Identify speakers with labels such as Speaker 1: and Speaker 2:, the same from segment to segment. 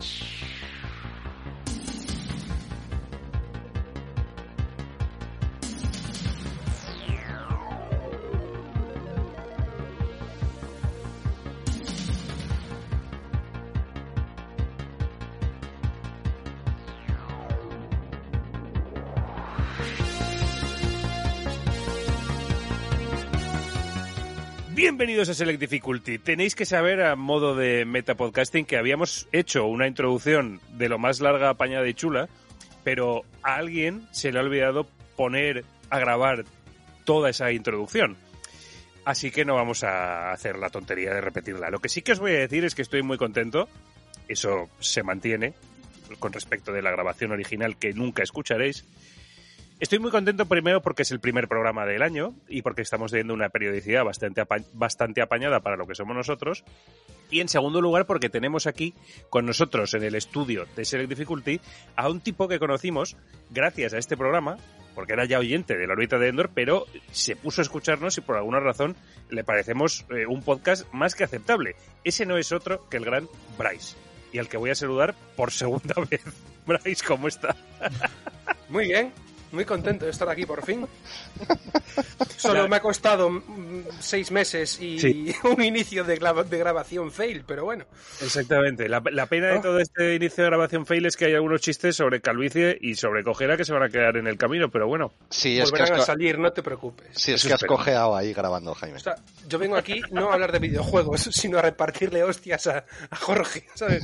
Speaker 1: Shh. Bienvenidos a Select Difficulty. Tenéis que saber, a modo de metapodcasting, que habíamos hecho una introducción de lo más larga, apañada y chula, pero a alguien se le ha olvidado poner a grabar toda esa introducción. Así que no vamos a hacer la tontería de repetirla. Lo que sí que os voy a decir es que estoy muy contento. Eso se mantiene con respecto de la grabación original que nunca escucharéis. Estoy muy contento primero porque es el primer programa del año y porque estamos teniendo una periodicidad bastante, apa bastante apañada para lo que somos nosotros. Y en segundo lugar porque tenemos aquí con nosotros en el estudio de Select Difficulty a un tipo que conocimos gracias a este programa, porque era ya oyente de la órbita de Endor, pero se puso a escucharnos y por alguna razón le parecemos eh, un podcast más que aceptable. Ese no es otro que el gran Bryce y al que voy a saludar por segunda vez. Bryce, ¿cómo está?
Speaker 2: Muy bien, muy contento de estar aquí por fin. Solo me ha costado mm, seis meses y
Speaker 1: Sí.
Speaker 2: un inicio de, gra- de grabación fail, pero bueno.
Speaker 1: Exactamente. La, la pena de
Speaker 2: Oh.
Speaker 1: todo este inicio de grabación fail es que hay algunos chistes sobre calvicie y sobre cojera que se van a quedar en el camino, pero bueno.
Speaker 3: Sí, es que has,
Speaker 2: Volverán a
Speaker 3: co-
Speaker 2: salir, no te preocupes.
Speaker 3: sí, es
Speaker 1: Eso
Speaker 3: que has
Speaker 1: espero.
Speaker 3: cojeado ahí grabando, Jaime.
Speaker 2: O sea, yo vengo aquí no a hablar de videojuegos, sino a repartirle hostias a, a Jorge, ¿sabes?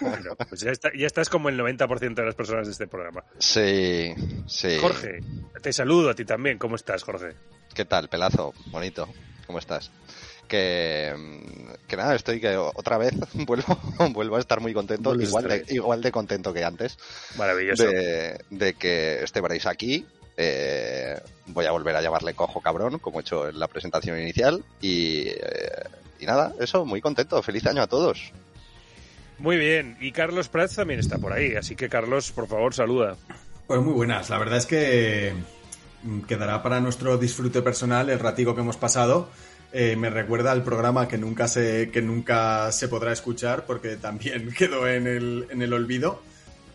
Speaker 1: Bueno, pues ya, está- ya estás como el 90% de las personas de este programa.
Speaker 3: Sí, sí.
Speaker 1: Jorge, te saludo a ti también. ¿Cómo estás, Jorge?
Speaker 3: ¿Qué tal, pelazo? Bonito. ¿Cómo estás? Que, que nada, estoy que otra vez vuelvo, vuelvo a estar muy contento,
Speaker 1: Vuelves
Speaker 3: igual de, igual de contento que antes,
Speaker 1: Maravilloso.
Speaker 3: de, de que esté Bryce aquí. Eh, voy a volver a llamarle cojo cabrón, como he hecho en la presentación inicial. Y, eh, y nada, eso, muy contento. Feliz año a todos.
Speaker 1: Muy bien. Y Carlos Prats también está por ahí. Así que, Carlos, por favor, saluda.
Speaker 4: Pues muy buenas. La verdad es que mm, quedará para nuestro disfrute personal el ratico que hemos pasado. Eh, me recuerda al programa que nunca se, que nunca se podrá escuchar porque también quedó en el, en el olvido.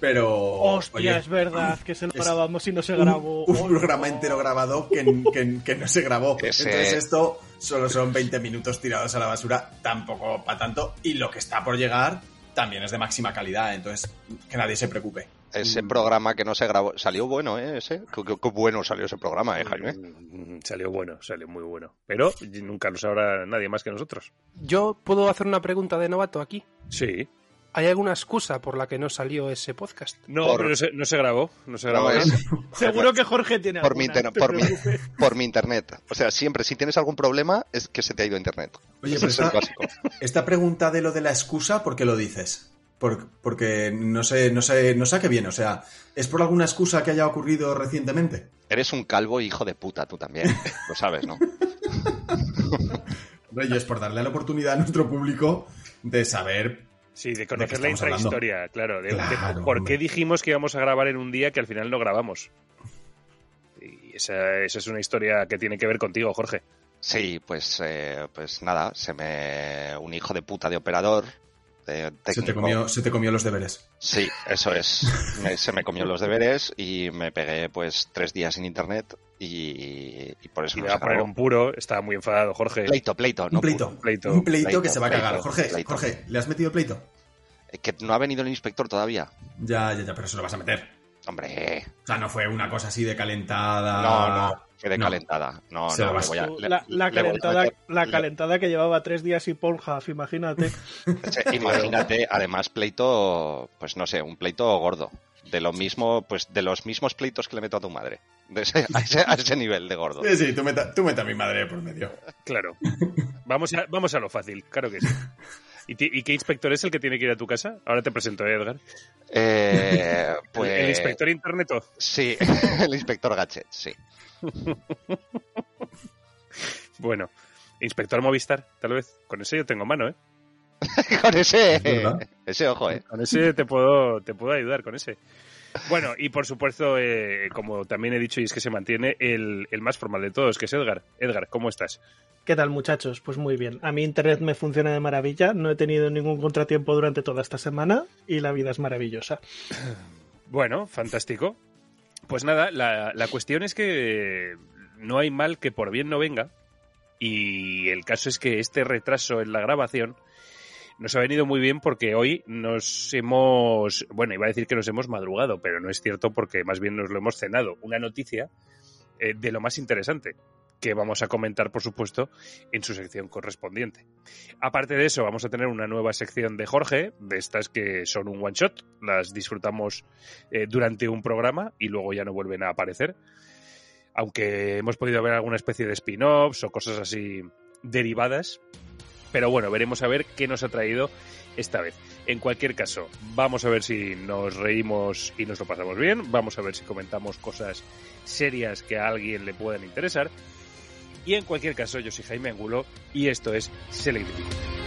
Speaker 4: Pero.
Speaker 5: Hostia,
Speaker 4: oye,
Speaker 5: es verdad que se lo grabamos y no se
Speaker 4: un,
Speaker 5: grabó.
Speaker 4: un
Speaker 5: Oh,
Speaker 4: programa
Speaker 5: no.
Speaker 4: entero grabado que, que- que no se grabó.
Speaker 3: Ese-
Speaker 4: Entonces esto solo son 20 minutos tirados a la basura, tampoco para tanto. Y lo que está por llegar también es de máxima calidad, entonces que nadie se preocupe.
Speaker 3: Ese
Speaker 4: Mm.
Speaker 3: programa que no se grabó, salió bueno, ¿eh? Ese. Qué, qué- qué bueno salió ese programa, ¿eh, Jaime?
Speaker 1: Mm, Salió bueno, salió muy bueno. Pero nunca lo sabrá nadie más que nosotros.
Speaker 2: Yo puedo hacer una pregunta de novato aquí.
Speaker 1: Sí.
Speaker 2: ¿Hay alguna excusa por la que no salió ese podcast?
Speaker 1: No,
Speaker 3: Por-
Speaker 1: pero no se, no se grabó. No se grabó.
Speaker 3: No, es-
Speaker 5: Seguro que Jorge tiene
Speaker 3: por mi,
Speaker 5: alguna,
Speaker 3: inter-
Speaker 5: te
Speaker 3: por, mi, por mi internet. O sea, siempre, si tienes algún problema, es que se te ha ido internet.
Speaker 4: Oye, pero
Speaker 3: es el
Speaker 4: está-
Speaker 3: básico.
Speaker 4: Esta pregunta de lo de la excusa, ¿por qué lo dices? Por- porque no sé, no sé, no sé a qué viene. O sea, ¿es por alguna excusa que haya ocurrido recientemente?
Speaker 3: Eres un calvo hijo de puta, tú también. Lo sabes, ¿no?
Speaker 4: Reyes, por darle la oportunidad a nuestro público de saber.
Speaker 1: Sí, de
Speaker 4: ¿De
Speaker 1: conocer
Speaker 4: qué
Speaker 1: la
Speaker 4: hablando?
Speaker 1: intrahistoria, claro. De, de
Speaker 4: Claro,
Speaker 1: por
Speaker 4: hombre.
Speaker 1: qué dijimos que íbamos a grabar en un día que al final no grabamos. Y esa, esa es una historia que tiene que ver contigo, Jorge.
Speaker 3: Sí, pues, eh, pues nada, se me. Un hijo de puta de operador. De
Speaker 4: Se te, comió, se te comió los deberes.
Speaker 3: Sí, eso es. Me- se me comió los deberes y me pegué pues tres días sin internet y, y por eso
Speaker 1: Y
Speaker 3: no
Speaker 1: le va a poner un puro. Estaba muy enfadado, Jorge.
Speaker 3: Pleito, pleito, no
Speaker 4: un pleito.
Speaker 3: puro.
Speaker 1: pleito,
Speaker 4: un pleito,
Speaker 3: pleito,
Speaker 4: que se va a cagar.
Speaker 3: pleito,
Speaker 4: Jorge,
Speaker 3: pleito.
Speaker 4: Jorge, ¿le has metido pleito?
Speaker 3: Eh, Que no ha venido el inspector todavía.
Speaker 4: Ya, ya, ya, pero se lo vas a meter.
Speaker 3: Hombre,
Speaker 4: O sea, no fue una cosa así de calentada.
Speaker 3: no, no, fue de
Speaker 4: No.
Speaker 3: calentada. No,
Speaker 4: Se
Speaker 3: no, le voy a- le-
Speaker 5: la, la
Speaker 3: le voy a
Speaker 5: calentada,
Speaker 3: meter-
Speaker 5: la
Speaker 3: le-
Speaker 5: calentada que llevaba tres días y Pornhub, imagínate.
Speaker 3: Imagínate, además pleito, pues no sé, un pleito gordo. De lo mismo, pues de los mismos pleitos que le meto a tu madre. De ese- a, ese, a ese nivel de gordo.
Speaker 4: Sí, sí, tú meta, tú meta a mi madre por medio.
Speaker 1: Claro. Vamos a, vamos a lo fácil, claro que sí. ¿Y, qué inspector es el que tiene que ir a tu casa? Ahora te presento, ¿eh, Edgar.
Speaker 3: Eh,
Speaker 1: El-
Speaker 3: pues
Speaker 1: El, inspector interneto.
Speaker 3: Sí, el inspector Gadget, sí.
Speaker 1: Bueno, inspector Movistar, tal vez. Con ese yo tengo mano, ¿eh?
Speaker 3: Con ese,
Speaker 4: Es
Speaker 3: ese ojo, eh.
Speaker 1: Con ese te puedo, te puedo ayudar, con ese. Bueno, y por supuesto, eh, como también he dicho y es que se mantiene, el, el más formal de todos, que es Edgar. Edgar, ¿cómo estás?
Speaker 5: ¿Qué tal, muchachos? Pues muy bien. A mí Internet me funciona de maravilla. No he tenido ningún contratiempo durante toda esta semana y la vida es maravillosa.
Speaker 1: Bueno, fantástico. Pues nada, la, la cuestión es que no hay mal que por bien no venga. Y el caso es que este retraso en la grabación nos ha venido muy bien porque hoy nos hemos, bueno, iba a decir que nos hemos madrugado, pero no es cierto porque más bien nos lo hemos cenado. Una noticia eh, de lo más interesante que vamos a comentar, por supuesto, en su sección correspondiente. Aparte de eso, vamos a tener una nueva sección de Jorge, de estas que son un one shot, las disfrutamos eh, durante un programa y luego ya no vuelven a aparecer. Aunque hemos podido ver alguna especie de spin-offs o cosas así derivadas. Pero bueno, veremos a ver qué nos ha traído esta vez. En cualquier caso, vamos a ver si nos reímos y nos lo pasamos bien. Vamos a ver si comentamos cosas serias que a alguien le puedan interesar. Y en cualquier caso, yo soy Jaime Angulo y esto es Selectivity.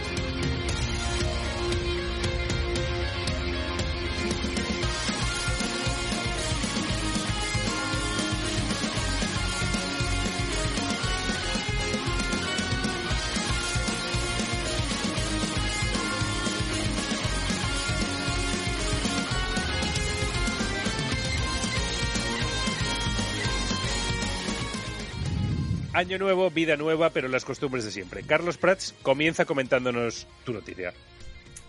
Speaker 1: Año nuevo, vida nueva, pero las costumbres de siempre. Carlos Prats comienza comentándonos tu noticia.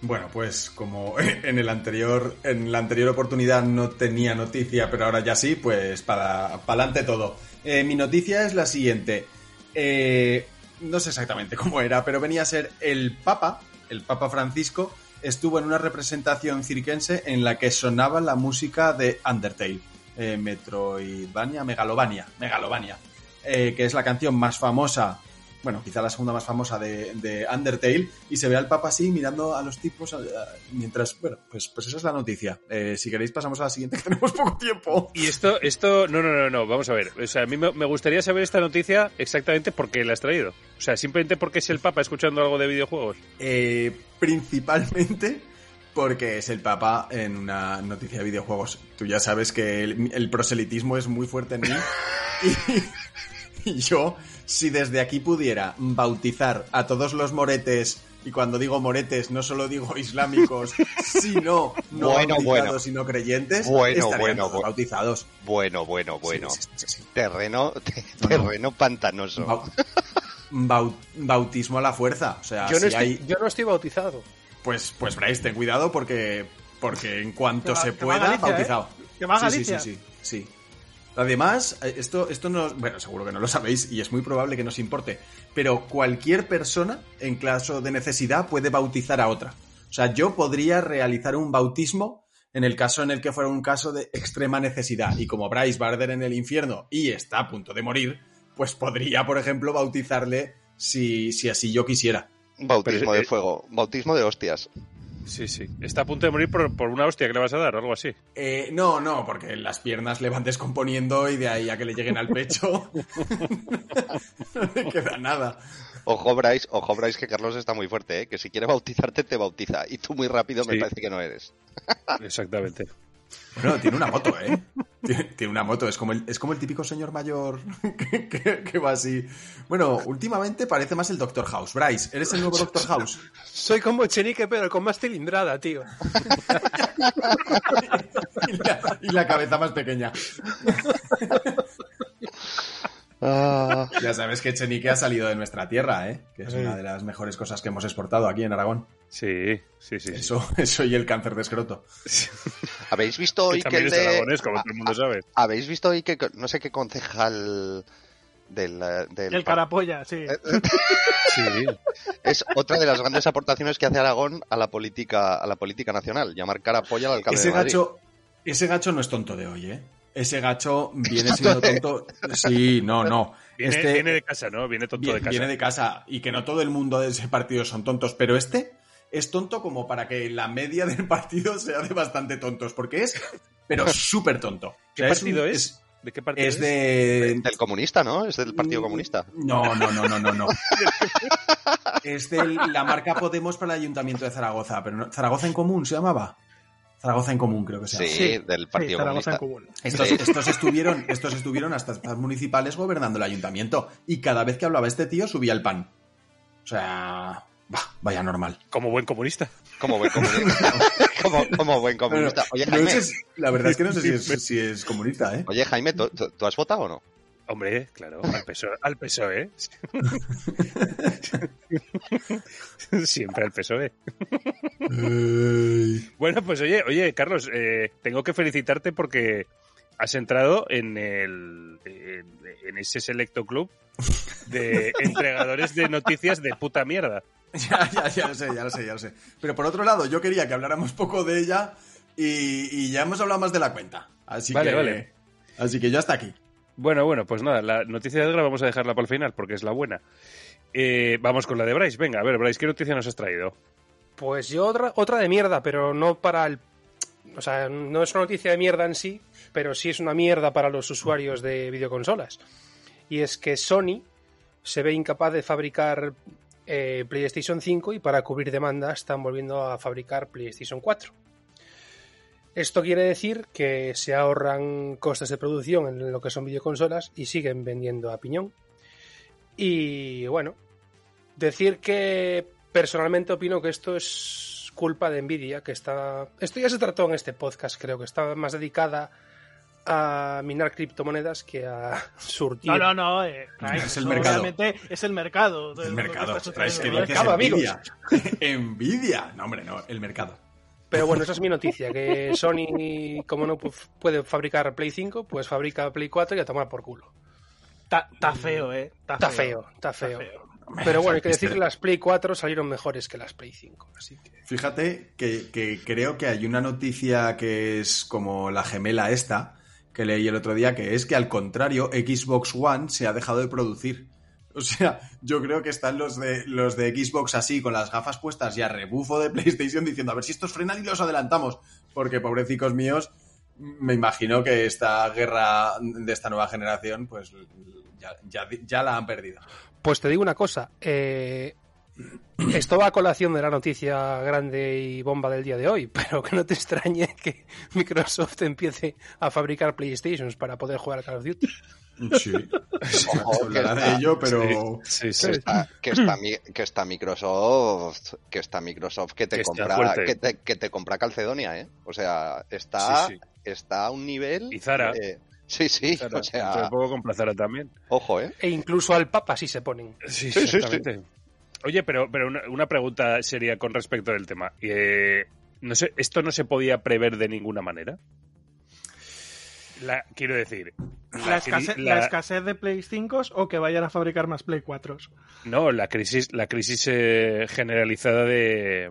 Speaker 4: Bueno, pues como en el anterior, en la anterior oportunidad no tenía noticia, pero ahora ya sí, pues para adelante todo. Eh, mi noticia es la siguiente. Eh, no sé exactamente cómo era, pero venía a ser el Papa, el Papa Francisco, estuvo en una representación cirquense en la que sonaba la música de Undertale, eh, Metroidvania, Megalovania, Megalovania, eh, que es la canción más famosa, bueno, quizá la segunda más famosa de, de Undertale, y se ve al Papa así mirando a los tipos a- a- mientras, bueno, pues, pues esa es la noticia. Eh, si queréis pasamos a la siguiente, que tenemos poco tiempo.
Speaker 1: Y esto, esto, no, no, no, no, vamos a ver. O sea, a mí me, me gustaría saber esta noticia exactamente por qué la has traído. O sea, simplemente porque es el Papa escuchando algo de videojuegos.
Speaker 4: Eh, principalmente porque es el Papa en una noticia de videojuegos. Tú ya sabes que el, el proselitismo es muy fuerte en mí. y, y yo, si desde aquí pudiera bautizar a todos los moretes, y cuando digo moretes no solo digo islámicos, sino no
Speaker 3: Bueno,
Speaker 4: bautizados
Speaker 3: bueno.
Speaker 4: y no creyentes,
Speaker 3: Bueno,
Speaker 4: estarían
Speaker 3: bueno,
Speaker 4: todos
Speaker 3: bueno.
Speaker 4: bautizados.
Speaker 3: Bueno, bueno, bueno.
Speaker 4: Sí, sí, sí, sí.
Speaker 3: Terreno, te- terreno pantanoso.
Speaker 4: Bau- bau- bautismo a la fuerza. O sea,
Speaker 2: Yo no, estoy,
Speaker 4: hay...
Speaker 2: yo no estoy bautizado.
Speaker 4: Pues, pues Bryce, ten cuidado porque, porque en cuanto
Speaker 5: Que va-
Speaker 4: se
Speaker 5: que va a
Speaker 4: pueda,
Speaker 5: Galicia,
Speaker 4: bautizado.
Speaker 5: Que va a
Speaker 4: Sí, sí, sí, sí. Además, eh, esto, esto no, bueno, seguro que no lo sabéis y es muy probable que nos importe, pero cualquier persona, en caso de necesidad, puede bautizar a otra. O sea, yo podría realizar un bautismo en el caso en el que fuera un caso de extrema necesidad. Y como Bryce va a arder en el infierno y está a punto de morir, pues podría, por ejemplo, bautizarle si, si así yo quisiera.
Speaker 3: Bautismo
Speaker 1: Pero,
Speaker 3: de
Speaker 1: eh,
Speaker 3: fuego. Bautismo de hostias.
Speaker 1: Sí, sí. Está a punto de morir por, por una hostia que le vas a dar o algo así.
Speaker 4: Eh, no, no, porque las piernas le van descomponiendo y de ahí a que le lleguen al pecho no le queda nada.
Speaker 3: Ojo, Bryce, ojo, Bryce, que Carlos está muy fuerte, ¿eh? Que si quiere bautizarte, te bautiza. Y tú muy rápido me parece que no eres.
Speaker 1: Exactamente.
Speaker 4: Bueno, tiene una moto, ¿eh? Tiene, tiene una moto, es como el, es como el típico señor mayor que, que- que va así. Bueno, últimamente parece más el Doctor House. Bryce, ¿eres el nuevo Doctor House?
Speaker 2: Soy como Chenique, pero con más cilindrada, tío.
Speaker 4: Y la, y la cabeza más pequeña.
Speaker 3: Ah,
Speaker 4: Ya sabes que Chenique ha salido de nuestra tierra, ¿eh? Que es una de las mejores cosas que hemos exportado aquí en Aragón.
Speaker 1: Sí, sí, sí.
Speaker 4: Eso, eso y el cáncer de escroto.
Speaker 3: ¿Habéis visto hoy
Speaker 1: Que
Speaker 3: que,
Speaker 1: también
Speaker 3: el
Speaker 1: es
Speaker 3: de...
Speaker 1: aragonés, como todo el mundo sabe.
Speaker 3: ¿Habéis visto hoy que no sé qué concejal del, eh, del
Speaker 5: El carapolla, sí.
Speaker 1: Sí.
Speaker 3: es otra de las grandes aportaciones que hace Aragón a la política a la política nacional, llamar cara polla al alcalde
Speaker 4: Ese
Speaker 3: de Madrid.
Speaker 4: gacho, ese gacho no es tonto de hoy, ¿eh? Ese gacho viene siendo tonto. Sí, no, no.
Speaker 1: Viene,
Speaker 4: Este
Speaker 1: viene de casa, ¿no? Viene tonto
Speaker 4: vi-
Speaker 1: de casa.
Speaker 4: viene de casa y que no todo el mundo de ese partido son tontos, pero este es tonto como para que la media del partido sea de bastante tontos, porque es, pero súper tonto. O
Speaker 1: ¿Qué
Speaker 4: sea,
Speaker 1: partido
Speaker 4: un-
Speaker 1: es? ¿De qué partido es?
Speaker 4: Es de...
Speaker 3: Del comunista, ¿no? Es del Partido Comunista.
Speaker 4: No, no, no, no, no, no. Es de la marca Podemos para el Ayuntamiento de Zaragoza, pero no- Zaragoza en Común se llamaba. Zaragoza en común, creo que sea.
Speaker 3: Sí,
Speaker 5: Sí,
Speaker 3: del
Speaker 5: Sí,
Speaker 3: Partido
Speaker 5: Zaragoza en común.
Speaker 4: Estos,
Speaker 3: Sí.
Speaker 4: estos estuvieron, estos estuvieron hasta estas municipales gobernando el ayuntamiento y cada vez que hablaba este tío subía el pan. O sea, bah, vaya normal.
Speaker 1: Como buen comunista.
Speaker 3: Como buen comunista. como, como buen comunista. Oye,
Speaker 4: No
Speaker 3: Jaime,
Speaker 4: la verdad es que no sé si es, si es comunista, ¿eh?
Speaker 3: oye, Jaime ¿tú, tú- tú has votado o no?
Speaker 1: Hombre, claro, al PSOE. Al PSOE. Siempre al PSOE. Bueno, pues oye, oye, Carlos, eh, tengo que felicitarte porque has entrado en el en, en ese selecto club de entregadores de noticias de puta mierda.
Speaker 4: Ya, ya, ya lo sé, ya lo sé, ya lo sé. Pero por otro lado, yo quería que habláramos poco de ella y, y ya hemos hablado más de la cuenta. Así
Speaker 1: Vale,
Speaker 4: que,
Speaker 1: vale.
Speaker 4: Así que yo hasta aquí.
Speaker 1: Bueno, bueno, pues nada, la noticia de Edgar vamos a dejarla para el final porque es la buena. Eh, vamos con la de Bryce. Venga, a ver, Bryce, ¿qué noticia nos has traído?
Speaker 2: Pues yo otra, otra de mierda, pero no para el... O sea, no es una noticia de mierda en sí, pero sí es una mierda para los usuarios de videoconsolas. Y es que Sony se ve incapaz de fabricar eh, PlayStation 5 y para cubrir demanda están volviendo a fabricar PlayStation 4. Esto quiere decir que se ahorran costes de producción en lo que son videoconsolas y siguen vendiendo a piñón. Y bueno, decir que personalmente opino que esto es culpa de Nvidia, que está... Esto ya se trató en este podcast, creo que estaba más dedicada a minar criptomonedas que a surtir.
Speaker 5: No, no, no. eh,
Speaker 4: Es el mercado.
Speaker 5: Realmente es el mercado.
Speaker 4: El mercado.
Speaker 5: está
Speaker 4: que dices
Speaker 2: mercado, amigos.
Speaker 4: envidia. envidia. No, hombre, no, el mercado.
Speaker 2: Pero bueno, esa es mi noticia, que Sony, como no pu- puede fabricar Play 5, pues fabrica Play 4 y a tomar por culo.
Speaker 5: Está feo, ¿eh? Está,
Speaker 2: feo, está feo.
Speaker 5: feo.
Speaker 2: Pero bueno, hay que
Speaker 4: Este-
Speaker 2: decir que las Play 4 salieron mejores que las Play 5. Así que...
Speaker 4: Fíjate que, que creo que hay una noticia que es como la gemela esta, que leí el otro día, que es que al contrario, Xbox One se ha dejado de producir. O sea, yo creo que están los de, los de Xbox así, con las gafas puestas y a rebufo de PlayStation, diciendo, a ver si estos frenan y los adelantamos. Porque, pobrecicos míos, me imagino que esta guerra de esta nueva generación, pues ya, ya, la han perdido.
Speaker 2: Pues te digo una cosa, eh, esto va a colación de la noticia grande y bomba del día de hoy, pero que no te extrañe que Microsoft empiece a fabricar PlayStations para poder jugar a Call of Duty.
Speaker 4: Sí.
Speaker 3: Ojo,
Speaker 4: Se
Speaker 3: que
Speaker 4: hablará de
Speaker 3: está-
Speaker 4: ello, pero...
Speaker 1: Sí,
Speaker 3: que
Speaker 1: sí.
Speaker 3: está, que está que está Microsoft que está Microsoft que te
Speaker 1: Que está
Speaker 3: compra que te, que te compra Calcedonia eh o sea está
Speaker 1: Sí, sí.
Speaker 3: está a un nivel
Speaker 1: Y Zara.
Speaker 3: eh, sí sí o sea
Speaker 1: con Zara también.
Speaker 3: ojo eh
Speaker 2: E incluso al Papa sí se ponen.
Speaker 1: Sí,
Speaker 3: sí, sí.
Speaker 1: exactamente. Oye, pero, pero una, una pregunta sería con respecto del tema. Eh, no sé, ¿Esto no se podía prever de ninguna manera? La, quiero decir,
Speaker 5: La, escasez,
Speaker 1: la-
Speaker 5: la escasez de Play 5 o que vayan a fabricar más Play 4.
Speaker 1: no, la crisis, la crisis eh, generalizada de,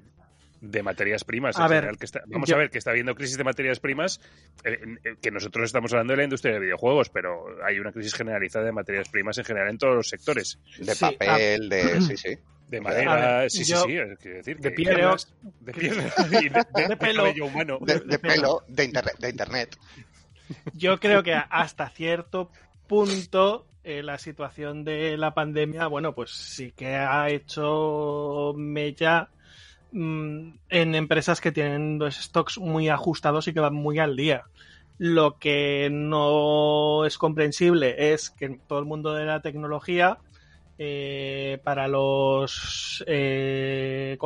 Speaker 1: de materias primas.
Speaker 5: A
Speaker 1: en
Speaker 5: ver,
Speaker 1: general, que está- vamos
Speaker 5: yo-
Speaker 1: a ver, que está habiendo crisis de materias primas, eh, eh, que nosotros estamos hablando de la industria de videojuegos, pero hay una crisis generalizada de materias primas en general en todos los sectores.
Speaker 3: de
Speaker 5: Sí,
Speaker 3: papel de sí sí
Speaker 1: De madera,
Speaker 5: ver,
Speaker 1: sí,
Speaker 5: yo-
Speaker 1: sí, sí, quiero decir,
Speaker 2: De
Speaker 1: que-
Speaker 2: piernas.
Speaker 1: de piernas y de, de- de
Speaker 5: pelo.
Speaker 1: humano.
Speaker 3: de, de pelo de internet de internet
Speaker 5: Yo creo que hasta cierto punto eh, la situación de la pandemia, bueno, pues sí que ha hecho mella mm, en empresas que tienen los stocks muy ajustados y que van muy al día. Lo que no es comprensible es que todo el mundo de la tecnología, eh, para los, eh,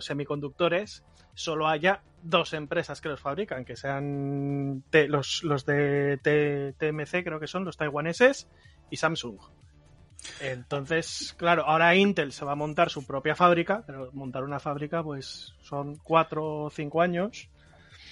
Speaker 5: semiconductores, solo haya dos empresas que los fabrican, que sean los, los de TMC, creo que son los taiwaneses, y Samsung. Entonces, claro, ahora Intel se va a montar su propia fábrica, pero montar una fábrica pues son cuatro o cinco años.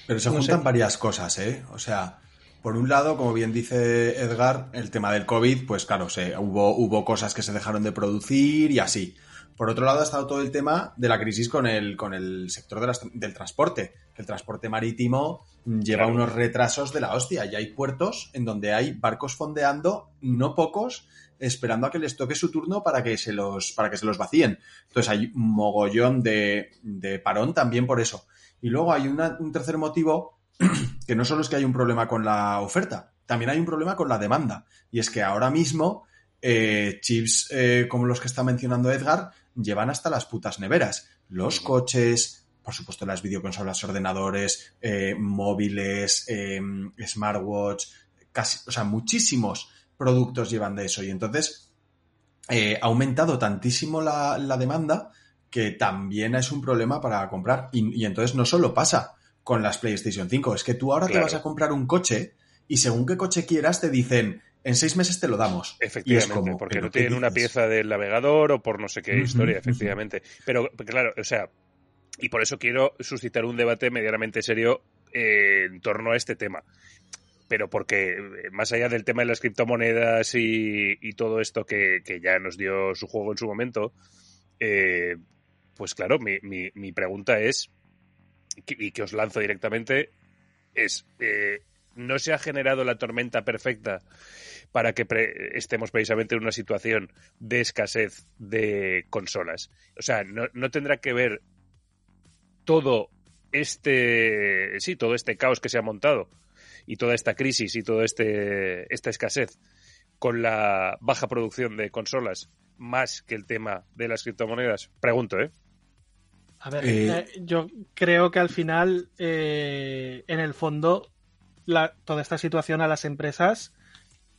Speaker 4: Pero se
Speaker 5: No
Speaker 4: juntan
Speaker 5: sé.
Speaker 4: varias cosas, ¿eh? O sea, por un lado, como bien dice Edgar, el tema del COVID, pues claro, se, hubo, hubo cosas que se dejaron de producir y así. Por otro lado, ha estado todo el tema de la crisis con el, con el sector de las- del transporte, el transporte marítimo lleva
Speaker 1: Claro.
Speaker 4: unos retrasos de la hostia. Y hay puertos en donde hay barcos fondeando, no pocos, esperando a que les toque su turno para que se los, para que se los vacíen. Entonces hay un mogollón de, de parón también por eso. Y luego hay una- un tercer motivo que no solo es que hay un problema con la oferta, también hay un problema con la demanda. Y es que ahora mismo eh, chips eh, como los que está mencionando Edgar llevan hasta las putas neveras. Los coches, por supuesto, las videoconsolas, ordenadores, eh, móviles, eh, smartwatch, casi, o sea, muchísimos productos llevan de eso. Y entonces eh, ha aumentado tantísimo la, la, demanda que también es un problema para comprar. Y, y, entonces no solo pasa con las PlayStation 5, es que tú ahora claro. te vas a comprar un coche y según qué coche quieras te dicen en seis meses te lo damos.
Speaker 1: Efectivamente, como, porque no tienen una pieza del navegador o por no sé qué uh -huh, historia, efectivamente. Uh -huh. Pero, claro, o sea, y por eso quiero suscitar un debate medianamente serio eh, en torno a este tema. Pero porque, más allá del tema de las criptomonedas y, y todo esto que, que, ya nos dio su juego en su momento, eh, pues claro, mi, mi, mi, pregunta es, y que os lanzo directamente, es, eh, ¿no se ha generado la tormenta perfecta para que pre estemos precisamente en una situación de escasez de consolas? O sea, ¿no, no tendrá que ver todo este, sí, todo este caos que se ha montado y toda esta crisis y toda este, esta escasez con la baja producción de consolas más que el tema de las criptomonedas? Pregunto, ¿eh?
Speaker 5: A ver, eh... yo creo que al final, eh, en el fondo, la, toda esta situación a las empresas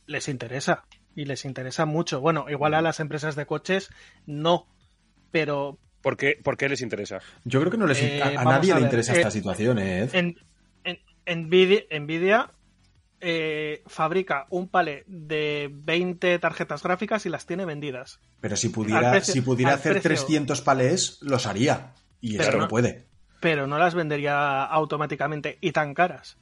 Speaker 5: les interesa y les interesa mucho. Bueno, igual a las empresas de coches no, pero
Speaker 1: ¿Por qué, ¿Por qué, les interesa?
Speaker 4: Yo creo que no les, eh, a, a nadie a le interesa eh, esta situación, ¿eh?
Speaker 5: En, en, Nvidia, Nvidia eh, fabrica un palé de 20 tarjetas gráficas y las tiene vendidas.
Speaker 4: Pero si pudiera, precio, si pudiera hacer precio, 300 palés, los haría. Y eso no, no puede.
Speaker 5: Pero no las vendería automáticamente y tan caras.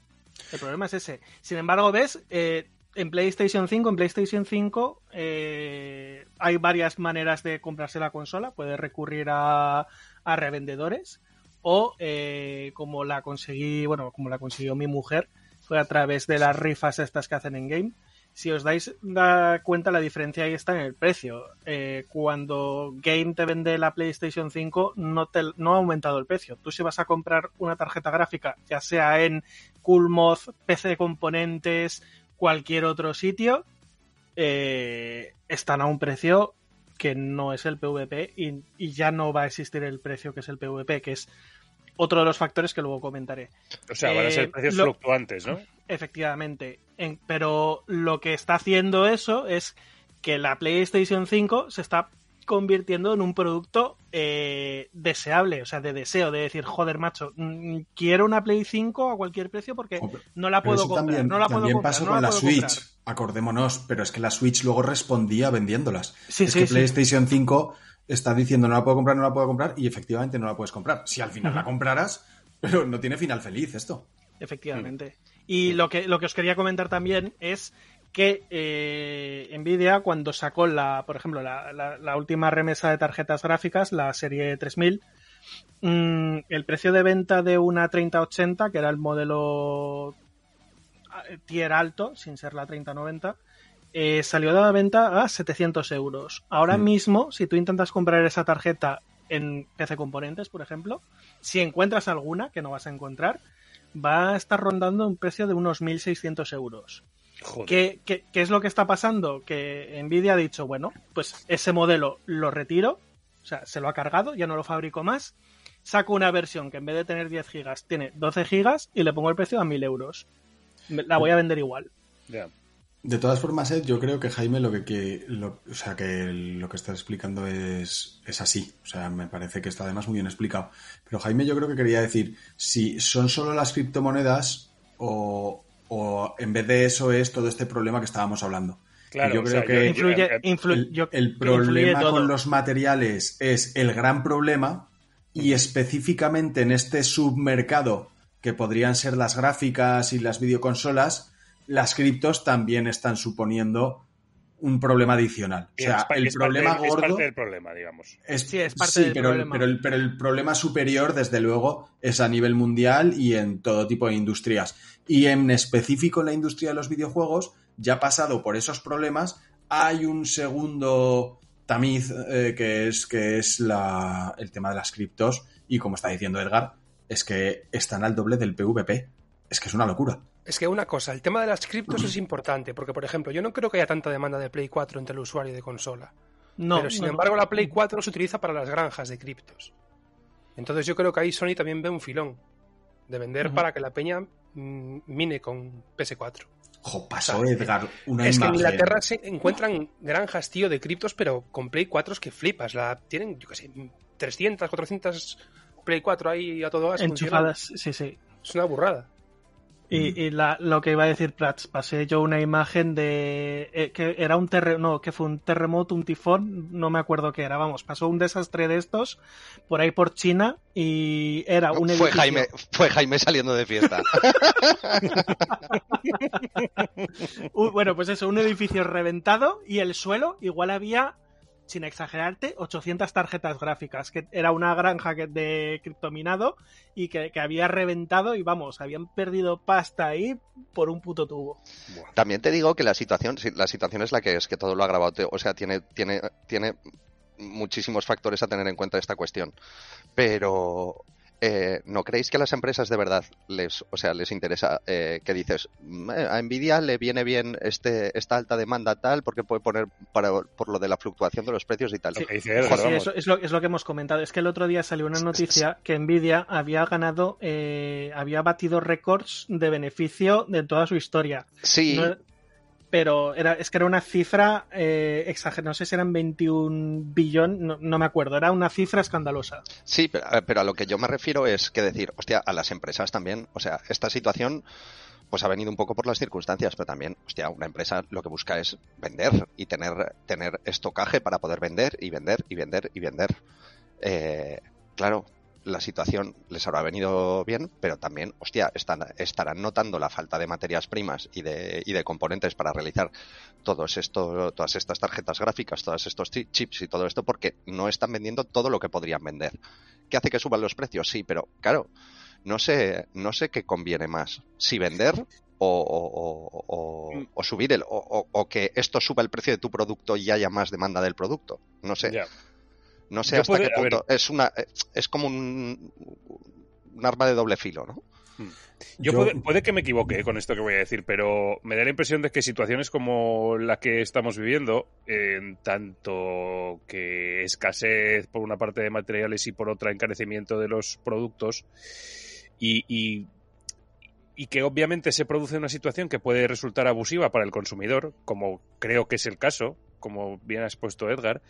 Speaker 5: El problema es ese. Sin embargo, ves, eh, en PlayStation 5, en PlayStation 5 eh, hay varias maneras de comprarse la consola. Puedes recurrir a, a revendedores o eh, como la conseguí, bueno, como la consiguió mi mujer, fue a través de las rifas estas que hacen en game. Si os dais da cuenta, la diferencia ahí está en el precio. Eh, cuando Game te vende la PlayStation 5, no, ha aumentado el precio. Tú si vas a comprar una tarjeta gráfica, ya sea en Coolmoth, PC Componentes, cualquier otro sitio, eh, están a un precio que no es el PVP y, ya no va a existir el precio que es el PVP, que es otro de los factores que luego comentaré.
Speaker 1: O sea, van a ser precios lo, fluctuantes, ¿no?
Speaker 5: Efectivamente. En, pero lo que está haciendo eso es que la PlayStation 5 se está convirtiendo en un producto eh, deseable, o sea, de deseo, de decir, joder, macho, mmm, quiero una Play 5 a cualquier precio porque no la puedo comprar.
Speaker 4: También,
Speaker 5: no la
Speaker 4: también
Speaker 5: puedo comprar,
Speaker 4: pasó
Speaker 5: no
Speaker 4: con
Speaker 5: la,
Speaker 4: la Switch,
Speaker 5: comprar.
Speaker 4: acordémonos, pero es que la Switch luego respondía vendiéndolas.
Speaker 5: Sí,
Speaker 4: es
Speaker 5: sí,
Speaker 4: que
Speaker 5: sí.
Speaker 4: PlayStation 5 está diciendo no la puedo comprar, no la puedo comprar y efectivamente no la puedes comprar. Si al final la compraras, pero no tiene final feliz esto.
Speaker 5: Efectivamente. Y lo que, lo que os quería comentar también es que eh, Nvidia cuando sacó la, por ejemplo, la, la, la, última remesa de tarjetas gráficas, la serie 3000, mmm, el precio de venta de una 3080, que era el modelo tier alto, sin ser la 3090, eh, salió de la venta a 700 euros. Ahora mm. mismo, si tú intentas comprar esa tarjeta en PC Componentes, por ejemplo, si encuentras alguna, que no vas a encontrar, va a estar rondando un precio de unos 1.600 euros. ¿Qué, ¿Qué, qué, es lo que está pasando? Que Nvidia ha dicho, bueno, pues ese modelo lo retiro, o sea, se lo ha cargado, ya no lo fabrico más, saco una versión que en vez de tener 10 gigas tiene 12 gigas y le pongo el precio a 1.000 euros. La voy a vender igual.
Speaker 1: Yeah.
Speaker 4: De todas formas, Ed, yo creo que Jaime lo que, que lo, o sea, que lo que está explicando es, es así. O sea, me parece que está además muy bien explicado. Pero Jaime yo creo que quería decir, si son solo las criptomonedas o, o en vez de eso es todo este problema que estábamos hablando.
Speaker 1: Claro,
Speaker 4: yo creo
Speaker 1: o sea,
Speaker 4: que
Speaker 5: influye,
Speaker 4: el,
Speaker 5: influye,
Speaker 4: el, el problema con los materiales es el gran problema y específicamente en este submercado que podrían ser las gráficas y las videoconsolas, las criptos también están suponiendo un problema adicional. O sea,
Speaker 1: es,
Speaker 4: el
Speaker 1: es
Speaker 4: problema
Speaker 1: parte,
Speaker 4: gordo.
Speaker 1: Es parte del problema, digamos.
Speaker 4: Es,
Speaker 5: sí, es parte
Speaker 4: sí,
Speaker 5: del
Speaker 4: pero,
Speaker 5: problema.
Speaker 4: Pero, el, pero el problema superior, desde luego, es a nivel mundial y en todo tipo de industrias. Y en específico en la industria de los videojuegos, ya pasado por esos problemas, hay un segundo tamiz eh, que es, que es la, el tema de las criptos. Y como está diciendo Edgar, es que están al doble del PVP. Es que es una locura.
Speaker 2: Es que una cosa, el tema de las criptos es importante, porque por ejemplo, yo no creo que haya tanta demanda de Play 4 entre el usuario de consola.
Speaker 5: No,
Speaker 2: pero sin
Speaker 5: no,
Speaker 2: embargo, la Play 4 se utiliza para las granjas de criptos. Entonces yo creo que ahí Sony también ve un filón de vender para que la peña mm, mine con PS4.
Speaker 4: Jo, pasó Edgar una
Speaker 2: es que en
Speaker 4: imagen.
Speaker 2: Inglaterra se encuentran granjas, tío, de criptos, pero con Play 4 es que flipas. La, tienen, yo qué sé, 300, 400 Play 4 ahí a todo gas.
Speaker 5: Enchufadas, sí, sí.
Speaker 2: Es una burrada.
Speaker 5: Y, y la- lo que iba a decir Prats, pasé yo una imagen de eh, que era un terremoto, no, que fue un terremoto, un tifón, no me acuerdo qué era, vamos, pasó un desastre de estos por ahí por China y era un
Speaker 3: Fue
Speaker 5: edificio-
Speaker 3: Jaime, fue Jaime saliendo de fiesta.
Speaker 5: bueno, pues eso, un edificio reventado y el suelo igual había, sin exagerarte, 800 tarjetas gráficas, que era una granja de criptominado y que, que había reventado y vamos, habían perdido pasta ahí por un puto tubo.
Speaker 3: También te digo que la situación, la situación es la que es, que todo lo ha grabado, o sea, tiene, tiene, tiene muchísimos factores a tener en cuenta esta cuestión. Pero eh, ¿no creéis que a las empresas de verdad les, o sea, les interesa eh, que dices, "Mm, eh, a Nvidia le viene bien este, esta alta demanda tal porque puede poner para, por lo de la fluctuación de los precios y tal?
Speaker 5: Sí, eso es lo, es lo que hemos comentado. Es que el otro día salió una noticia que Nvidia había ganado, eh, había batido récords de beneficio de toda su historia.
Speaker 3: Sí,
Speaker 5: No- pero era, es que era una cifra eh, exagerada, no sé si eran 21 billón, no, no me acuerdo, era una cifra escandalosa.
Speaker 3: Sí, pero, pero a lo que yo me refiero es que decir, hostia, a las empresas también, o sea, esta situación pues ha venido un poco por las circunstancias, pero también, hostia, una empresa lo que busca es vender y tener, tener estocaje para poder vender y vender y vender y vender. Eh, claro, la situación les habrá venido bien, pero también, hostia, están, estarán notando la falta de materias primas y de, y de componentes para realizar todos esto, todas estas tarjetas gráficas, todos estos chi- chips y todo esto, porque no están vendiendo todo lo que podrían vender. ¿Qué hace que suban los precios? Sí, pero claro, no sé, no sé qué conviene más, si vender o, o- o- subir el, o, que esto suba el precio de tu producto y haya más demanda del producto. No sé. No sé
Speaker 1: Yo
Speaker 3: hasta
Speaker 1: puede-
Speaker 3: qué
Speaker 1: ver.
Speaker 3: punto. Es una es como un, un arma de doble filo, ¿no?
Speaker 1: Yo,
Speaker 4: Yo-
Speaker 1: Puede, puede que me equivoque con esto que voy a decir, pero me da la impresión de que situaciones como la que estamos viviendo, en tanto que escasez por una parte de materiales y por otra encarecimiento de los productos, y, y, y que obviamente se produce una situación que puede resultar abusiva para el consumidor, como creo que es el caso, como bien has puesto Edgar,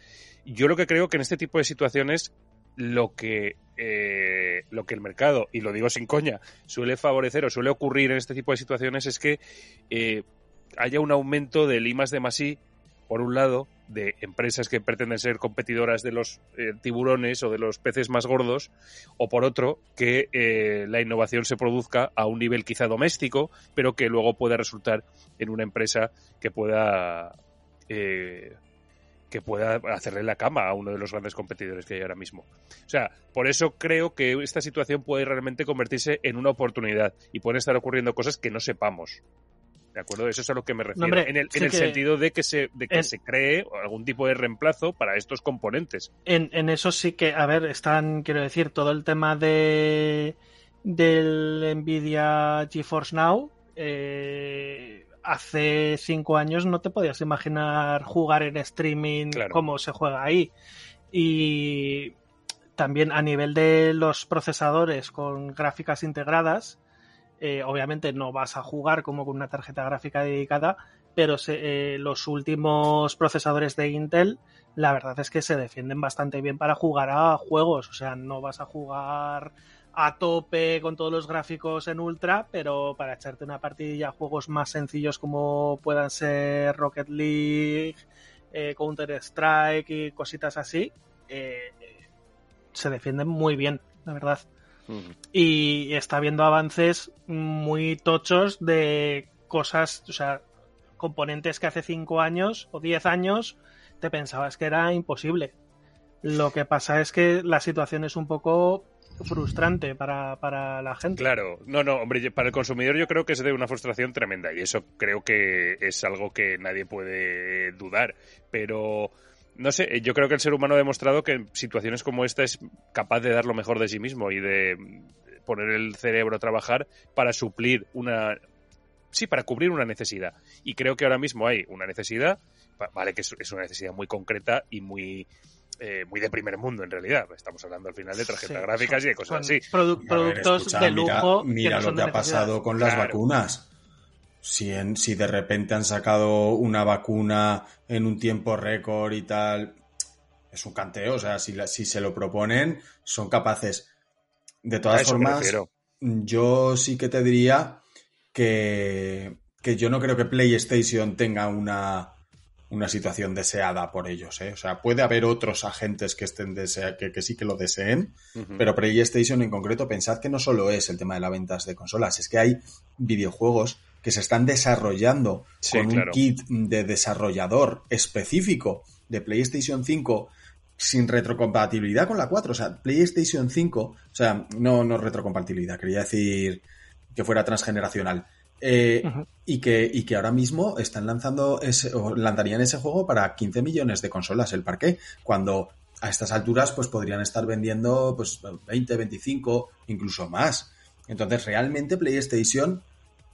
Speaker 1: yo lo que creo que en este tipo de situaciones lo que eh, lo que el mercado y lo digo sin coña suele favorecer o suele ocurrir en este tipo de situaciones es que eh, haya un aumento del I más de más I por un lado de empresas que pretenden ser competidoras de los eh, tiburones o de los peces más gordos o por otro que la innovación se produzca a un nivel quizá doméstico pero que luego pueda resultar en una empresa que pueda eh, que pueda hacerle la cama a uno de los grandes competidores que hay ahora mismo. O sea, por eso creo que esta situación puede realmente convertirse en una oportunidad y pueden estar ocurriendo cosas que no sepamos. ¿De acuerdo? Eso es a lo que me refiero.
Speaker 5: hombre,
Speaker 1: en el, en
Speaker 5: sí
Speaker 1: el
Speaker 5: que-
Speaker 1: sentido de que se, de que
Speaker 5: en-
Speaker 1: se cree algún tipo de reemplazo para estos componentes.
Speaker 5: En, en eso sí que, a ver, están, quiero decir, todo el tema de del Nvidia GeForce Now. eh, hace cinco años no te podías imaginar jugar en streaming
Speaker 1: Claro.
Speaker 5: como se juega ahí. Y también a nivel de los procesadores con gráficas integradas, eh, obviamente no vas a jugar como con una tarjeta gráfica dedicada, pero se- eh, los últimos procesadores de Intel, la verdad es que se defienden bastante bien para jugar a juegos. O sea, no vas a jugar a tope con todos los gráficos en ultra, pero para echarte una partidilla a juegos más sencillos como puedan ser Rocket League, eh, Counter Strike y cositas así, eh, se defienden muy bien, la verdad y está habiendo avances muy tochos de cosas, o sea, componentes que hace 5 años o 10 años te pensabas que era imposible. Lo que pasa es que la situación es un poco frustrante para, para la gente.
Speaker 1: Claro, no, no, hombre, para el consumidor yo creo que es de una frustración tremenda y eso creo que es algo que nadie puede dudar, pero no sé, yo creo que el ser humano ha demostrado que en situaciones como esta es capaz de dar lo mejor de sí mismo y de poner el cerebro a trabajar para suplir una sí, para cubrir una necesidad. Y creo que ahora mismo hay una necesidad, va- vale que es, una necesidad muy concreta y muy eh, muy de primer mundo en realidad. Estamos hablando al final de tarjetas
Speaker 5: Sí,
Speaker 1: gráficas
Speaker 5: son-
Speaker 1: y de cosas así.
Speaker 5: produ-
Speaker 4: A ver,
Speaker 5: productos
Speaker 4: escucha,
Speaker 5: de
Speaker 4: mira-
Speaker 5: lujo.
Speaker 4: Mira,
Speaker 5: que no son
Speaker 4: lo que
Speaker 5: de
Speaker 4: ha pasado con las vacunas. Si, en- si de repente han sacado una vacuna en un tiempo récord y tal, es un canteo. O sea, si, la- si se lo proponen, son capaces. De todas formas, yo sí que te diría que, que yo no creo que PlayStation tenga una, una situación deseada por ellos. ¿eh? O sea, puede haber otros agentes que, estén desea- que, que sí que lo deseen, pero PlayStation en concreto, pensad que no solo es el tema de las ventas de consolas, es que hay videojuegos que se están desarrollando
Speaker 1: Sí,
Speaker 4: con
Speaker 1: claro.
Speaker 4: un kit de desarrollador específico de PlayStation 5 sin retrocompatibilidad con la 4. O sea, PlayStation 5, o sea, no, no retrocompatibilidad, quería decir que fuera transgeneracional. Eh, y, que, y que ahora mismo están lanzando ese, o lanzarían ese juego para 15 millones de consolas el parque, cuando a estas alturas pues podrían estar vendiendo pues 20, 25, incluso más. Entonces realmente PlayStation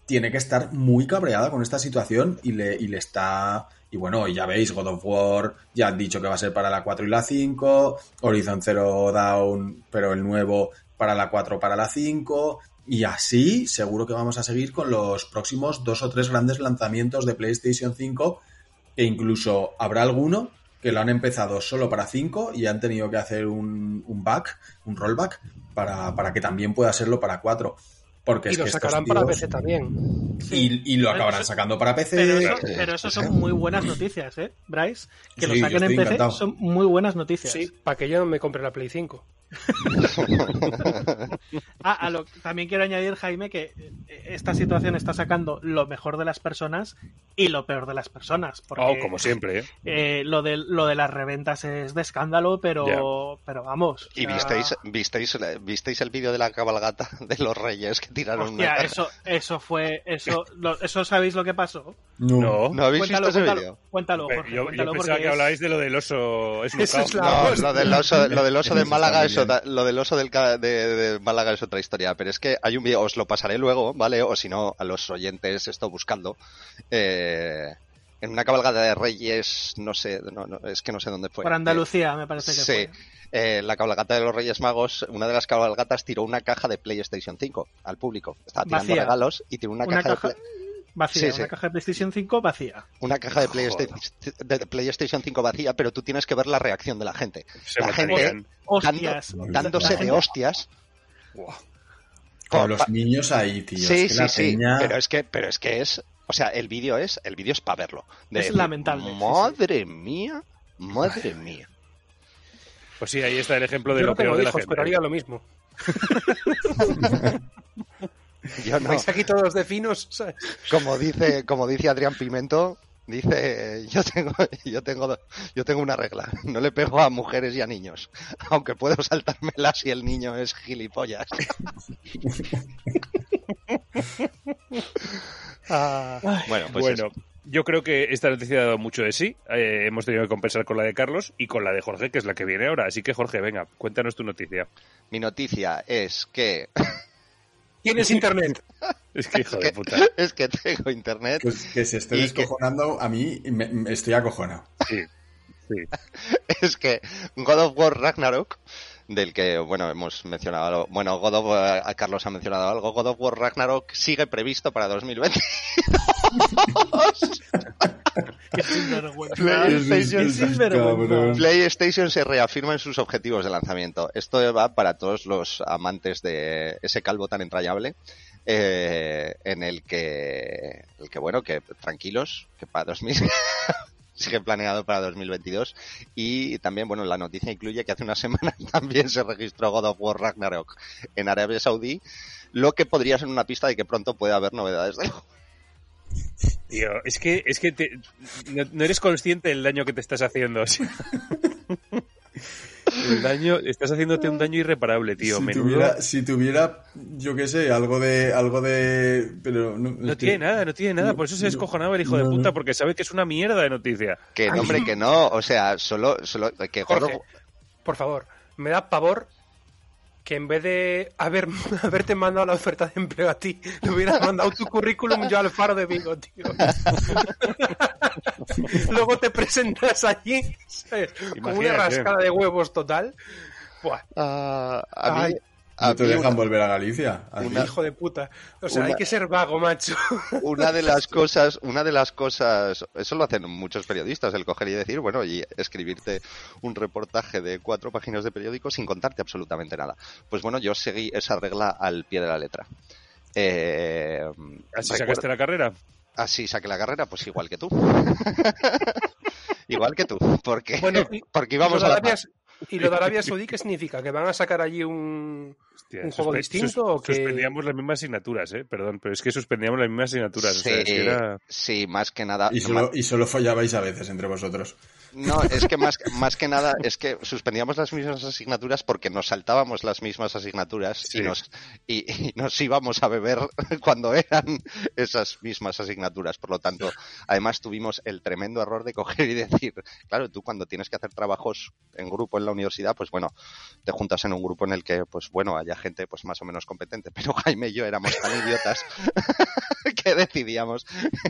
Speaker 4: tiene que estar muy cabreada con esta situación y le, y le está... Y bueno, ya veis, God of War ya han dicho que va a ser para la 4 y la 5, Horizon Zero Dawn, pero el nuevo para la 4 para la 5, y así seguro que vamos a seguir con los próximos dos o tres grandes lanzamientos de PlayStation 5, que incluso habrá alguno que lo han empezado solo para 5 y han tenido que hacer un, un back, un rollback, para, para que también pueda serlo para 4. Porque
Speaker 2: Y
Speaker 4: es
Speaker 2: lo
Speaker 4: que
Speaker 2: sacarán para PC también.
Speaker 5: Sí.
Speaker 4: y, y lo acabarán
Speaker 5: eso-
Speaker 4: sacando para PC.
Speaker 5: Pero eso, pero son muy buenas noticias, ¿eh, Bryce? Que lo
Speaker 4: Sí,
Speaker 5: saquen en PC
Speaker 4: encantado.
Speaker 5: son muy buenas noticias.
Speaker 2: Sí, para que yo no me compre la Play 5.
Speaker 5: Ah, a lo, también quiero añadir, Jaime, que eh, esta situación está sacando lo mejor de las personas y lo peor de las personas. Porque
Speaker 1: Oh, como siempre, ¿eh?
Speaker 5: eh, lo, de, lo de las reventas es de escándalo, pero, pero vamos.
Speaker 3: ¿Y
Speaker 5: sea,
Speaker 3: visteis, visteis, visteis el vídeo de la cabalgata de los reyes que tiraron
Speaker 5: Hostia,
Speaker 3: una
Speaker 5: eso, eso fue. Eso, lo- ¿Eso sabéis lo que pasó?
Speaker 1: No.
Speaker 3: ¿No habéis
Speaker 5: Cuéntalo,
Speaker 3: visto ese
Speaker 5: cuéntalo,
Speaker 3: vídeo?
Speaker 5: cuéntalo, Jorge,
Speaker 1: yo,
Speaker 5: cuéntalo
Speaker 1: pensaba
Speaker 5: porque
Speaker 1: que
Speaker 5: es-
Speaker 1: hablabais de lo del oso
Speaker 2: es la-
Speaker 3: No, lo del oso, lo del oso de Málaga es lo del oso del de, de Málaga es otra historia, pero es que hay un vídeo, os lo pasaré luego, ¿vale? O si no, a los oyentes esto buscando. Eh, en una cabalgata de Reyes, no sé, no, no, es que no sé dónde fue.
Speaker 5: Por Andalucía, me parece que
Speaker 3: Sí,
Speaker 5: fue.
Speaker 3: eh, la cabalgata de los Reyes Magos, una de las cabalgatas tiró una caja de PlayStation 5 al público. Estaba tirando
Speaker 5: Vacía.
Speaker 3: regalos y tiró una,
Speaker 5: Una
Speaker 3: caja,
Speaker 5: caja
Speaker 3: de,
Speaker 5: vacía,
Speaker 3: Sí, sí.
Speaker 5: una caja de PlayStation 5 vacía.
Speaker 3: una caja de. PlayStation, de PlayStation 5 vacía, pero tú tienes que ver la reacción de la gente.
Speaker 1: Se
Speaker 3: La gente-
Speaker 1: matarían.
Speaker 5: Hostias.
Speaker 3: Dando- dándose
Speaker 5: La
Speaker 3: de
Speaker 5: gente-
Speaker 3: hostias.
Speaker 4: Con los
Speaker 3: Pa-
Speaker 4: niños ahí, tío.
Speaker 3: Sí,
Speaker 4: es que
Speaker 3: sí,
Speaker 4: la
Speaker 3: sí.
Speaker 4: peña-
Speaker 3: Pero es que, pero es que es, o sea, el vídeo es, el vídeo es para verlo. De
Speaker 5: Es lamentable, sí, sí.
Speaker 3: Madre mía, madre mía.
Speaker 1: Pues sí, ahí está el ejemplo de
Speaker 2: Yo
Speaker 1: lo
Speaker 2: no
Speaker 1: peor de la
Speaker 2: hijos,
Speaker 1: gente.
Speaker 2: pero haría lo mismo.
Speaker 3: Yo no.
Speaker 2: Vais aquí todos de finos, ¿sabes?
Speaker 3: Como dice, como dice Adrián Pimento, dice, yo tengo, yo tengo, yo tengo una regla. No le pego a mujeres y a niños, aunque puedo saltármela si el niño es gilipollas. Bueno, pues
Speaker 1: bueno,
Speaker 3: eso.
Speaker 1: yo creo que esta noticia ha dado mucho de sí. Eh, hemos tenido que compensar con la de Carlos y con la de Jorge, que es la que viene ahora. Así que, Jorge, venga, cuéntanos tu noticia.
Speaker 3: mi noticia es que,
Speaker 2: Tienes internet.
Speaker 1: Es que, hijo de puta.
Speaker 3: es que tengo internet.
Speaker 4: Que, que se esté
Speaker 3: Y que-
Speaker 4: descojonando, a mí me, me estoy acojonado.
Speaker 1: Sí, sí.
Speaker 3: es que God of War Ragnarok, del que, bueno, hemos mencionado, algo- bueno, God of War, a Carlos ha mencionado algo, God of War Ragnarok sigue previsto para 2020. PlayStation. PlayStation se reafirma en sus objetivos de lanzamiento. Esto va para todos los amantes de ese calvo tan entrañable. eh, en el que, el que, bueno, que tranquilos, que para 2000 sigue planeado para 2022 y también, bueno, la noticia incluye que hace unas semanas también se registró God of War Ragnarok en Arabia Saudí, lo que podría ser una pista de que pronto puede haber novedades del juego.
Speaker 1: Tío, es que, es que te- no, no eres consciente del daño que te estás haciendo. o sea. El daño, estás haciéndote un daño irreparable, tío.
Speaker 4: si,
Speaker 1: Menudo.
Speaker 4: tuviera, si tuviera, yo qué sé, algo de. algo de pero no,
Speaker 1: No
Speaker 4: que-
Speaker 1: tiene nada, no tiene nada.
Speaker 4: no,
Speaker 1: Por eso se descojonaba el hijo de puta,
Speaker 4: no.
Speaker 1: porque sabe que es una mierda de noticia.
Speaker 3: Que no, hombre, que no, o sea, solo, solo que of-
Speaker 2: Jorge, por favor, me da pavor que en vez de haber, haberte mandado la oferta de empleo a ti, le hubieras mandado tu currículum yo al faro de Vigo, tío. Luego te presentas allí, ¿sabes? Como una
Speaker 1: Imagínate.
Speaker 2: rascada de huevos total. Buah,
Speaker 3: Ah, a mí,
Speaker 2: Ay.
Speaker 3: A
Speaker 4: No te dejan
Speaker 3: una-
Speaker 4: volver a Galicia. ¿A?
Speaker 3: Una-
Speaker 2: hijo de puta. O sea,
Speaker 3: Una-
Speaker 2: hay que ser vago, macho.
Speaker 3: una de las cosas, una de las cosas, eso lo hacen muchos periodistas, el coger y decir, bueno, y escribirte un reportaje de cuatro páginas de periódico sin contarte absolutamente nada. Pues bueno, yo seguí esa regla al pie de la letra. Eh,
Speaker 1: ¿Así
Speaker 3: recuerdo-
Speaker 1: sacaste la carrera?
Speaker 3: Así saqué la carrera, pues igual que tú. igual que tú, porque,
Speaker 2: Bueno,
Speaker 3: porque
Speaker 2: ¿Y
Speaker 3: íbamos a la
Speaker 2: ¿Y lo de Arabia Saudí qué significa? ¿Que van a sacar allí un,
Speaker 1: Hostia,
Speaker 2: un juego distinto o que...?
Speaker 1: Suspendíamos las mismas asignaturas, ¿eh? Perdón, pero es que suspendíamos las mismas asignaturas. o sea, es que
Speaker 3: Sí,
Speaker 1: era-
Speaker 3: sí, más que nada.
Speaker 4: Y solo, y solo follabais a veces entre vosotros.
Speaker 3: No, es que más, más que nada es que suspendíamos las mismas asignaturas porque nos saltábamos las mismas asignaturas
Speaker 1: Sí.
Speaker 3: y, nos, y, y nos íbamos a beber cuando eran esas mismas asignaturas. Por lo tanto, además tuvimos el tremendo error de coger y decir, claro, tú cuando tienes que hacer trabajos en grupo en la universidad, pues bueno, te juntas en un grupo en el que, pues bueno, haya gente pues más o menos competente. Pero Jaime y yo éramos tan idiotas que decidíamos,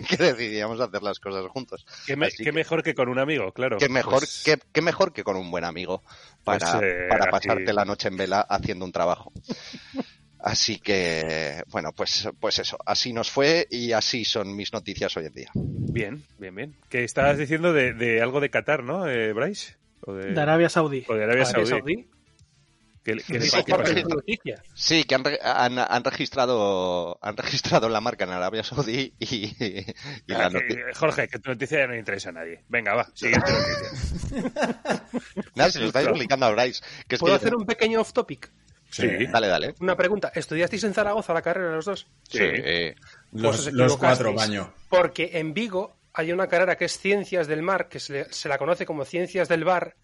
Speaker 3: que decidíamos hacer las cosas juntos.
Speaker 1: ¿Qué, me-
Speaker 3: Así
Speaker 1: qué
Speaker 3: que-
Speaker 1: mejor que con un amigo, claro.
Speaker 3: Qué mejor,
Speaker 1: Pues-
Speaker 3: qué, qué mejor que con un buen amigo para,
Speaker 1: Pues, eh,
Speaker 3: para pasarte la noche en vela haciendo un trabajo. Así que, bueno, pues, pues eso, así nos fue y así son mis noticias hoy en día.
Speaker 1: Bien, bien, bien. Que estabas diciendo de, de algo de Qatar, ¿no, eh, Bryce? O de,
Speaker 5: De Arabia Saudí.
Speaker 1: o de Arabia
Speaker 2: Arabia
Speaker 1: Saudí.
Speaker 2: Saudí.
Speaker 1: Que, que-
Speaker 2: Sí,
Speaker 1: que-.
Speaker 3: Sí, que han, re- han, han registrado han registrado la marca en Arabia Saudí y, y la
Speaker 1: Ah. Jorge, que tu noticia ya no interesa a nadie. Venga, va, siguiente noticia.
Speaker 3: Nada, se lo estáis explicando a Bryce. Que es
Speaker 2: ¿Puedo
Speaker 3: que-
Speaker 2: hacer un pequeño off topic?
Speaker 1: Sí.
Speaker 3: Dale, dale.
Speaker 2: Una pregunta. ¿Estudiasteis en Zaragoza la carrera los dos?
Speaker 1: Sí.
Speaker 4: Los,
Speaker 2: Pues os
Speaker 4: los cuatro baño.
Speaker 2: Porque en Vigo hay una carrera que es Ciencias del Mar, que se, le- se la conoce como Ciencias del Bar,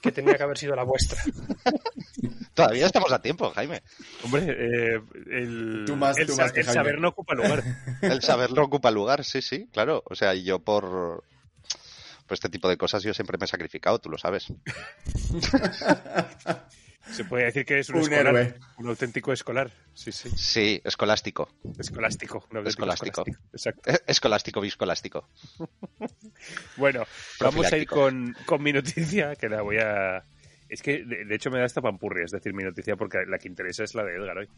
Speaker 2: que tenía que haber sido la vuestra.
Speaker 3: Todavía estamos a tiempo, Jaime.
Speaker 1: Hombre, eh, el,
Speaker 4: Tú más-
Speaker 1: el
Speaker 4: tú
Speaker 1: sa-
Speaker 4: más que
Speaker 1: el
Speaker 4: Jaime.
Speaker 1: saber no ocupa lugar.
Speaker 3: El saber no ocupa lugar, sí, sí, claro. O sea, y yo por, por este tipo de cosas yo siempre me he sacrificado, tú lo sabes.
Speaker 1: Se puede decir que es un,
Speaker 4: Un
Speaker 1: escolar,
Speaker 4: héroe.
Speaker 1: un auténtico escolar. Sí, sí.
Speaker 3: Sí, escolástico.
Speaker 1: Escolástico.
Speaker 3: Escolástico.
Speaker 1: Exacto.
Speaker 3: Eh, Escolástico, viscolástico.
Speaker 1: Bueno, vamos a ir con, con mi noticia, que la voy a... Es que, de, de hecho, me da esta pampurria, es decir, mi noticia, porque la que interesa es la de Edgar hoy.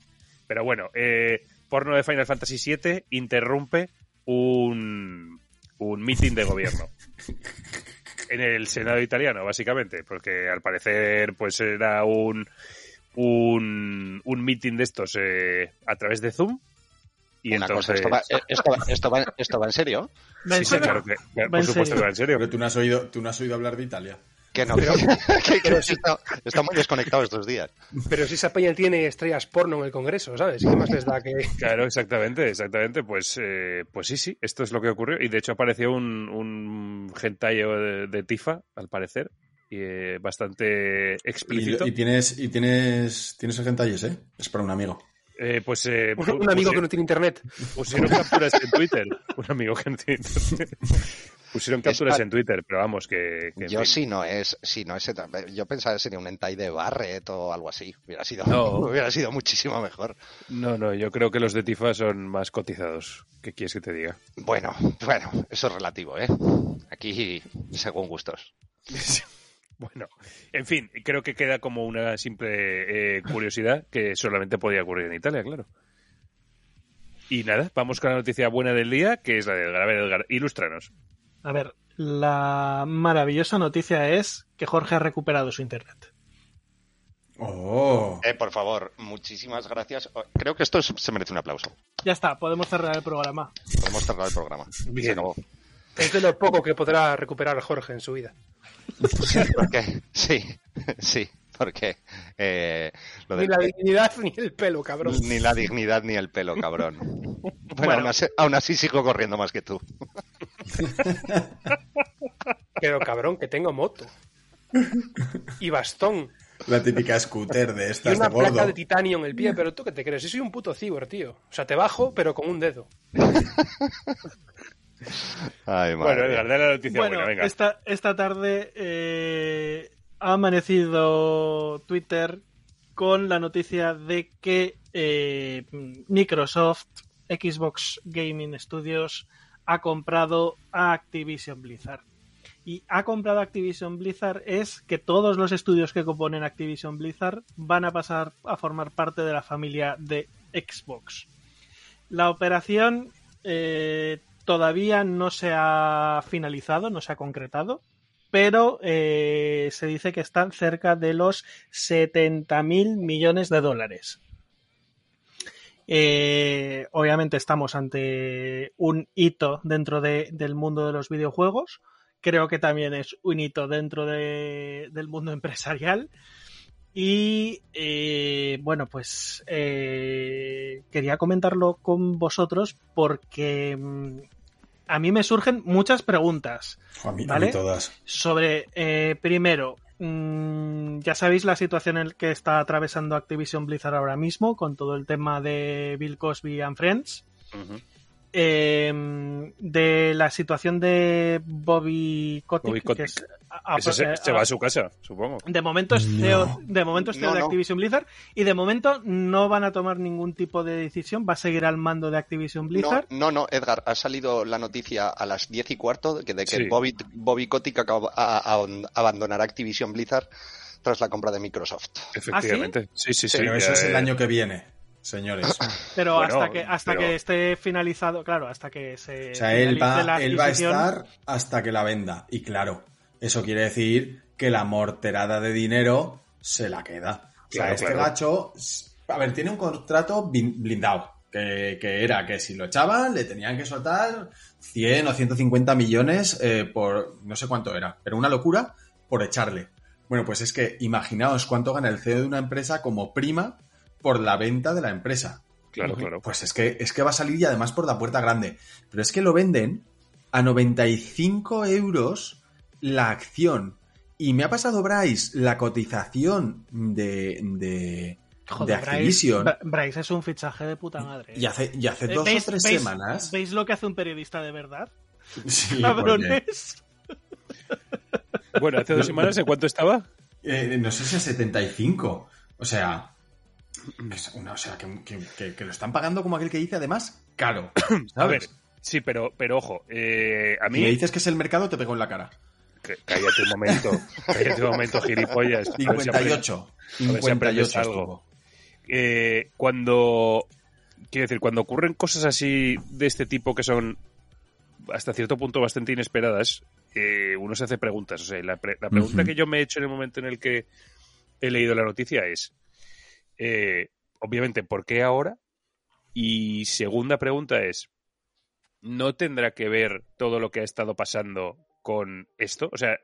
Speaker 1: Pero bueno, eh, porno de Final Fantasy VII interrumpe un, un meeting de gobierno. En el Senado italiano, básicamente, porque al parecer pues era un, un, un meeting de estos eh, a través de Zoom. Y
Speaker 3: Una
Speaker 1: entonces...
Speaker 3: cosa, ¿esto va, eh, esto, va, esto, va, ¿esto va en serio?
Speaker 1: Sí, sí,
Speaker 5: serio.
Speaker 1: claro que, por supuesto
Speaker 5: serio.
Speaker 1: que va en serio.
Speaker 4: Pero tú no has oído, tú no has oído hablar de Italia.
Speaker 3: Que no, que, que está, está muy desconectado estos días.
Speaker 2: Pero si esa peña tiene estrellas porno en el Congreso, ¿sabes? ¿Qué más les da que...?
Speaker 1: Claro, exactamente, exactamente. Pues, eh, pues sí, sí, esto es lo que ocurrió. Y de hecho apareció un, un gentayo de, de Tifa, al parecer, y, eh, bastante explícito.
Speaker 4: Y, y tienes, y tienes, tienes ¿eh? Es para un amigo.
Speaker 1: Eh, pues eh,
Speaker 2: Un, amigo
Speaker 1: pusi-
Speaker 2: que no tiene internet.
Speaker 1: pusieron capturas en Twitter. Un amigo que no tiene internet. Pusieron capturas en Twitter, pero vamos, que... que
Speaker 3: Yo
Speaker 1: fin.
Speaker 3: si no es, si no es, yo pensaba que sería un hentai de Barret o algo así. Hubiera sido,
Speaker 1: No.
Speaker 3: hubiera sido muchísimo mejor.
Speaker 1: No, no, yo creo que los de Tifa son más cotizados. ¿Qué quieres que te diga?
Speaker 3: Bueno, bueno, eso es relativo, ¿eh? Aquí según gustos.
Speaker 1: Bueno, en fin, creo que queda como una simple eh, curiosidad que solamente podía ocurrir en Italia, claro. Y nada, vamos con la noticia buena del día, que es la de Edgar. A ver, Edgar, ilústranos.
Speaker 5: A ver, la maravillosa noticia es que Jorge ha recuperado su internet.
Speaker 4: ¡Oh!
Speaker 3: Eh, por favor, muchísimas gracias. Oh, Creo que esto es- se merece un aplauso.
Speaker 5: Ya está, podemos cerrar el programa.
Speaker 3: Podemos cerrar el programa.
Speaker 1: Bien.
Speaker 3: Se acabó.
Speaker 2: Es de lo poco que podrá recuperar Jorge en su vida.
Speaker 3: Porque, sí, sí, porque eh, lo
Speaker 2: Ni
Speaker 3: de-
Speaker 2: la dignidad ni el pelo, cabrón.
Speaker 3: ni la dignidad ni el pelo, cabrón. Bueno,
Speaker 5: Bueno.
Speaker 3: Aún, así, aún así sigo corriendo más que tú.
Speaker 2: Pero cabrón, que tengo moto. Y bastón.
Speaker 4: La típica scooter de
Speaker 2: Y
Speaker 4: estas
Speaker 2: una
Speaker 4: de gordo.
Speaker 2: placa de titanio en el pie. Pero tú qué te crees, yo soy un puto cibor, tío. O sea, te bajo, pero con un dedo.
Speaker 3: Ay, madre
Speaker 1: Bueno. Edgar, dale la noticia
Speaker 5: Bueno,
Speaker 1: buena, venga.
Speaker 5: esta, esta tarde eh, ha amanecido Twitter con la noticia de que eh, Microsoft, Xbox Gaming Studios, ha comprado a Activision Blizzard. Y ha comprado Activision Blizzard es que todos los estudios que componen Activision Blizzard van a pasar a formar parte de la familia de Xbox. La operación eh, todavía no se ha finalizado, no se ha concretado, pero eh, se dice que están cerca de los 70 mil millones de dólares. Eh, obviamente estamos ante un hito dentro de, del mundo de los videojuegos. Creo que también es un hito dentro de, del mundo empresarial. Y eh, bueno, pues quería comentarlo con vosotros porque mm, a mí me surgen muchas preguntas.
Speaker 4: A mí, a
Speaker 5: ¿Vale?
Speaker 4: mí todas.
Speaker 5: Sobre, eh, primero, mm, ya sabéis la situación en la que está atravesando Activision Blizzard ahora mismo con todo el tema de Bill Cosby and Friends.
Speaker 1: Ujú.
Speaker 5: Eh, de la situación de Bobby Kotick,
Speaker 1: Bobby Kotick.
Speaker 5: que es a- a-
Speaker 1: Ese se, se va a su casa, supongo.
Speaker 5: de momento es
Speaker 4: No.
Speaker 5: De momento es CEO
Speaker 3: No,
Speaker 5: de
Speaker 3: no.
Speaker 5: Activision Blizzard y de momento no van a tomar ningún tipo de decisión, va a seguir al mando de Activision Blizzard.
Speaker 3: no, no, Edgar, ha salido la noticia a las 10 y cuarto de que, de que
Speaker 1: Sí.
Speaker 3: Bobby, Bobby Kotick acaba- a- abandonará Activision Blizzard tras la compra de Microsoft.
Speaker 1: Efectivamente. sí, sí, sí.
Speaker 4: Pero eso es el año que viene, señores.
Speaker 5: Pero
Speaker 1: Bueno,
Speaker 5: hasta que hasta
Speaker 1: pero-
Speaker 5: que esté finalizado, claro, hasta que se
Speaker 4: O sea, él
Speaker 5: la
Speaker 4: va, él va a estar hasta que la venda. Y claro, eso quiere decir que la morterada de dinero se la queda. O sea,
Speaker 1: Claro,
Speaker 4: este
Speaker 1: claro.
Speaker 4: gacho, a ver, tiene un contrato blindado. Que, que era que si lo echaban le tenían que soltar 100 o 150 millones eh, por no sé cuánto era, pero una locura por echarle. Bueno, pues es que imaginaos cuánto gana el CEO de una empresa como prima por la venta de la empresa.
Speaker 1: Claro, claro.
Speaker 4: Pues es que, es que va a salir y además por la puerta grande. Pero es que lo venden a 95 euros la acción. Y me ha pasado Bryce la cotización de, de,
Speaker 5: Joder,
Speaker 4: de Activision.
Speaker 5: Bryce, Bryce es un fichaje de puta madre.
Speaker 4: Y hace, y hace
Speaker 5: Eh,
Speaker 4: dos
Speaker 5: ¿veis-
Speaker 4: o tres
Speaker 5: veis-
Speaker 4: semanas.
Speaker 5: ¿Veis lo que hace un periodista de verdad?
Speaker 4: Sí, porque,
Speaker 5: Cabrones.
Speaker 1: Bueno, hace dos semanas, ¿en cuánto estaba?
Speaker 4: eh, no sé si a 75. O sea. Que es una- o sea, que, que- que- que lo están pagando como aquel que dice, además, caro. ¿sabes?
Speaker 1: A ver, sí, pero, pero ojo, eh, a
Speaker 4: Si me
Speaker 1: mí...
Speaker 4: dices que es el mercado, te pego en la cara.
Speaker 1: Cállate un momento, cállate un momento, gilipollas. A ver si aprendes.
Speaker 4: 58.
Speaker 1: a ver si aprendes
Speaker 4: 58
Speaker 1: algo. Eh, cuando... Quiero decir, cuando ocurren cosas así de este tipo que son hasta cierto punto bastante inesperadas, eh, uno se hace preguntas. O sea, la, pre- la pregunta que yo me he hecho en el momento en el que he leído la noticia es, eh, obviamente, ¿por qué ahora? Y segunda pregunta es, ¿no tendrá que ver todo lo que ha estado pasando con esto? O sea,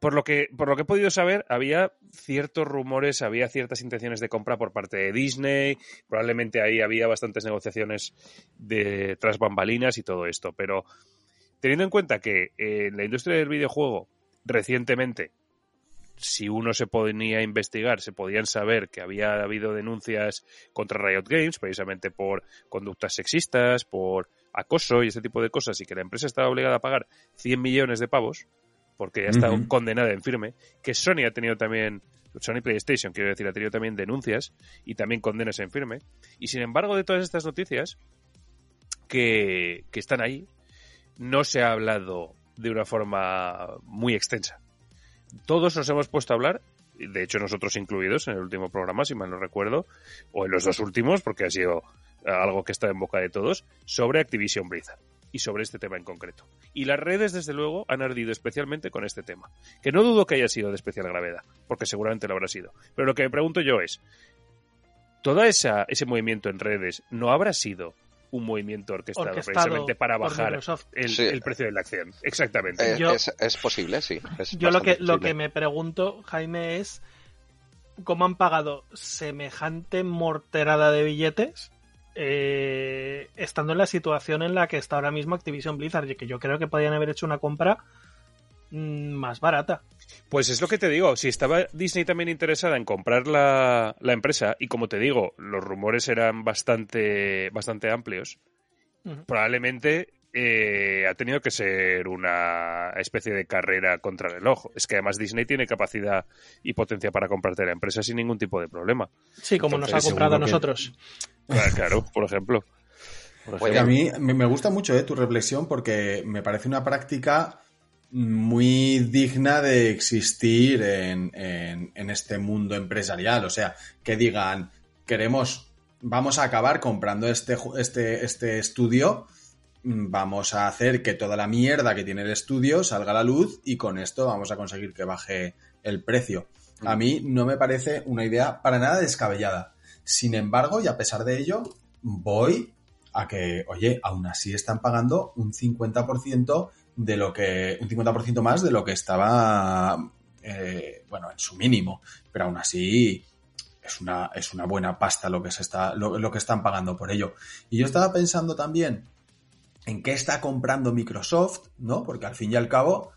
Speaker 1: por lo que, por lo que he podido saber, había ciertos rumores, había ciertas intenciones de compra por parte de Disney, probablemente ahí había bastantes negociaciones de tras bambalinas y todo esto, pero teniendo en cuenta que eh, en la industria del videojuego recientemente si uno se ponía a investigar, se podían saber que había habido denuncias contra Riot Games, precisamente por conductas sexistas, por acoso y ese tipo de cosas, y que la empresa estaba obligada a pagar 100 millones de pavos, porque ya está condenada en firme, que Sony ha tenido también, Sony PlayStation, quiero decir, ha tenido también denuncias y también condenas en firme, y sin embargo de todas estas noticias que, que están ahí, no se ha hablado de una forma muy extensa todos nos hemos puesto a hablar, de hecho nosotros incluidos en el último programa, si mal no recuerdo, o en los dos últimos, porque ha sido eh, algo que está en boca de todos, sobre Activision Blizzard y sobre este tema en concreto. Y las redes, desde luego, han ardido especialmente con este tema, que no dudo que haya sido de especial gravedad, porque seguramente lo habrá sido. Pero lo que me pregunto yo es, ¿toda esa, ese movimiento en redes no habrá sido un movimiento orquestado,
Speaker 5: Orquestado
Speaker 1: precisamente para bajar el,
Speaker 3: Sí.
Speaker 1: el precio de la acción? Exactamente.
Speaker 3: Eh,
Speaker 5: Yo-
Speaker 3: es, es posible, sí. es
Speaker 5: Yo lo que, lo me pregunto, Jaime, es cómo han pagado semejante morterada de billetes eh, estando en la situación en la que está ahora mismo Activision Blizzard, y que yo creo que podían haber hecho una compra mm, más barata.
Speaker 1: Pues es lo que te digo, si estaba Disney también interesada en comprar la, la empresa, y como te digo, los rumores eran bastante, bastante amplios, probablemente eh, ha tenido que ser una especie de carrera contra el reloj. Es que además Disney tiene capacidad y potencia para comprarte la empresa sin ningún tipo de problema.
Speaker 5: Sí, como nos ha comprado a
Speaker 4: que-
Speaker 5: nosotros.
Speaker 1: Claro, por ejemplo. Por
Speaker 3: Oye,
Speaker 4: a mí me me gusta mucho eh, tu reflexión porque me parece una práctica muy digna de existir en, en- este mundo empresarial. O sea, que digan, queremos, vamos a acabar comprando este, este, este estudio, mm, vamos a hacer que toda la mierda que tiene el estudio salga a la luz y con esto vamos a conseguir que baje el precio. A mí no me parece una idea para nada descabellada. Sin embargo, y a pesar de ello, voy a que, oye, aún así están pagando un 50% de lo que, un 50% más de lo que estaba, eh, bueno, en su mínimo. Pero aún así es una, es una buena pasta lo que se está, lo, lo que están pagando por ello. Y yo estaba pensando también en qué está comprando Microsoft, ¿no? Porque al fin y al cabo,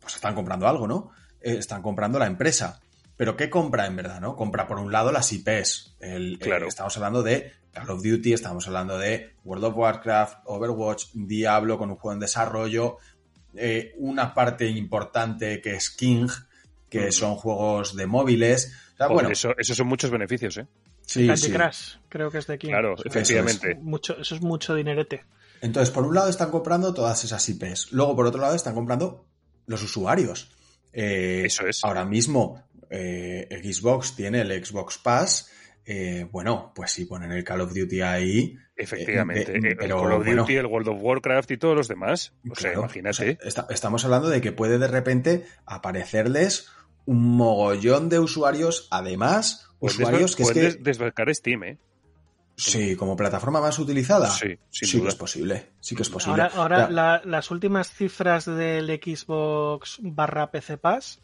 Speaker 4: pues están comprando algo, ¿no? Eh, están comprando la empresa. Pero ¿qué compra en verdad, no? Compra por un lado las IPs. El,
Speaker 1: Claro.
Speaker 4: estamos hablando de Call of Duty, estamos hablando de World of Warcraft, Overwatch, Diablo con un juego en desarrollo, eh, una parte importante que es King, que son juegos de móviles. O sea,
Speaker 1: Joder,
Speaker 4: bueno,
Speaker 1: eso, esos son muchos beneficios, ¿eh?
Speaker 4: sí,
Speaker 5: Candy
Speaker 4: sí.
Speaker 5: Crush, creo que es de King.
Speaker 1: Claro, efectivamente.
Speaker 5: Mucho, eso es mucho dinerete.
Speaker 4: Entonces, por un lado están comprando todas esas IPs. Luego, por otro lado, están comprando los usuarios. Eh,
Speaker 1: Eso es.
Speaker 4: Ahora mismo, eh, Xbox tiene el Xbox Pass. Eh, bueno, pues si ponen el Call of Duty ahí.
Speaker 1: Efectivamente.
Speaker 4: Eh, de-
Speaker 1: el
Speaker 4: pero,
Speaker 1: Call of
Speaker 4: bueno.
Speaker 1: Duty, el World of Warcraft y todos los demás. O sea, imagínate.
Speaker 4: o sea, esta- estamos hablando de que puede de repente aparecerles un mogollón de usuarios, además, usuarios que es
Speaker 1: pueden
Speaker 4: que.
Speaker 1: des- desbancar Steam, ¿eh?
Speaker 4: Sí, como plataforma más utilizada.
Speaker 1: Sí, sin
Speaker 4: sí que
Speaker 1: duda.
Speaker 4: es posible. Sí que es posible.
Speaker 5: Ahora, ahora
Speaker 4: Ya.
Speaker 5: la- las últimas cifras del Xbox barra PC Pass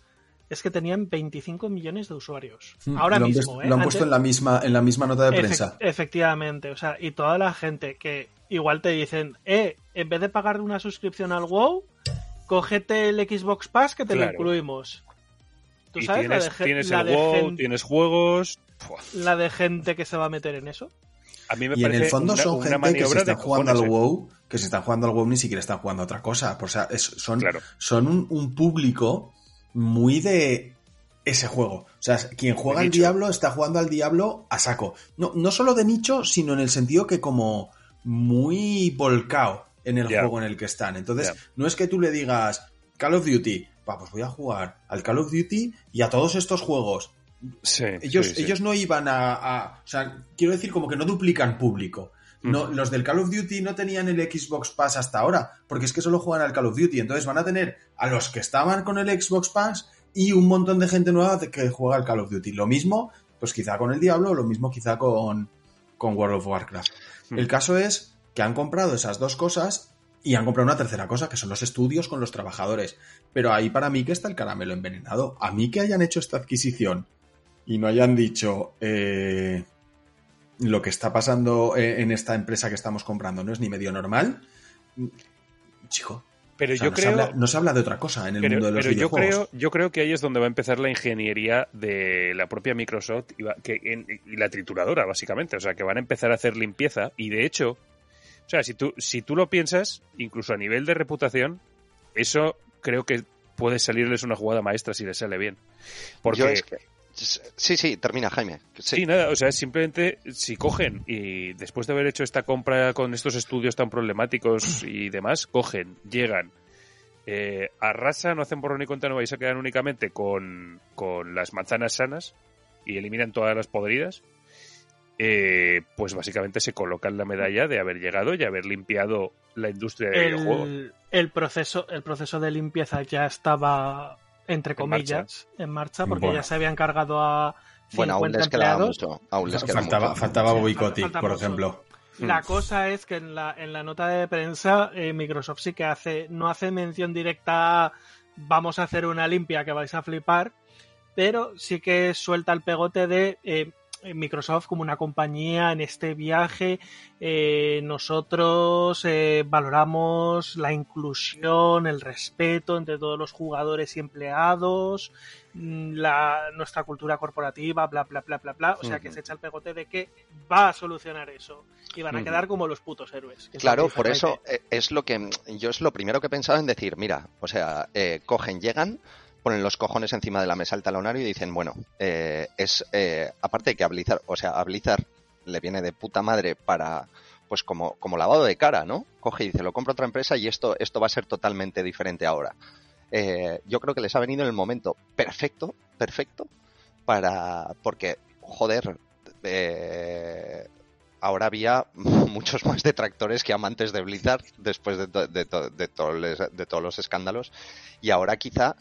Speaker 5: es que tenían 25 millones de usuarios.
Speaker 4: Mm,
Speaker 5: Ahora
Speaker 4: lo
Speaker 5: mismo, ¿eh?
Speaker 4: lo han
Speaker 5: Antes-
Speaker 4: puesto en la misma, en la misma nota de prensa.
Speaker 5: efectivamente, o sea, y toda la gente que igual te dicen, eh, en vez de pagar una suscripción al WoW, cógete el Xbox Pass que te lo incluimos. ¿Tú
Speaker 1: Y
Speaker 5: sabes
Speaker 1: tienes,
Speaker 5: la de,
Speaker 1: tienes
Speaker 5: la
Speaker 1: el
Speaker 5: de
Speaker 1: WoW,
Speaker 5: gen-
Speaker 1: tienes juegos.
Speaker 5: La de gente que se va a meter en eso?
Speaker 1: A mí me
Speaker 4: Y en el fondo
Speaker 1: una,
Speaker 4: son
Speaker 1: una
Speaker 4: gente que se están jugando al
Speaker 1: ¿eh?
Speaker 4: WoW, que se están jugando al WoW ni siquiera están jugando a otra cosa. O sea, es- son,
Speaker 1: Claro.
Speaker 4: son un, un público muy de ese juego. O sea, quien juega al. Diablo está jugando al Diablo a saco. No, no solo de nicho, sino en el sentido que como muy volcado en el juego en el que están. Entonces, no es que tú le digas Call of Duty, va, pues voy a jugar al Call of Duty y a todos estos juegos.
Speaker 1: Sí,
Speaker 4: Ellos,
Speaker 1: sí, sí.
Speaker 4: ellos no iban a, a- O sea, quiero decir como que no duplican público. No, Los del Call of Duty no tenían el Xbox Pass hasta ahora, porque es que solo juegan al Call of Duty. Entonces van a tener a los que estaban con el Xbox Pass y un montón de gente nueva que juega al Call of Duty. Lo mismo, pues quizá con el Diablo, lo mismo quizá con, con World of Warcraft. El caso es que han comprado esas dos cosas y han comprado una tercera cosa, que son los estudios con los trabajadores. Pero ahí para mí que está el caramelo envenenado. A mí que hayan hecho esta adquisición y no hayan dicho eh, lo que está pasando eh, en esta empresa que estamos comprando no es ni medio normal, chico.
Speaker 1: Pero
Speaker 4: o sea,
Speaker 1: yo
Speaker 4: no, se
Speaker 1: creo,
Speaker 4: habla, no se habla de otra cosa en el
Speaker 1: pero,
Speaker 4: mundo de los
Speaker 1: pero yo
Speaker 4: videojuegos.
Speaker 1: creo, yo creo que ahí es donde va a empezar la ingeniería de la propia Microsoft y, va- que, en- y la trituradora, básicamente. O sea, que van a empezar a hacer limpieza y de hecho, o sea, si tú, si tú lo piensas, incluso a nivel de reputación, eso creo que puede salirles una jugada maestra si les sale bien. Porque
Speaker 3: Yo es que- Sí, sí, termina, Jaime. Sí.
Speaker 1: Sí, nada, o sea, simplemente si cogen y después de haber hecho esta compra con estos estudios tan problemáticos y demás, cogen, llegan, eh, arrasan, no hacen borrón ni cuenta nueva y se quedan únicamente con, con las manzanas sanas y eliminan todas las podridas, eh, pues básicamente se colocan la medalla de haber llegado y haber limpiado la industria de videojuegos.
Speaker 5: El, el proceso, el proceso de limpieza ya estaba, entre
Speaker 1: En marcha.
Speaker 5: comillas, en marcha, porque
Speaker 4: Bueno.
Speaker 5: ya se habían cargado a 50
Speaker 3: Bueno, aún les quedaba
Speaker 5: empleados.
Speaker 3: mucho. Aún les queda
Speaker 4: Faltaba,
Speaker 3: mucho.
Speaker 4: faltaba Bobby Kotick, por ejemplo.
Speaker 5: La
Speaker 1: Mm.
Speaker 5: cosa es que en la, en la nota de prensa eh, Microsoft sí que hace, no hace mención directa a vamos a hacer una limpia que vais a flipar, pero sí que suelta el pegote de eh, Microsoft como una compañía en este viaje eh, nosotros eh, valoramos la inclusión, el respeto entre todos los jugadores y empleados, mm, la, nuestra cultura corporativa, bla, bla, bla, bla, bla. O sea, que se echa el pegote de que va a solucionar eso y van a quedar como los putos héroes.
Speaker 3: Claro, por eso eh, es lo que yo es lo primero que he pensado en decir, mira, o sea, cogen, llegan ponen los cojones encima de la mesa al talonario y dicen, bueno, eh, es eh, aparte de que Blizzard, o sea, Blizzard le viene de puta madre para pues como, como lavado de cara, ¿no? Coge y dice, lo compro otra empresa y esto, esto va a ser totalmente diferente ahora. Eh, yo creo que les ha venido en el momento perfecto, perfecto, para, porque, joder, ahora había muchos más detractores que amantes de Blizzard después de, de, de todos los escándalos y ahora quizá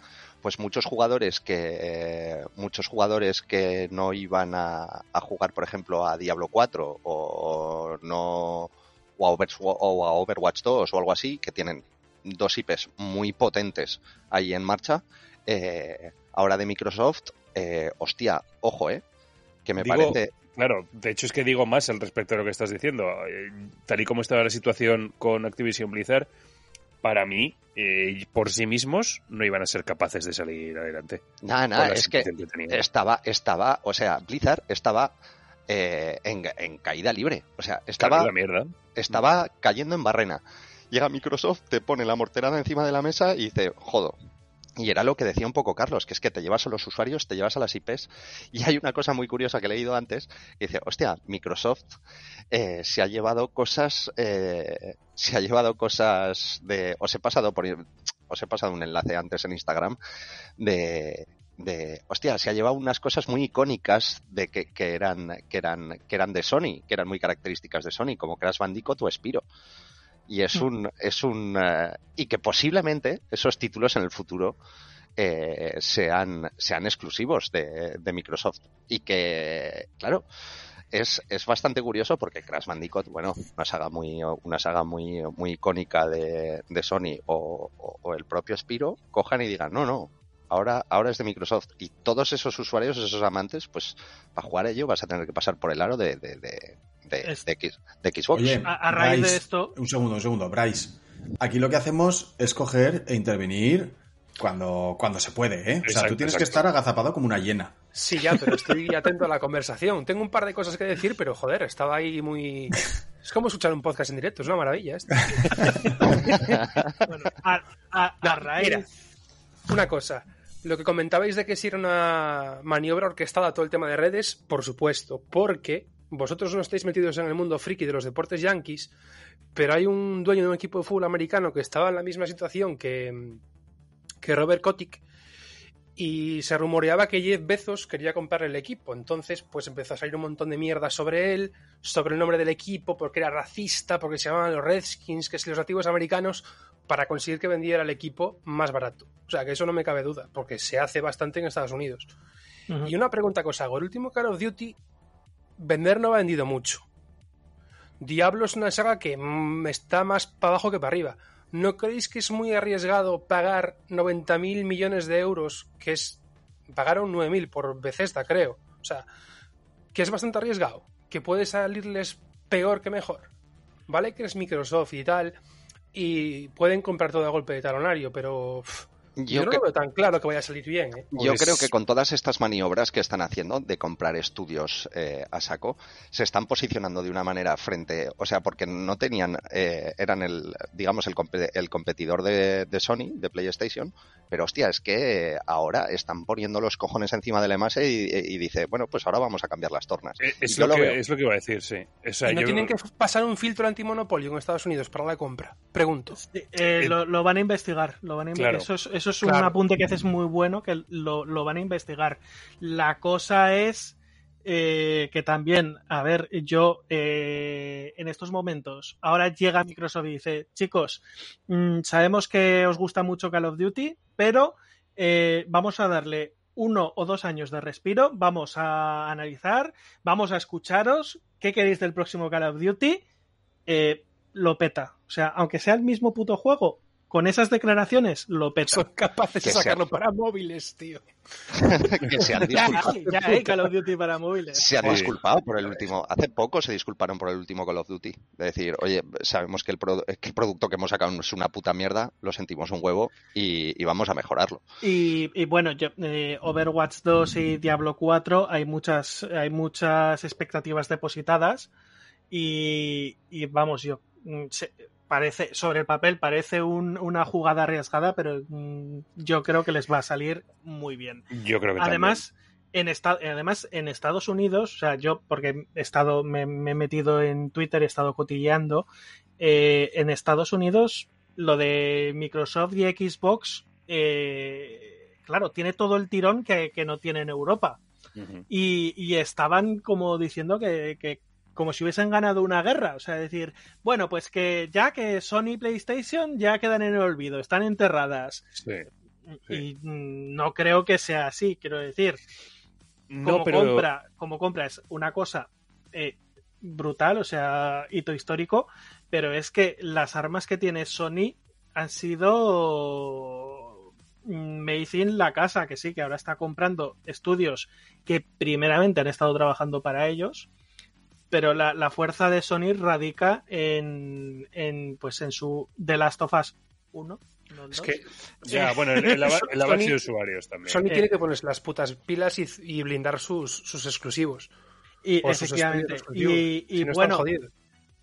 Speaker 3: pues muchos jugadores que muchos jugadores que no iban a, jugar por ejemplo a Diablo 4 o no o a, Overwatch 2 o algo así que tienen dos IPs muy potentes ahí en marcha eh, ahora de Microsoft eh, hostia ojo eh que me parece
Speaker 1: Claro, de hecho es que digo más al respecto de lo que estás diciendo. Eh, tal y como estaba la situación con Activision Blizzard, para mí, eh, por sí mismos, no iban a ser capaces de salir adelante.
Speaker 3: Nada, nada, es que estaba, estaba, o sea, Blizzard estaba eh, en, caída libre. O sea, estaba, estaba cayendo en barrena. Llega Microsoft, te pone la morterada encima de la mesa y dice, jodo, y era lo que decía un poco Carlos, que es que te llevas a los usuarios, te llevas a las IPs. Y hay una cosa muy curiosa que he leído antes, que dice, hostia, Microsoft eh, se ha llevado cosas, eh, se ha llevado cosas de, os he pasado por, os he pasado un enlace antes en Instagram de, de, hostia, se ha llevado unas cosas muy icónicas de que, que eran, que eran, que eran de Sony, que eran muy características de Sony, como Crash Bandicoot o Spiro y es un es un eh, y que posiblemente esos títulos en el futuro eh, sean sean exclusivos de, de, Microsoft y que claro es, es bastante curioso porque Crash Bandicoot bueno una saga muy una saga muy muy icónica de, de Sony o, o, el propio Spiro cojan y digan no no ahora, ahora es de Microsoft. Y todos esos usuarios, esos amantes, pues para jugar a ello vas a tener que pasar por el aro de, de, de, Xbox.
Speaker 5: a, raíz de esto.
Speaker 4: Un segundo, un segundo, Bryce. Aquí lo que hacemos es coger e intervenir cuando, cuando se puede, ¿eh? o sea, tú tienes que estar agazapado como una hiena.
Speaker 2: Sí, ya, pero estoy atento a la conversación. Tengo un par de cosas que decir, pero joder, estaba ahí muy. Es como escuchar un podcast en directo, es una maravilla esto. bueno, a, raíz. una cosa. Lo que comentabais de que si era una maniobra orquestada todo el tema de redes, por supuesto, porque vosotros no estáis metidos en el mundo friki de los deportes yankees, pero hay un dueño de un equipo de fútbol americano que estaba en la misma situación que, que Robert Kotick y se rumoreaba que Jeff Bezos quería comprar el equipo. Entonces, pues empezó a salir un montón de mierda sobre él, sobre el nombre del equipo, porque era racista, porque se llamaban los Redskins, que si los nativos americanos, para conseguir que vendiera el equipo más barato. O sea, que eso no me cabe duda, porque se hace bastante en Estados Unidos. Y una pregunta que os hago, el último Call of Duty, vender no ha vendido mucho. Diablo es una saga que mm, está más para abajo que para arriba. ¿No creéis que es muy arriesgado pagar 90.000 millones de euros, que es... Pagaron 9.000 por Bethesda, creo. O sea, que es bastante arriesgado, que puede salirles peor que mejor. Vale que es Microsoft y tal, y pueden comprar todo a golpe de talonario, pero yo, no lo veo tan claro que vaya a salir bien. ¿eh?
Speaker 3: Yo pues creo que con todas estas maniobras que están haciendo de comprar estudios eh, a saco, se están posicionando de una manera frente, o sea, porque no tenían, eh, eran el, digamos, el, el competidor de, Sony, de PlayStation, pero hostia, es que ahora están poniendo los cojones encima de la masa y, dice, bueno, pues ahora vamos a cambiar las tornas.
Speaker 1: Es, lo, que, es lo que iba a decir, sí.
Speaker 2: no tienen que pasar un filtro antimonopolio en Estados Unidos para la compra? Pregunto.
Speaker 5: lo, van a investigar, lo van a investigar. Eso eso es un apunte que haces muy bueno, que lo, van a investigar. La cosa es eh, que también, a ver, yo eh, en estos momentos, ahora llega Microsoft y dice, chicos, mm, sabemos que os gusta mucho Call of Duty, pero eh, vamos a darle uno o dos años de respiro, vamos a analizar, vamos a escucharos, ¿qué queréis del próximo Call of Duty? lo peta. O sea, aunque sea el mismo puto juego, con esas declaraciones lo peta.
Speaker 2: Son capaces
Speaker 3: Que
Speaker 2: de
Speaker 3: sea-
Speaker 2: sacarlo para móviles, tío.
Speaker 3: que se han
Speaker 5: Ya
Speaker 3: disculpado.
Speaker 5: ya hay Call of Duty para móviles.
Speaker 3: Se han disculpado por el último. Hace poco se disculparon por el último Call of Duty. De decir, oye, sabemos que el, produ- que el producto que hemos sacado es una puta mierda, lo sentimos un huevo y, y vamos a mejorarlo.
Speaker 5: Y, y bueno, yo, eh, Overwatch 2 y Diablo 4 hay muchas, hay muchas expectativas depositadas y, y vamos, yo mm, se- parece sobre el papel parece un- una jugada arriesgada, pero mm, yo creo que les va a salir muy bien.
Speaker 1: Yo creo que
Speaker 5: Además, en esta- además, en Estados Unidos, o sea, yo, porque he estado, me, me he metido en Twitter, he estado cotilleando, eh, en Estados Unidos, lo de Microsoft y Xbox, eh, claro, tiene todo el tirón que, que no tiene en Europa.
Speaker 1: también.
Speaker 5: Y, y estaban como diciendo que, que como si hubiesen ganado una guerra. O sea, decir, bueno, pues que ya que Sony y PlayStation ya quedan en el olvido, están enterradas.
Speaker 1: Sí.
Speaker 5: Y mm, no creo que sea así, quiero decir
Speaker 1: No,
Speaker 5: como
Speaker 1: pero
Speaker 5: compra, como compra es una cosa eh, brutal, o sea, hito histórico, pero es que las armas que tiene Sony han sido mm, made in la casa, que sí, que ahora está comprando estudios que primeramente han estado trabajando para ellos, pero la, la fuerza de Sony radica en, en pues en su The Last of Us 1. no el
Speaker 1: es
Speaker 5: 2.
Speaker 1: que ya, bueno, en, en la, ba- en la base
Speaker 2: Sony-
Speaker 1: de usuarios también.
Speaker 2: Sony
Speaker 5: Eh.
Speaker 2: tiene que ponerse las putas pilas y, y blindar sus, sus exclusivos.
Speaker 5: y
Speaker 2: o sus
Speaker 5: efectivamente,
Speaker 2: estudios exclusivos.
Speaker 5: y, y
Speaker 2: Si no están
Speaker 5: bueno.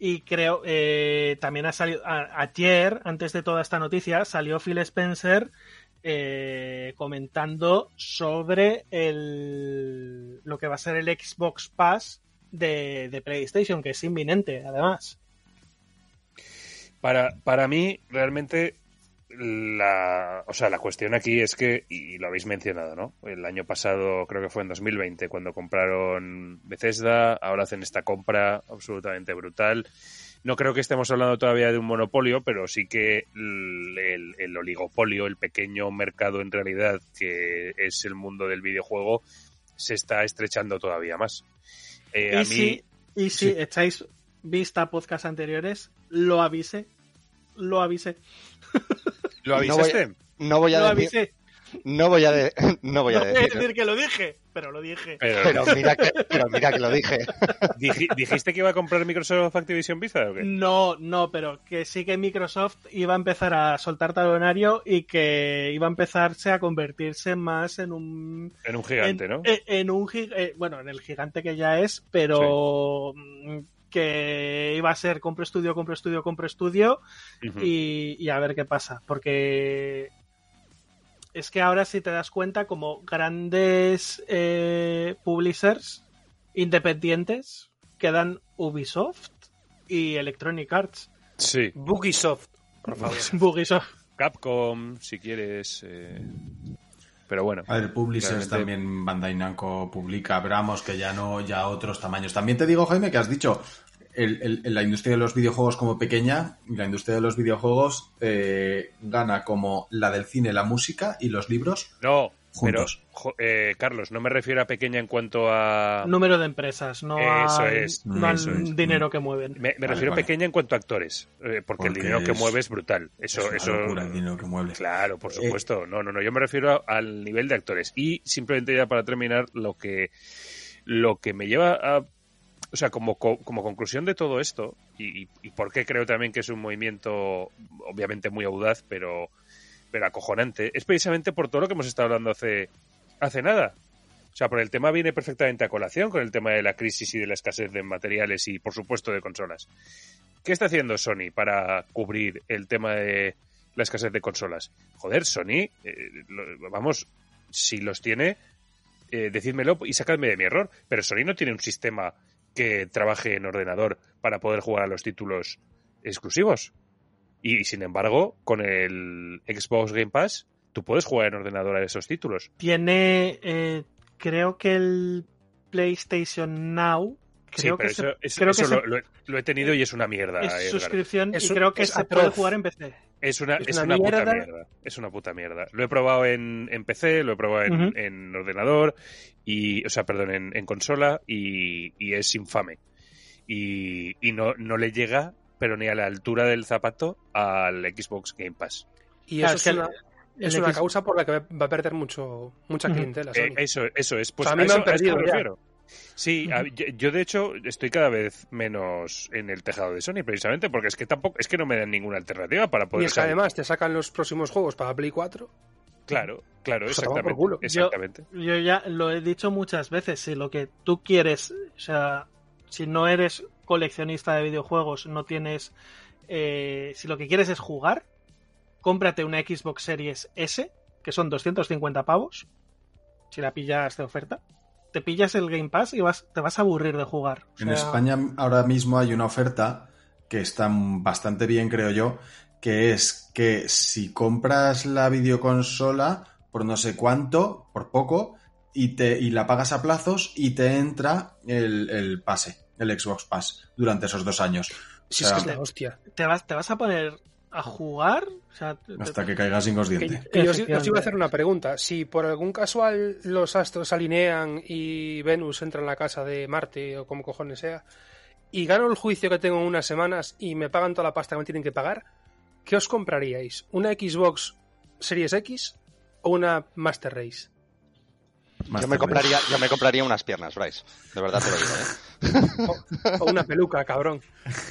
Speaker 5: Y creo, eh, también ha salido, a- ayer, antes de toda esta noticia, salió Phil Spencer eh, comentando sobre el, lo que va a ser el Xbox Pass de, de PlayStation, que es inminente, además.
Speaker 1: Para, para mí, realmente, la, o sea, la cuestión aquí es que, y lo habéis mencionado, ¿no? El año pasado, creo que fue en 2020, cuando compraron Bethesda, ahora hacen esta compra absolutamente brutal. No creo que estemos hablando todavía de un monopolio, pero sí que el, el- el oligopolio, el pequeño mercado en realidad que es el mundo del videojuego, se está estrechando todavía más. Eh,
Speaker 5: y
Speaker 1: a mí,
Speaker 5: si, y si
Speaker 1: sí.
Speaker 5: echáis vista a podcasts anteriores, lo avise. Lo avise.
Speaker 1: ¿lo
Speaker 3: No voy a-
Speaker 1: avisaste?
Speaker 3: No voy a
Speaker 5: Lo
Speaker 3: decir,
Speaker 5: avise.
Speaker 3: No voy a, de- no voy a
Speaker 5: No voy a
Speaker 3: decir,
Speaker 5: que lo dije, pero lo dije.
Speaker 1: Pero-
Speaker 3: pero mira que, pero mira que lo dije.
Speaker 1: Diji- ¿Dijiste que iba a comprar Microsoft Activision Blizzard o qué?
Speaker 5: No, no, pero que sí que Microsoft iba a empezar a soltar talonario y que iba a empezarse a convertirse más en un
Speaker 1: En un gigante,
Speaker 5: en,
Speaker 1: ¿no?
Speaker 5: en- en un eh, bueno, en el gigante que ya es, pero mm, que iba a ser compro estudio, compro estudio, compro estudio y, y a ver qué pasa, porque es que ahora si te das cuenta como grandes eh, publishers independientes quedan Ubisoft y Electronic Arts.
Speaker 1: Sí.
Speaker 2: Bugisoft, por favor.
Speaker 5: Ubisoft.
Speaker 1: Capcom, si quieres. eh, Pero bueno.
Speaker 4: A ver, Publishers
Speaker 1: Realmente-
Speaker 4: también Bandai Namco publica, pero vamos, que ya no, ya otros tamaños. También te digo, Jaime, que has dicho, el- el- el- la industria de los videojuegos como pequeña, y la industria de los videojuegos eh, gana como la del cine, la música y los libros.
Speaker 1: No,
Speaker 4: Juntos.
Speaker 1: pero, jo- eh, Carlos, no me refiero a pequeña en cuanto a.
Speaker 5: Número de empresas, no
Speaker 1: Eso
Speaker 5: al,
Speaker 1: es,
Speaker 5: no al
Speaker 4: eso es.
Speaker 5: dinero que mueven.
Speaker 1: Me, me
Speaker 4: Vale,
Speaker 1: refiero a
Speaker 4: vale.
Speaker 1: pequeña en cuanto a actores, eh, porque, el
Speaker 4: Porque
Speaker 1: dinero que
Speaker 4: es-
Speaker 1: mueve es brutal. Eso,
Speaker 4: es una
Speaker 1: eso.
Speaker 4: locura el dinero que mueve.
Speaker 1: Claro, por
Speaker 4: Eh,
Speaker 1: supuesto. No, no, no. Yo me refiero a- al nivel de actores. Y simplemente ya para terminar, lo que, lo que me lleva a. O sea, como, co- como conclusión de todo esto, y, y, por qué creo también que es un movimiento obviamente muy audaz, pero, pero acojonante, es precisamente por todo lo que hemos estado hablando hace, hace nada. O sea, por el tema viene perfectamente a colación con el tema de la crisis y de la escasez de materiales y, por supuesto, de consolas. ¿Qué está haciendo Sony para cubrir el tema de la escasez de consolas? Joder, Sony, eh, vamos, si los tiene, eh, decídmelo y sacadme de mi error. Pero Sony no tiene un sistema que trabaje en ordenador para poder jugar a los títulos exclusivos. Y, sin embargo, con el Xbox Game Pass, tú puedes jugar en ordenador a esos títulos.
Speaker 5: Tiene, eh, creo que el PlayStation Now,
Speaker 1: Sí,
Speaker 5: creo
Speaker 1: pero
Speaker 5: que,
Speaker 1: eso,
Speaker 5: se-
Speaker 1: eso-
Speaker 5: creo que
Speaker 1: eso
Speaker 5: se-
Speaker 1: lo, lo he, lo he tenido y es una mierda.
Speaker 5: es
Speaker 1: Edgar.
Speaker 5: suscripción
Speaker 2: Es
Speaker 5: y
Speaker 2: un-
Speaker 5: creo que
Speaker 2: es
Speaker 5: se puede jugar en PC.
Speaker 1: Es una,
Speaker 2: Es
Speaker 1: es
Speaker 2: una
Speaker 1: una, puta
Speaker 2: mierda.
Speaker 1: mierda. Es una puta mierda. Lo he probado en, en PC, lo he probado en, ordenador, y, o sea, perdón, en, en consola, y, y es infame. Y, y no, no le llega pero ni a la altura del zapato al Xbox Game Pass.
Speaker 2: Y eso
Speaker 5: es
Speaker 2: es
Speaker 5: que
Speaker 2: una, es una
Speaker 5: X-
Speaker 2: causa por la que va a perder mucho mucha clientela.
Speaker 1: Eh, eso, eso es. Pues
Speaker 2: O sea, a mí me
Speaker 1: eso-
Speaker 2: han perdido
Speaker 1: esto me
Speaker 2: ya.
Speaker 1: Sí, a- yo, yo, de hecho estoy cada vez menos en el tejado de Sony precisamente porque es que tampoco es que no me dan ninguna alternativa para
Speaker 2: y
Speaker 1: poder
Speaker 2: es que
Speaker 1: salir.
Speaker 2: además te sacan los próximos juegos para Play 4.
Speaker 1: Claro, claro,
Speaker 2: Pues
Speaker 1: exactamente.
Speaker 2: culo.
Speaker 1: Exactamente.
Speaker 5: Yo ya lo he dicho muchas veces, si lo que tú quieres, o sea, si no eres coleccionista de videojuegos, no tienes, eh, si lo que quieres es jugar, cómprate una Xbox Series S, que son 250 pavos, si la pillas de oferta, te pillas el Game Pass y vas, te vas a aburrir de jugar. O
Speaker 4: En España ahora mismo hay una oferta que está bastante bien, creo yo, que es que si compras la videoconsola por no sé cuánto, por poco, y, te, y la pagas a plazos y te entra el, el pase, el Xbox Pass, durante esos dos años.
Speaker 2: Si
Speaker 4: O sea,
Speaker 2: es que es la hostia.
Speaker 5: te vas, te vas a poner a jugar, o sea, te-
Speaker 4: Hasta que caigas inconsciente.
Speaker 2: Que- que yo os- iba a hacer una pregunta. Si por algún casual los astros se alinean y Venus entra en la casa de Marte o como cojones sea, y gano el juicio que tengo en unas semanas y me pagan toda la pasta que me tienen que pagar, ¿qué os compraríais? ¿Una Xbox Series X o una Master Race?
Speaker 3: Yo me
Speaker 4: Race.
Speaker 3: compraría, yo me compraría unas piernas, Bryce. De verdad te lo digo, ¿eh?
Speaker 2: O una peluca, cabrón.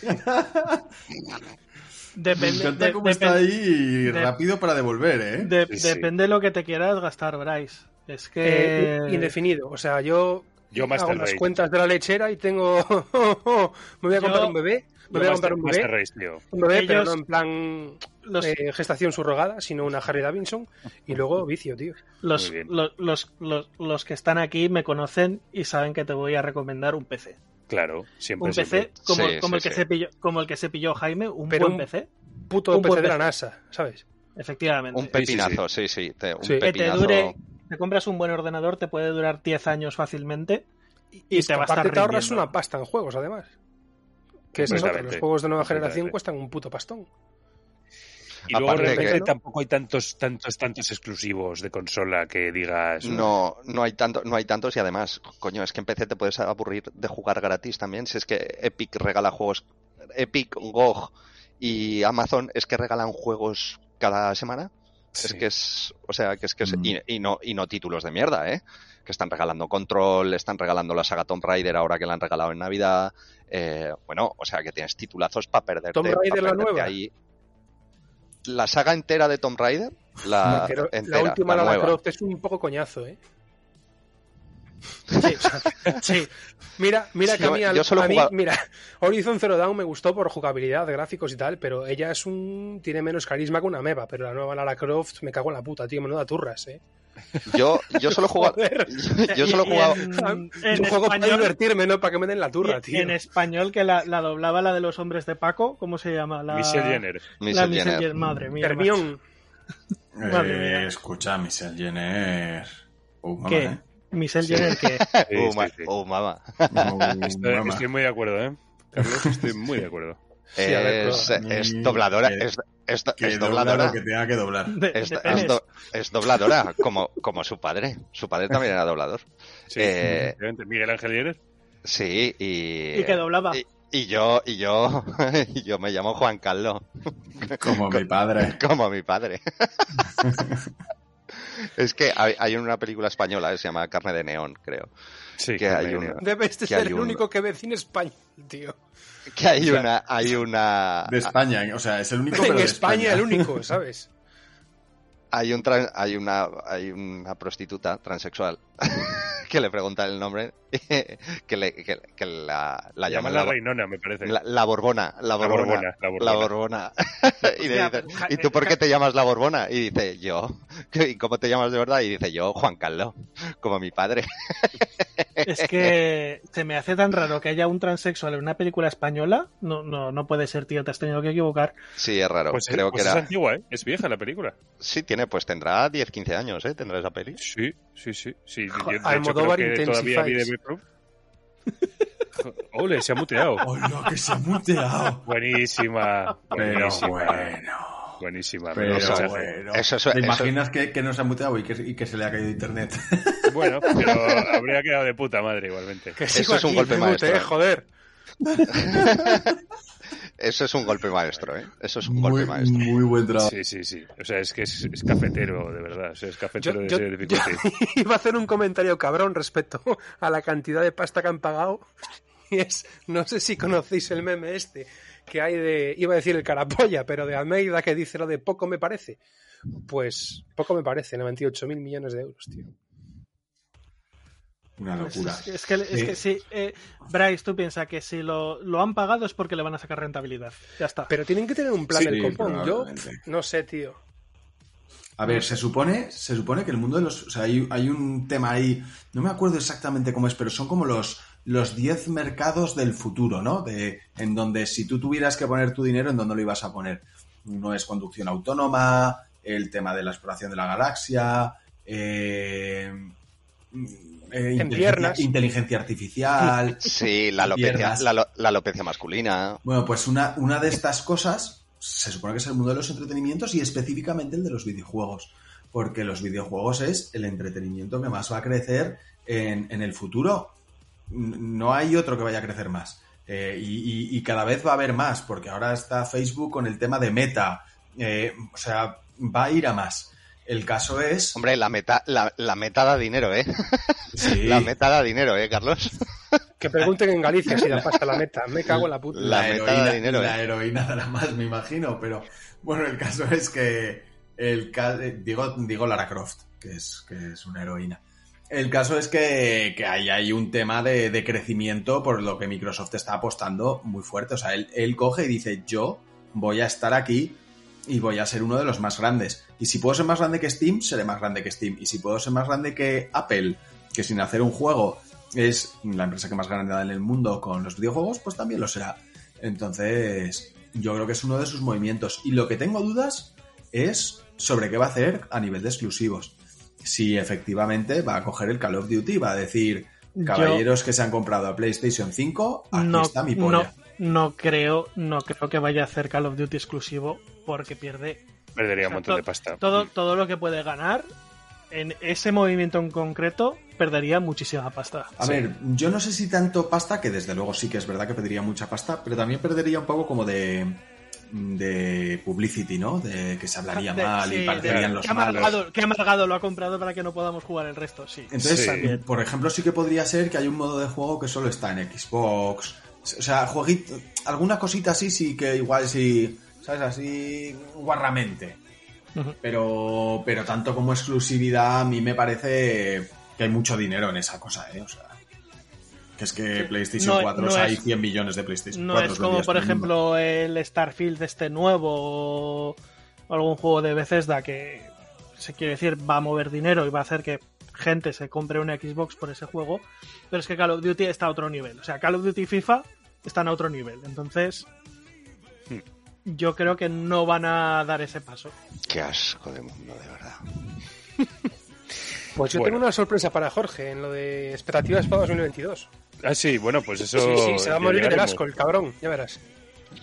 Speaker 4: Me
Speaker 5: depende,
Speaker 4: encanta
Speaker 5: de-
Speaker 4: cómo está ahí
Speaker 5: de-
Speaker 4: rápido para devolver, ¿eh?
Speaker 5: de-
Speaker 1: Sí, sí.
Speaker 5: depende de lo que te quieras gastar, Bryce. Es que...
Speaker 2: Eh, indefinido. O sea, yo,
Speaker 1: Yo
Speaker 2: hago las cuentas de la lechera y tengo... me voy a comprar
Speaker 5: Yo-
Speaker 2: un bebé. Me voy a comprar un
Speaker 1: Master
Speaker 2: bebé.
Speaker 1: Race, tío.
Speaker 2: Un bebé, pero no en plan
Speaker 5: los,
Speaker 2: eh, gestación subrogada, sino una Harry Davidson y luego vicio, tío.
Speaker 5: los, los, los- los que están aquí me conocen y saben que te voy a recomendar un PC.
Speaker 1: Claro, siempre.
Speaker 5: Un PC
Speaker 1: siempre.
Speaker 5: como,
Speaker 3: Sí,
Speaker 5: como
Speaker 3: sí,
Speaker 5: el que
Speaker 3: sí.
Speaker 5: se pilló, como el que se pilló Jaime, un
Speaker 2: Pero
Speaker 5: buen
Speaker 2: un-
Speaker 5: PC,
Speaker 2: Puto
Speaker 5: Un
Speaker 2: PC
Speaker 5: buen
Speaker 2: de la
Speaker 5: PC.
Speaker 2: NASA, ¿sabes?
Speaker 5: efectivamente.
Speaker 3: Un pepinazo, sí, sí. te- un
Speaker 2: Sí. Que te
Speaker 5: que dure, te compras un buen ordenador, te puede durar 10 años fácilmente y,
Speaker 2: es
Speaker 5: te
Speaker 2: que
Speaker 5: va a
Speaker 2: aparte
Speaker 5: estar
Speaker 2: te ahorras una pasta en juegos, además. Que es otra. Los
Speaker 1: Completamente.
Speaker 2: juegos de nueva generación cuestan un puto pastón.
Speaker 1: Y luego
Speaker 3: Aparte
Speaker 1: realmente
Speaker 2: que-
Speaker 1: tampoco hay tantos, tantos, tantos exclusivos de consola que digas.
Speaker 3: No, no hay tanto, no hay tantos y además, coño, es que en PC te puedes aburrir de jugar gratis también. Si es que Epic regala juegos, Epic, GOG y Amazon es que regalan juegos cada semana. Es
Speaker 1: Sí.
Speaker 3: que es, o sea, que es que es,
Speaker 4: Mm.
Speaker 3: y, y no y no títulos de mierda, ¿eh? Que están regalando Control, están regalando la saga Tomb Raider ahora que la han regalado en Navidad. eh, bueno, o sea, que tienes titulazos para perderte,
Speaker 2: ¿Tomb
Speaker 3: pa'
Speaker 2: Raider la nueva?
Speaker 3: ahí. La saga entera de Tomb Raider, la entera,
Speaker 2: la última,
Speaker 3: la
Speaker 2: Lara. Croft, es un poco coñazo, ¿eh?
Speaker 5: Sí, sí.
Speaker 2: Mira, mira que a mí, al-
Speaker 3: yo solo
Speaker 2: a mí, mira, Horizon Zero Dawn me gustó por jugabilidad, gráficos y tal, pero ella es un tiene menos carisma que una meba, pero la nueva Lara Croft me cago en la puta, tío, menuda turras, ¿eh?
Speaker 3: Yo, yo solo he jugado, yo solo he jugado,
Speaker 5: en, en
Speaker 2: Yo juego para
Speaker 5: español,
Speaker 2: divertirme, no para que me den la turra,
Speaker 5: y-
Speaker 2: tío.
Speaker 5: en español que la, la doblaba la de los hombres de Paco, ¿cómo se llama? La,
Speaker 1: Michelle Jenner.
Speaker 5: la
Speaker 3: Michelle Jenner.
Speaker 5: Jenner, madre mía. Madre
Speaker 4: Eh,
Speaker 5: mía.
Speaker 4: escucha, Michelle Jenner. Oh, mamá,
Speaker 5: ¿Qué?
Speaker 4: ¿eh?
Speaker 5: Michelle Jenner que
Speaker 1: Sí,
Speaker 3: oh,
Speaker 1: sí,
Speaker 3: ma-
Speaker 1: sí.
Speaker 3: oh, mama.
Speaker 1: Estoy,
Speaker 4: mamá.
Speaker 1: estoy muy de acuerdo, ¿eh? Carlos, estoy muy de acuerdo.
Speaker 2: Sí, ver,
Speaker 3: es, es dobladora,
Speaker 4: Que-
Speaker 3: es, es,
Speaker 4: Que
Speaker 3: es
Speaker 4: dobla
Speaker 3: dobladora,
Speaker 4: lo que tenga que doblar.
Speaker 5: de,
Speaker 3: es,
Speaker 5: de
Speaker 3: es
Speaker 5: penes.
Speaker 3: do- es dobladora, como, como su padre. Su padre también era doblador.
Speaker 1: Sí,
Speaker 3: Eh.
Speaker 1: Miguel Ángel Jenner.
Speaker 3: Sí, y...
Speaker 5: y que doblaba.
Speaker 3: Y, y yo, y yo, y yo me llamo Juan Carlos,
Speaker 4: Como mi padre.
Speaker 3: como mi padre. es que hay, hay una película española, eh, se llama Carne de Neón, creo.
Speaker 1: Sí,
Speaker 3: que hay una-
Speaker 2: debes de
Speaker 3: que
Speaker 2: ser
Speaker 3: hay
Speaker 2: el
Speaker 3: un-
Speaker 2: único que ve cine español, tío.
Speaker 3: Que hay
Speaker 4: O sea,
Speaker 3: una, hay una,
Speaker 4: De España, o sea, es el único pero
Speaker 2: En
Speaker 4: de
Speaker 2: España el único, ¿sabes?
Speaker 3: hay un tran- hay una, hay una prostituta transexual que le pregunta el nombre, que le, que, que la, la
Speaker 1: La llaman la
Speaker 3: la,
Speaker 1: Reinona, me parece.
Speaker 3: la, la Borbona, la Borbona,
Speaker 1: la Borbona.
Speaker 3: la Borbona. y le
Speaker 5: Hostia,
Speaker 3: dice,
Speaker 5: pero, ja-
Speaker 3: ¿y tú por qué te llamas la Borbona? Y dice, yo. ¿Y cómo te llamas de verdad? Y dice, yo, Juan Carlos, como mi padre.
Speaker 5: Es que se me hace tan raro que haya un transexual en una película española. No, no, no puede ser, tío, te has tenido que equivocar.
Speaker 3: Sí, es raro.
Speaker 1: Pues, es-
Speaker 3: Creo
Speaker 1: pues
Speaker 3: que
Speaker 1: es
Speaker 3: era.
Speaker 1: antigua, ¿eh? Es vieja la película.
Speaker 3: Sí, tiene, pues tendrá 10, 15 años, ¿eh? Tendrá esa peli.
Speaker 1: Sí, sí, sí. sí. Yo,
Speaker 2: Jo-
Speaker 1: de hecho,
Speaker 2: Almodóvar
Speaker 1: creo que todavía. Ole, se ha muteado.
Speaker 4: ¡Hola, que se ha muteado!
Speaker 1: Buenísima.
Speaker 4: Pero
Speaker 1: Buenísima.
Speaker 4: bueno.
Speaker 1: Buenísima.
Speaker 4: Pero
Speaker 1: o sea,
Speaker 4: bueno.
Speaker 3: Eso es.
Speaker 4: ¿Te
Speaker 3: eso-
Speaker 4: imaginas que, que no se ha muteado y que, y que se le ha caído internet?
Speaker 1: bueno, pero habría quedado de puta madre igualmente.
Speaker 2: Que
Speaker 3: Eso es un golpe
Speaker 2: mute,
Speaker 3: maestro.
Speaker 2: joder.
Speaker 3: Eso es un golpe maestro, ¿eh? Eso es un
Speaker 4: Muy,
Speaker 3: golpe maestro.
Speaker 4: muy buen trabajo.
Speaker 1: Sí, sí, sí. O sea, es que es, es cafetero, de verdad. O sea, es cafetero
Speaker 2: Yo-
Speaker 1: de
Speaker 2: yo-
Speaker 1: ese difficulty.
Speaker 2: Iba a hacer un comentario cabrón respecto a la cantidad de pasta que han pagado. Y es, no sé si conocéis el meme este que hay de, iba a decir el carapolla, pero de Almeida que dice lo de poco me parece. Pues poco me parece, 98 mil millones de euros, tío.
Speaker 4: Una locura.
Speaker 5: Es, es que, es
Speaker 4: Sí.
Speaker 5: que eh, Bryce, tú piensas que si lo, lo han pagado es porque le van a sacar rentabilidad. Ya está.
Speaker 2: Pero tienen que tener un plan
Speaker 4: Sí,
Speaker 2: del copón. Yo no sé, tío.
Speaker 4: A ver, se supone, se supone que el mundo de los. O sea, hay, hay un tema ahí. No me acuerdo exactamente cómo es, pero son como los los 10 mercados del futuro, ¿no? De, en donde si tú tuvieras que poner tu dinero, ¿en dónde lo ibas a poner? Uno es conducción autónoma, el tema de la exploración de la galaxia, eh, eh, inteligencia-
Speaker 2: piernas.
Speaker 4: inteligencia artificial.
Speaker 3: Sí, la alopecia,
Speaker 4: Piernas.
Speaker 3: la, alo- la alopecia masculina.
Speaker 4: Bueno, pues una, una de estas cosas se supone que es el mundo de los entretenimientos y específicamente el de los videojuegos. Porque los videojuegos es el entretenimiento que más va a crecer en, en el futuro. No hay otro que vaya a crecer más. Eh, y, y- y cada vez va a haber más, porque ahora está Facebook con el tema de meta. Eh, o sea, va a ir a más. El caso es.
Speaker 3: Hombre, la meta, la, la meta da dinero, ¿eh?
Speaker 4: Sí.
Speaker 3: La meta da dinero, ¿eh, Carlos?
Speaker 2: Que pregunten en Galicia si da pasta la meta. Me cago en la puta.
Speaker 3: La meta da
Speaker 4: heroína,
Speaker 3: dinero,
Speaker 4: la
Speaker 3: ¿eh?
Speaker 4: heroína dará más, me imagino, pero bueno, el caso es que el eh, digo, digo Lara Croft, que es, que es una heroína. El caso es que, que ahí hay un tema de, de crecimiento por lo que Microsoft está apostando muy fuerte. O sea, él, él coge y dice, yo voy a estar aquí y voy a ser uno de los más grandes. Y si puedo ser más grande que Steam, seré más grande que Steam. Y si puedo ser más grande que Apple, que sin hacer un juego es la empresa que más grande da en el mundo con los videojuegos, pues también lo será. Entonces, yo creo que es uno de sus movimientos. Y lo que tengo dudas es sobre qué va a hacer a nivel de exclusivos. Si efectivamente va a coger el Call of Duty va a decir,
Speaker 5: Yo-
Speaker 4: caballeros que se han comprado a PlayStation 5, aquí
Speaker 5: no,
Speaker 4: está mi
Speaker 5: no,
Speaker 4: polla.
Speaker 5: no creo, no creo que vaya a hacer Call of Duty exclusivo porque pierde
Speaker 1: Perdería un
Speaker 5: O sea,
Speaker 1: montón
Speaker 5: to-
Speaker 1: de pasta.
Speaker 5: todo, todo lo que puede ganar en ese movimiento en concreto perdería muchísima pasta.
Speaker 4: A ver, yo no sé si tanto pasta, que desde luego sí que es verdad que pediría mucha pasta, pero también perdería un poco como de de publicity, ¿no? De que se hablaría
Speaker 5: De-
Speaker 4: mal
Speaker 5: sí,
Speaker 4: y parecerían los
Speaker 5: qué
Speaker 4: malos.
Speaker 5: amargado, qué amargado lo ha comprado para que no podamos jugar el resto, sí.
Speaker 4: Entonces,
Speaker 1: Sí.
Speaker 4: por ejemplo, sí que podría ser que hay un modo de juego que solo está en Xbox. O sea, jueguito, alguna cosita así sí que igual sí, ¿sabes? Así guarramente. Pero, pero tanto como exclusividad, a mí me parece que hay mucho dinero en esa cosa, ¿eh? O sea, que es que PlayStation
Speaker 5: No-
Speaker 4: 4
Speaker 5: no
Speaker 4: hay
Speaker 5: es-
Speaker 4: 100 millones de PlayStation
Speaker 5: No
Speaker 4: 4
Speaker 5: es como, por ejemplo, el Starfield este nuevo o algún juego de Bethesda que se quiere decir va a mover dinero y va a hacer que gente se compre una Xbox por ese juego, pero es que Call of Duty está a otro nivel. O sea, Call of Duty y FIFA están a otro nivel. Entonces, yo creo que no van a dar ese paso.
Speaker 3: Qué asco de mundo, de verdad.
Speaker 2: Pues yo
Speaker 1: Bueno.
Speaker 2: tengo una sorpresa para Jorge en lo de expectativas para 2022.
Speaker 1: Ah, sí, bueno, pues eso.
Speaker 2: sí, sí, se va a
Speaker 1: ya
Speaker 2: morir del asco el cabrón, ya verás.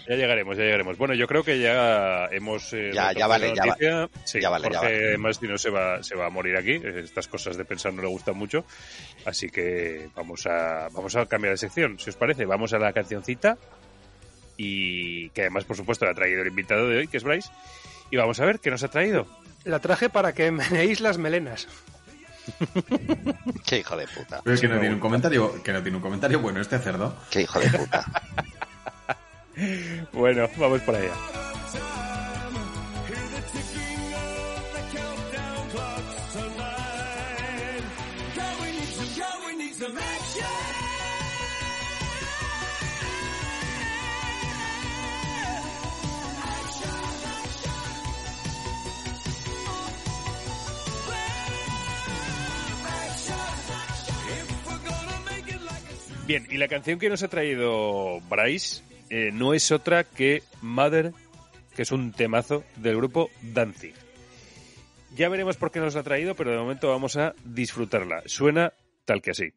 Speaker 1: Ya llegaremos, ya llegaremos. Bueno, yo creo que ya hemos. eh,
Speaker 3: Ya- ya vale, ya va-
Speaker 1: noticia. Sí,
Speaker 3: ya vale, ya
Speaker 1: Jorge
Speaker 3: vale.
Speaker 1: Masti no se va, se va a morir aquí. Estas cosas de pensar no le gustan mucho. Así que vamos a, vamos a cambiar de sección, si os parece. Vamos a la cancioncita. Y que además, por supuesto, la ha traído el invitado de hoy, que es Bryce. Y vamos a ver qué nos ha traído.
Speaker 2: La traje para que meneéis las melenas.
Speaker 3: Qué hijo de puta.
Speaker 4: Pero es que no tiene
Speaker 1: me
Speaker 4: un comentario, que no tiene un comentario bueno este cerdo.
Speaker 3: Qué hijo de puta.
Speaker 1: Bueno, vamos para allá. Bien, y la canción que nos ha traído Bryce eh, no es otra que Mother, que es un temazo del grupo Danzig. Ya veremos por qué nos la ha traído, pero de momento vamos a disfrutarla. Suena tal que así.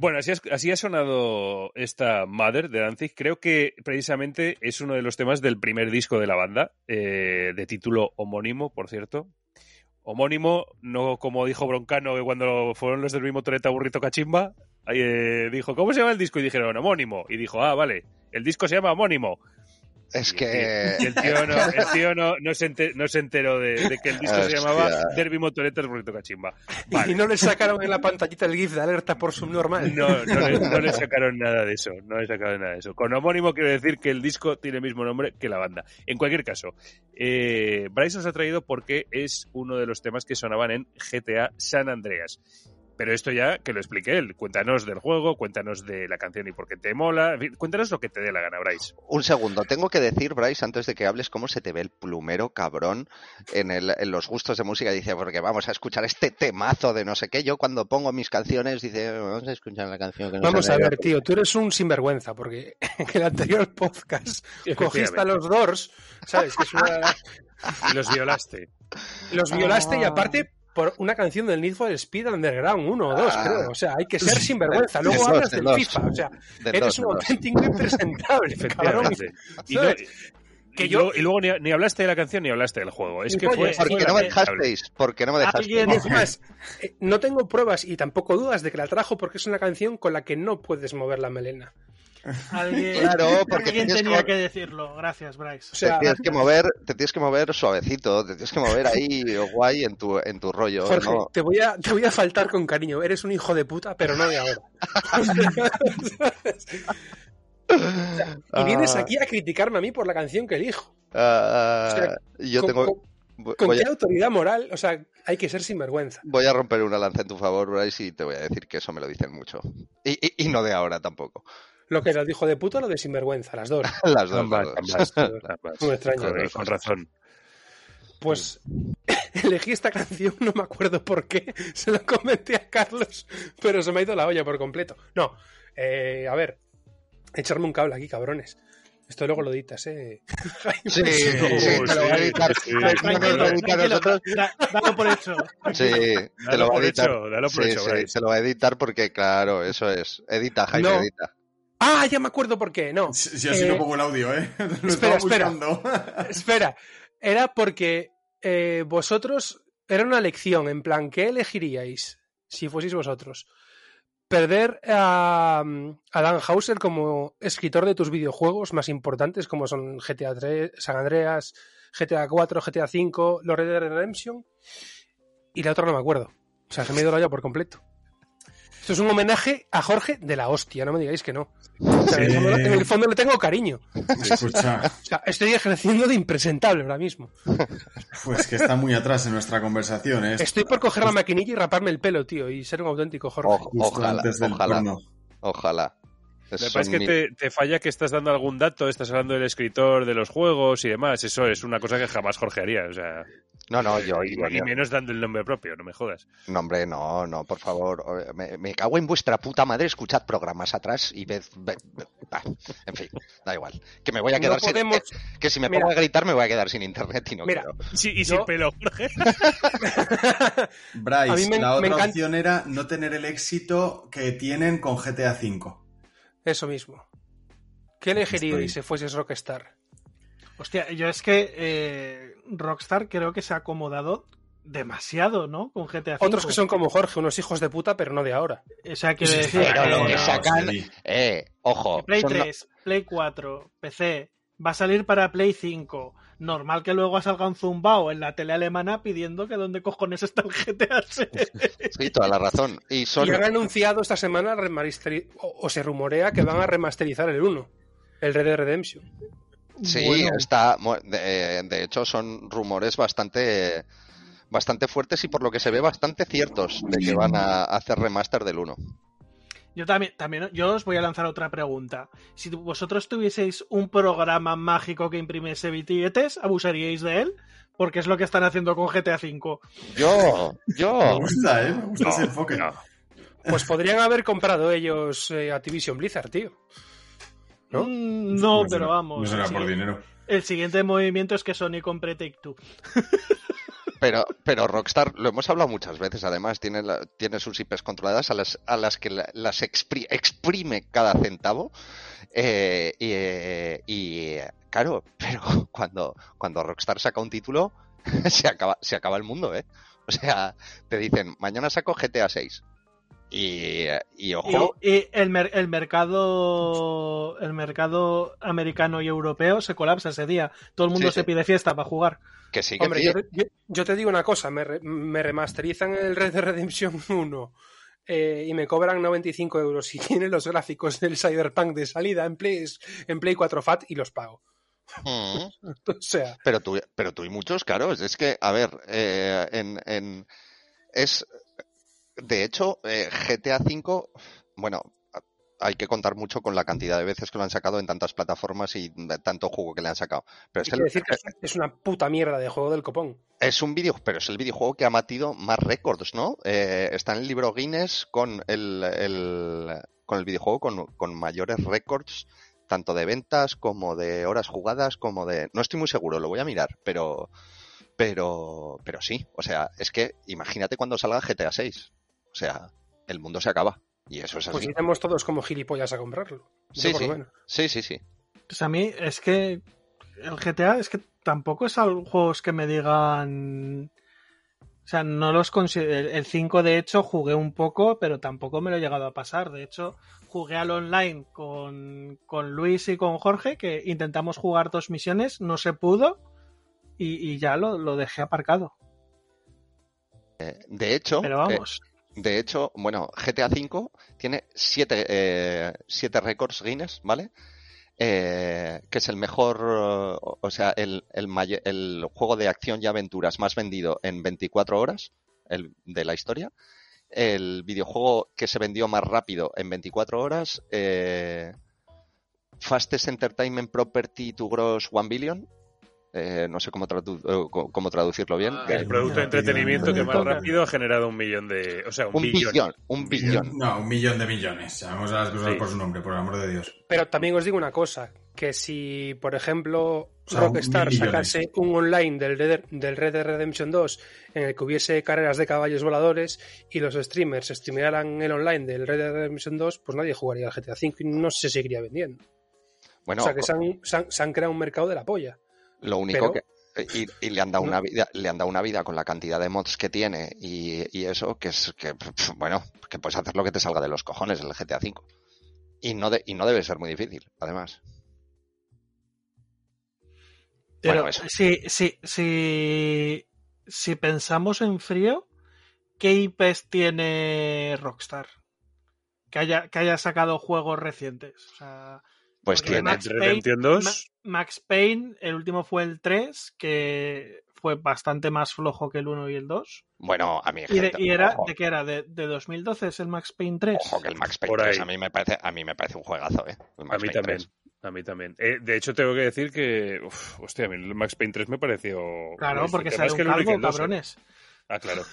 Speaker 1: Bueno, así, así ha sonado esta Mother de Danzig. Creo que precisamente es uno de los temas del primer disco de la banda, eh, de título homónimo, por cierto. Homónimo, no como dijo Broncano que cuando fueron los del mismo Toreta Burrito Cachimba, eh, dijo, ¿cómo se llama el disco? Y dijeron, homónimo. Y dijo, ah, vale, el disco se llama homónimo.
Speaker 3: Es
Speaker 1: Y
Speaker 3: que...
Speaker 1: el tío no, el tío no, no se, ente- no se enteró de, de que el disco se llamaba Derby Motoreta el Burrito Cachimba. Vale.
Speaker 2: Y no le sacaron en la pantallita el GIF de alerta por subnormal.
Speaker 1: No, no le, no le sacaron nada de eso, no le sacaron nada de eso. Con homónimo quiero decir que el disco tiene el mismo nombre que la banda. En cualquier caso, eh, Bryce nos ha traído porque es uno de los temas que sonaban en GTA San Andreas. Pero esto ya que lo explique él. Cuéntanos del juego, cuéntanos de la canción y por qué te mola. En fin, cuéntanos lo que te dé la gana, Bryce.
Speaker 3: Un segundo, tengo que decir, Bryce, antes de que hables, cómo se te ve el plumero cabrón en, el- en los gustos de música. Dice, porque vamos a escuchar este temazo de no sé qué. Yo cuando pongo mis canciones, dice, vamos a escuchar la canción que no
Speaker 2: Vamos a ver, tío, tú eres un sinvergüenza, porque en el anterior podcast cogiste a los Doors, ¿sabes? Que es una-
Speaker 1: Y los violaste.
Speaker 2: los violaste y aparte por una canción del Need for Speed Underground 1 o 2,
Speaker 3: Ah.
Speaker 2: creo. O sea, hay que ser sinvergüenza. Luego
Speaker 3: dos,
Speaker 2: hablas
Speaker 3: del dos.
Speaker 2: FIFA. O sea, eres
Speaker 3: dos,
Speaker 2: un auténtico impresentable, cabrón.
Speaker 1: Efectivamente. Y, no-
Speaker 2: ¿Sabes? Que
Speaker 1: y
Speaker 2: yo-
Speaker 1: luego, y luego ni, ni hablaste de la canción ni hablaste del juego. Es que
Speaker 2: Oye,
Speaker 1: fue.
Speaker 3: ¿Por
Speaker 1: fue
Speaker 3: qué no me dejasteis? ¿Por qué no me dejasteis?
Speaker 5: Alguien-
Speaker 2: Es más, eh, no tengo pruebas y tampoco dudas de que la trajo porque es una canción con la que no puedes mover la melena.
Speaker 5: Alguien,
Speaker 3: Claro, porque
Speaker 5: alguien tenía
Speaker 3: que-
Speaker 5: que decirlo. Gracias, Bryce.
Speaker 2: O sea,
Speaker 3: te tienes que mover, te tienes que mover suavecito, te tienes que mover ahí guay en tu, en tu rollo.
Speaker 2: Jorge,
Speaker 3: ¿no?
Speaker 2: te, voy a, te voy a faltar con cariño. Eres un hijo de puta, pero no de ahora. y vienes
Speaker 3: Ah.
Speaker 2: aquí a criticarme a mí por la canción que elijo.
Speaker 3: Ah,
Speaker 2: O sea,
Speaker 3: yo
Speaker 2: Co-
Speaker 3: tengo.
Speaker 2: ¿Con
Speaker 3: voy
Speaker 2: qué
Speaker 3: a-
Speaker 2: autoridad moral? O sea, hay que ser sinvergüenza.
Speaker 3: Voy a romper una lanza en tu favor, Bryce, y te voy a decir que eso me lo dicen mucho. Y, y- y no de ahora tampoco.
Speaker 2: Lo que es lo dijo de puto o lo de sinvergüenza, las dos.
Speaker 3: Las dos.
Speaker 1: Ambas,
Speaker 3: las dos.
Speaker 1: ambas, ambas.
Speaker 2: Muy extraño.
Speaker 1: Con, con razón.
Speaker 2: Pues elegí esta canción, no me acuerdo por qué, se lo comenté a Carlos, pero se me ha ido la olla por completo. No, eh, a ver, echarme un cable aquí, cabrones. Esto luego lo editas, ¿eh?
Speaker 3: Sí,
Speaker 1: Sí,
Speaker 3: sí, te lo voy a editar.
Speaker 1: sí,
Speaker 5: dalo por hecho.
Speaker 3: Sí, te lo va a editar.
Speaker 1: hecho, dalo por hecho,
Speaker 3: sí, te lo va a editar porque, claro, eso es. Edita, Jaime,
Speaker 2: No.
Speaker 3: edita.
Speaker 2: Ah, ya me acuerdo por qué, no.
Speaker 4: Si si así
Speaker 2: Eh,
Speaker 4: no pongo el audio, ¿eh? Lo
Speaker 2: espera, espera. Espera, era porque eh, vosotros, era una lección, en plan, ¿qué elegiríais si fueseis vosotros? Perder a, a Dan Hauser como escritor de tus videojuegos más importantes, como son GTA 3, San Andreas, GTA 4, GTA 5, Los Red Dead Redemption, y la otra no me acuerdo. O sea, se me ha ido la olla por completo. Esto es un homenaje a Jorge de la hostia, no me digáis que no. O sea, en, el fondo, en el fondo le tengo cariño.
Speaker 4: Escucha,
Speaker 2: O sea, estoy ejerciendo de impresentable ahora mismo.
Speaker 4: pues que está muy atrás en nuestra conversación, ¿eh?
Speaker 2: Estoy por coger la maquinilla y raparme el pelo, tío, y ser un auténtico Jorge.
Speaker 3: O- ojalá, ojalá.
Speaker 1: Lo que
Speaker 3: Son
Speaker 1: pasa es que
Speaker 3: mil-
Speaker 1: te, te falla que estás dando algún dato, estás hablando del escritor de los juegos y demás. Eso es una cosa que jamás Jorge haría. O sea,
Speaker 3: No, no, yo,
Speaker 1: y,
Speaker 3: yo-
Speaker 1: y menos dando el nombre propio, no me jodas.
Speaker 3: No, hombre, no, no, por favor. Me, me cago en vuestra puta madre. Escuchad programas atrás y ved. ved- ved- bah, en fin, da igual. Que me voy a
Speaker 2: No
Speaker 3: quedar sin.
Speaker 2: podemos-
Speaker 3: Que, que si me
Speaker 2: Mira.
Speaker 3: pongo a gritar, me voy a quedar sin internet y no
Speaker 2: Mira.
Speaker 3: quiero.
Speaker 1: Sí, y
Speaker 2: Yo-
Speaker 1: sin pelo, Jorge.
Speaker 4: Bryce,
Speaker 2: me-
Speaker 4: la
Speaker 2: me
Speaker 4: otra opción era no tener el éxito que tienen con GTA V.
Speaker 2: Eso mismo. ¿Qué elegiríais
Speaker 4: Estoy-
Speaker 2: si fueseis Rockstar?
Speaker 5: Hostia, yo es que eh, Rockstar creo que se ha acomodado demasiado, ¿no? Con GTA V.
Speaker 2: Otros que son como Jorge, unos hijos de puta, pero no de ahora.
Speaker 5: O sea, quiero decir,
Speaker 3: Pero lo que sacan-. Eh, ojo.
Speaker 5: Play
Speaker 3: son-
Speaker 5: 3, Play 4, PC, va a salir para Play 5. Normal que luego salga un zumbao en la tele alemana pidiendo que dónde cojones está el GTA 6.
Speaker 3: Sí, toda la razón. Y son.
Speaker 2: Y han anunciado esta semana remasteri- o, se rumorea que van a remasterizar el 1, el Red Dead Redemption.
Speaker 3: Sí,
Speaker 5: Bueno.
Speaker 3: está. De, de hecho, son rumores bastante. Bastante fuertes y por lo que se ve bastante ciertos de que van a hacer remaster del 1.
Speaker 5: Yo también, también, yo os voy a lanzar otra pregunta. Si vosotros tuvieseis un programa mágico que imprimiese billetes, ¿abusaríais de él? Porque es lo que están haciendo con GTA V.
Speaker 3: Yo,
Speaker 4: Me
Speaker 3: yo.
Speaker 4: gusta, ¿eh? Me gusta ese enfoque.
Speaker 1: no.
Speaker 2: Pues podrían haber comprado ellos eh, Activision Blizzard, tío. ¿No?
Speaker 5: Mm, no,
Speaker 4: No
Speaker 5: pero vamos.
Speaker 4: No será por dinero.
Speaker 5: El siguiente movimiento es que Sony compre Take Two.
Speaker 3: Pero, pero Rockstar, lo hemos hablado muchas veces, además, tiene, la- tiene sus IPs controladas a las, a las que la- las expri- exprime cada centavo. eh, y, eh, y, claro, pero cuando, cuando Rockstar saca un título, se acaba, se acaba el mundo, ¿eh? O sea, te dicen, mañana saco GTA 6. Y, y
Speaker 5: Y,
Speaker 3: ojo,
Speaker 5: y el, mer- el mercado el mercado americano y europeo se colapsa ese día. Todo el mundo
Speaker 3: Sí,
Speaker 5: se
Speaker 3: sí.
Speaker 5: pide fiesta para jugar.
Speaker 3: Que sí, que
Speaker 2: Hombre, yo, te- yo- yo te digo una cosa, me, re- me remasterizan el Red Dead Redemption 1 eh, y me cobran 95 euros y tienen los gráficos del Cyberpunk de salida en Play, en Play 4 FAT y los pago.
Speaker 3: Mm.
Speaker 2: O sea,
Speaker 3: Pero tú, pero tú y muchos, claro. Es que, a ver, eh, en, en- es. De hecho, eh, GTA V, bueno, hay que contar mucho con la cantidad de veces que lo han sacado en tantas plataformas y de tanto juego que le han sacado. Pero es,
Speaker 2: quiero
Speaker 3: el-
Speaker 2: decir que es- es una puta mierda de juego del copón.
Speaker 3: es un video, pero es el videojuego que ha batido más récords, ¿no? Eh, está en el libro Guinness con el, el- con el videojuego con, con mayores récords, tanto de ventas como de horas jugadas, como de. No estoy muy seguro, lo voy a mirar, pero. Pero. Pero sí. O sea, es que imagínate cuando salga GTA 6. O sea, el mundo se acaba. Y eso es así.
Speaker 2: Pues iremos todos como gilipollas a comprarlo.
Speaker 3: Sí,
Speaker 2: por
Speaker 3: sí.
Speaker 2: lo menos.
Speaker 3: Sí, sí, sí.
Speaker 5: Pues a mí es que el GTA es que tampoco es algo juegos que me digan. O sea, no los considero. El el 5, de hecho, jugué un poco, pero tampoco me lo he llegado a pasar. De hecho, jugué al online con, con Luis y con Jorge, que intentamos jugar dos misiones, no se pudo y, y ya lo, lo dejé aparcado.
Speaker 3: De hecho.
Speaker 5: Pero
Speaker 3: eh,
Speaker 5: vamos.
Speaker 3: De hecho, bueno, GTA V tiene siete, eh, siete récords Guinness, ¿vale? eh, que es el mejor, o sea, el, el, el juego de acción y aventuras más vendido en 24 horas el, de la historia. El videojuego que se vendió más rápido en 24 horas. eh, Fastest Entertainment Property to Gross 1 Billion. Eh, no sé cómo, tradu- eh, cómo traducirlo bien.
Speaker 2: Ah,
Speaker 1: El producto de entretenimiento que más rápido ha generado un millón de. O sea, un,
Speaker 3: un
Speaker 1: billón.
Speaker 3: billón. Un billón.
Speaker 4: No, un millón de millones. Llamemos a las cosas
Speaker 1: Sí.
Speaker 4: por su nombre, por el amor de Dios.
Speaker 2: Pero también os digo una cosa, que si, por ejemplo,
Speaker 4: sea,
Speaker 2: Rockstar sacase un online del Red, del Red Dead Redemption 2 en el que hubiese carreras de caballos voladores y los streamers streamearan el online del Red Dead Redemption 2, pues nadie jugaría al GTA V y no se seguiría vendiendo.
Speaker 3: Bueno,
Speaker 2: o sea que se han, se han- se han creado un mercado de la polla.
Speaker 3: Lo único
Speaker 2: Pero-
Speaker 3: que. Y, y le han dado
Speaker 2: No.
Speaker 3: una vida, le han dado una vida con la cantidad de mods que tiene y, y eso, que es que bueno, que puedes hacer lo que te salga de los cojones el GTA V. Y no de- y no debe ser muy difícil, además.
Speaker 5: Pero
Speaker 3: Bueno,
Speaker 5: si, si, si, si pensamos en frío, ¿qué IPs tiene Rockstar? Que haya, que haya sacado juegos recientes. O sea,
Speaker 3: Pues tiene.
Speaker 5: Max
Speaker 1: Redemption 2.
Speaker 5: Ma- Max Payne, el último fue el 3, que fue bastante más flojo que el 1 y el 2.
Speaker 3: Bueno, a mí
Speaker 5: ¿Y, de, y era
Speaker 3: ojo,
Speaker 5: de qué era? ¿De, de 2012 es el Max Payne 3?
Speaker 3: ojo que el Max Payne
Speaker 1: Por
Speaker 3: 3
Speaker 1: ahí.
Speaker 3: a mí me parece, a mí me parece un juegazo, eh. El
Speaker 1: A mí
Speaker 3: Payne
Speaker 1: también.
Speaker 3: 3.
Speaker 1: A mí también. Eh, de hecho, tengo que decir que. Uf, hostia, a mí el Max Payne 3 me pareció.
Speaker 5: Claro, porque sale un calvo,
Speaker 1: eh. Ah, claro.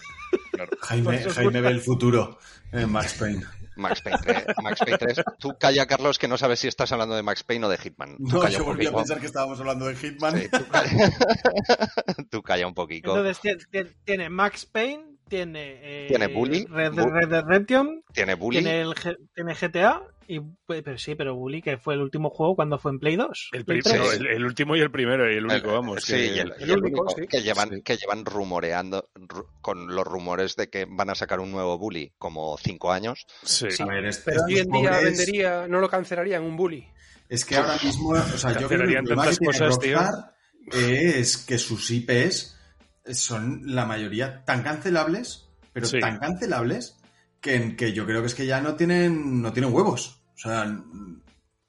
Speaker 1: claro.
Speaker 4: Jaime, Jaime ve el futuro en Max Payne.
Speaker 3: Max Payne 3. Max Payne 3. Tú calla, Carlos, que no sabes si estás hablando de Max Payne o de Hitman. Tú
Speaker 4: No,
Speaker 3: calla
Speaker 4: yo volví a pensar que estábamos hablando de Hitman.
Speaker 3: Sí, tú, calla. Tú calla un poquito.
Speaker 5: Entonces tiene Max Payne, tiene, eh,
Speaker 3: Tiene Bully,
Speaker 5: Red,
Speaker 3: Bu-
Speaker 5: Red Dead Redemption,
Speaker 3: Tiene Bully.
Speaker 5: tiene, el, G- tiene GTA, y, pues, pero sí, pero Bully, que fue el último juego cuando fue en Play 2.
Speaker 1: El,
Speaker 5: Play
Speaker 1: primero,
Speaker 5: 3.
Speaker 1: el, el último y el primero, y el único,
Speaker 3: El-
Speaker 1: vamos.
Speaker 3: Sí,
Speaker 1: que-
Speaker 3: y el, y
Speaker 2: el
Speaker 3: el
Speaker 2: único,
Speaker 3: único
Speaker 2: sí.
Speaker 3: que llevan,
Speaker 1: Sí.
Speaker 3: que llevan rumoreando ru- con los rumores de que van a sacar un nuevo Bully como cinco años.
Speaker 1: Sí.
Speaker 4: A ver, es-
Speaker 2: Pero hoy en día vendería, no lo cancelarían un bully.
Speaker 4: Es que ahora mismo, o sea, yo creo que
Speaker 1: tantas cosas, tío.
Speaker 4: Es que sus IPs son la mayoría tan cancelables, pero
Speaker 1: Sí.
Speaker 4: tan cancelables que, que yo creo que es que ya no tienen no tienen huevos. O sea,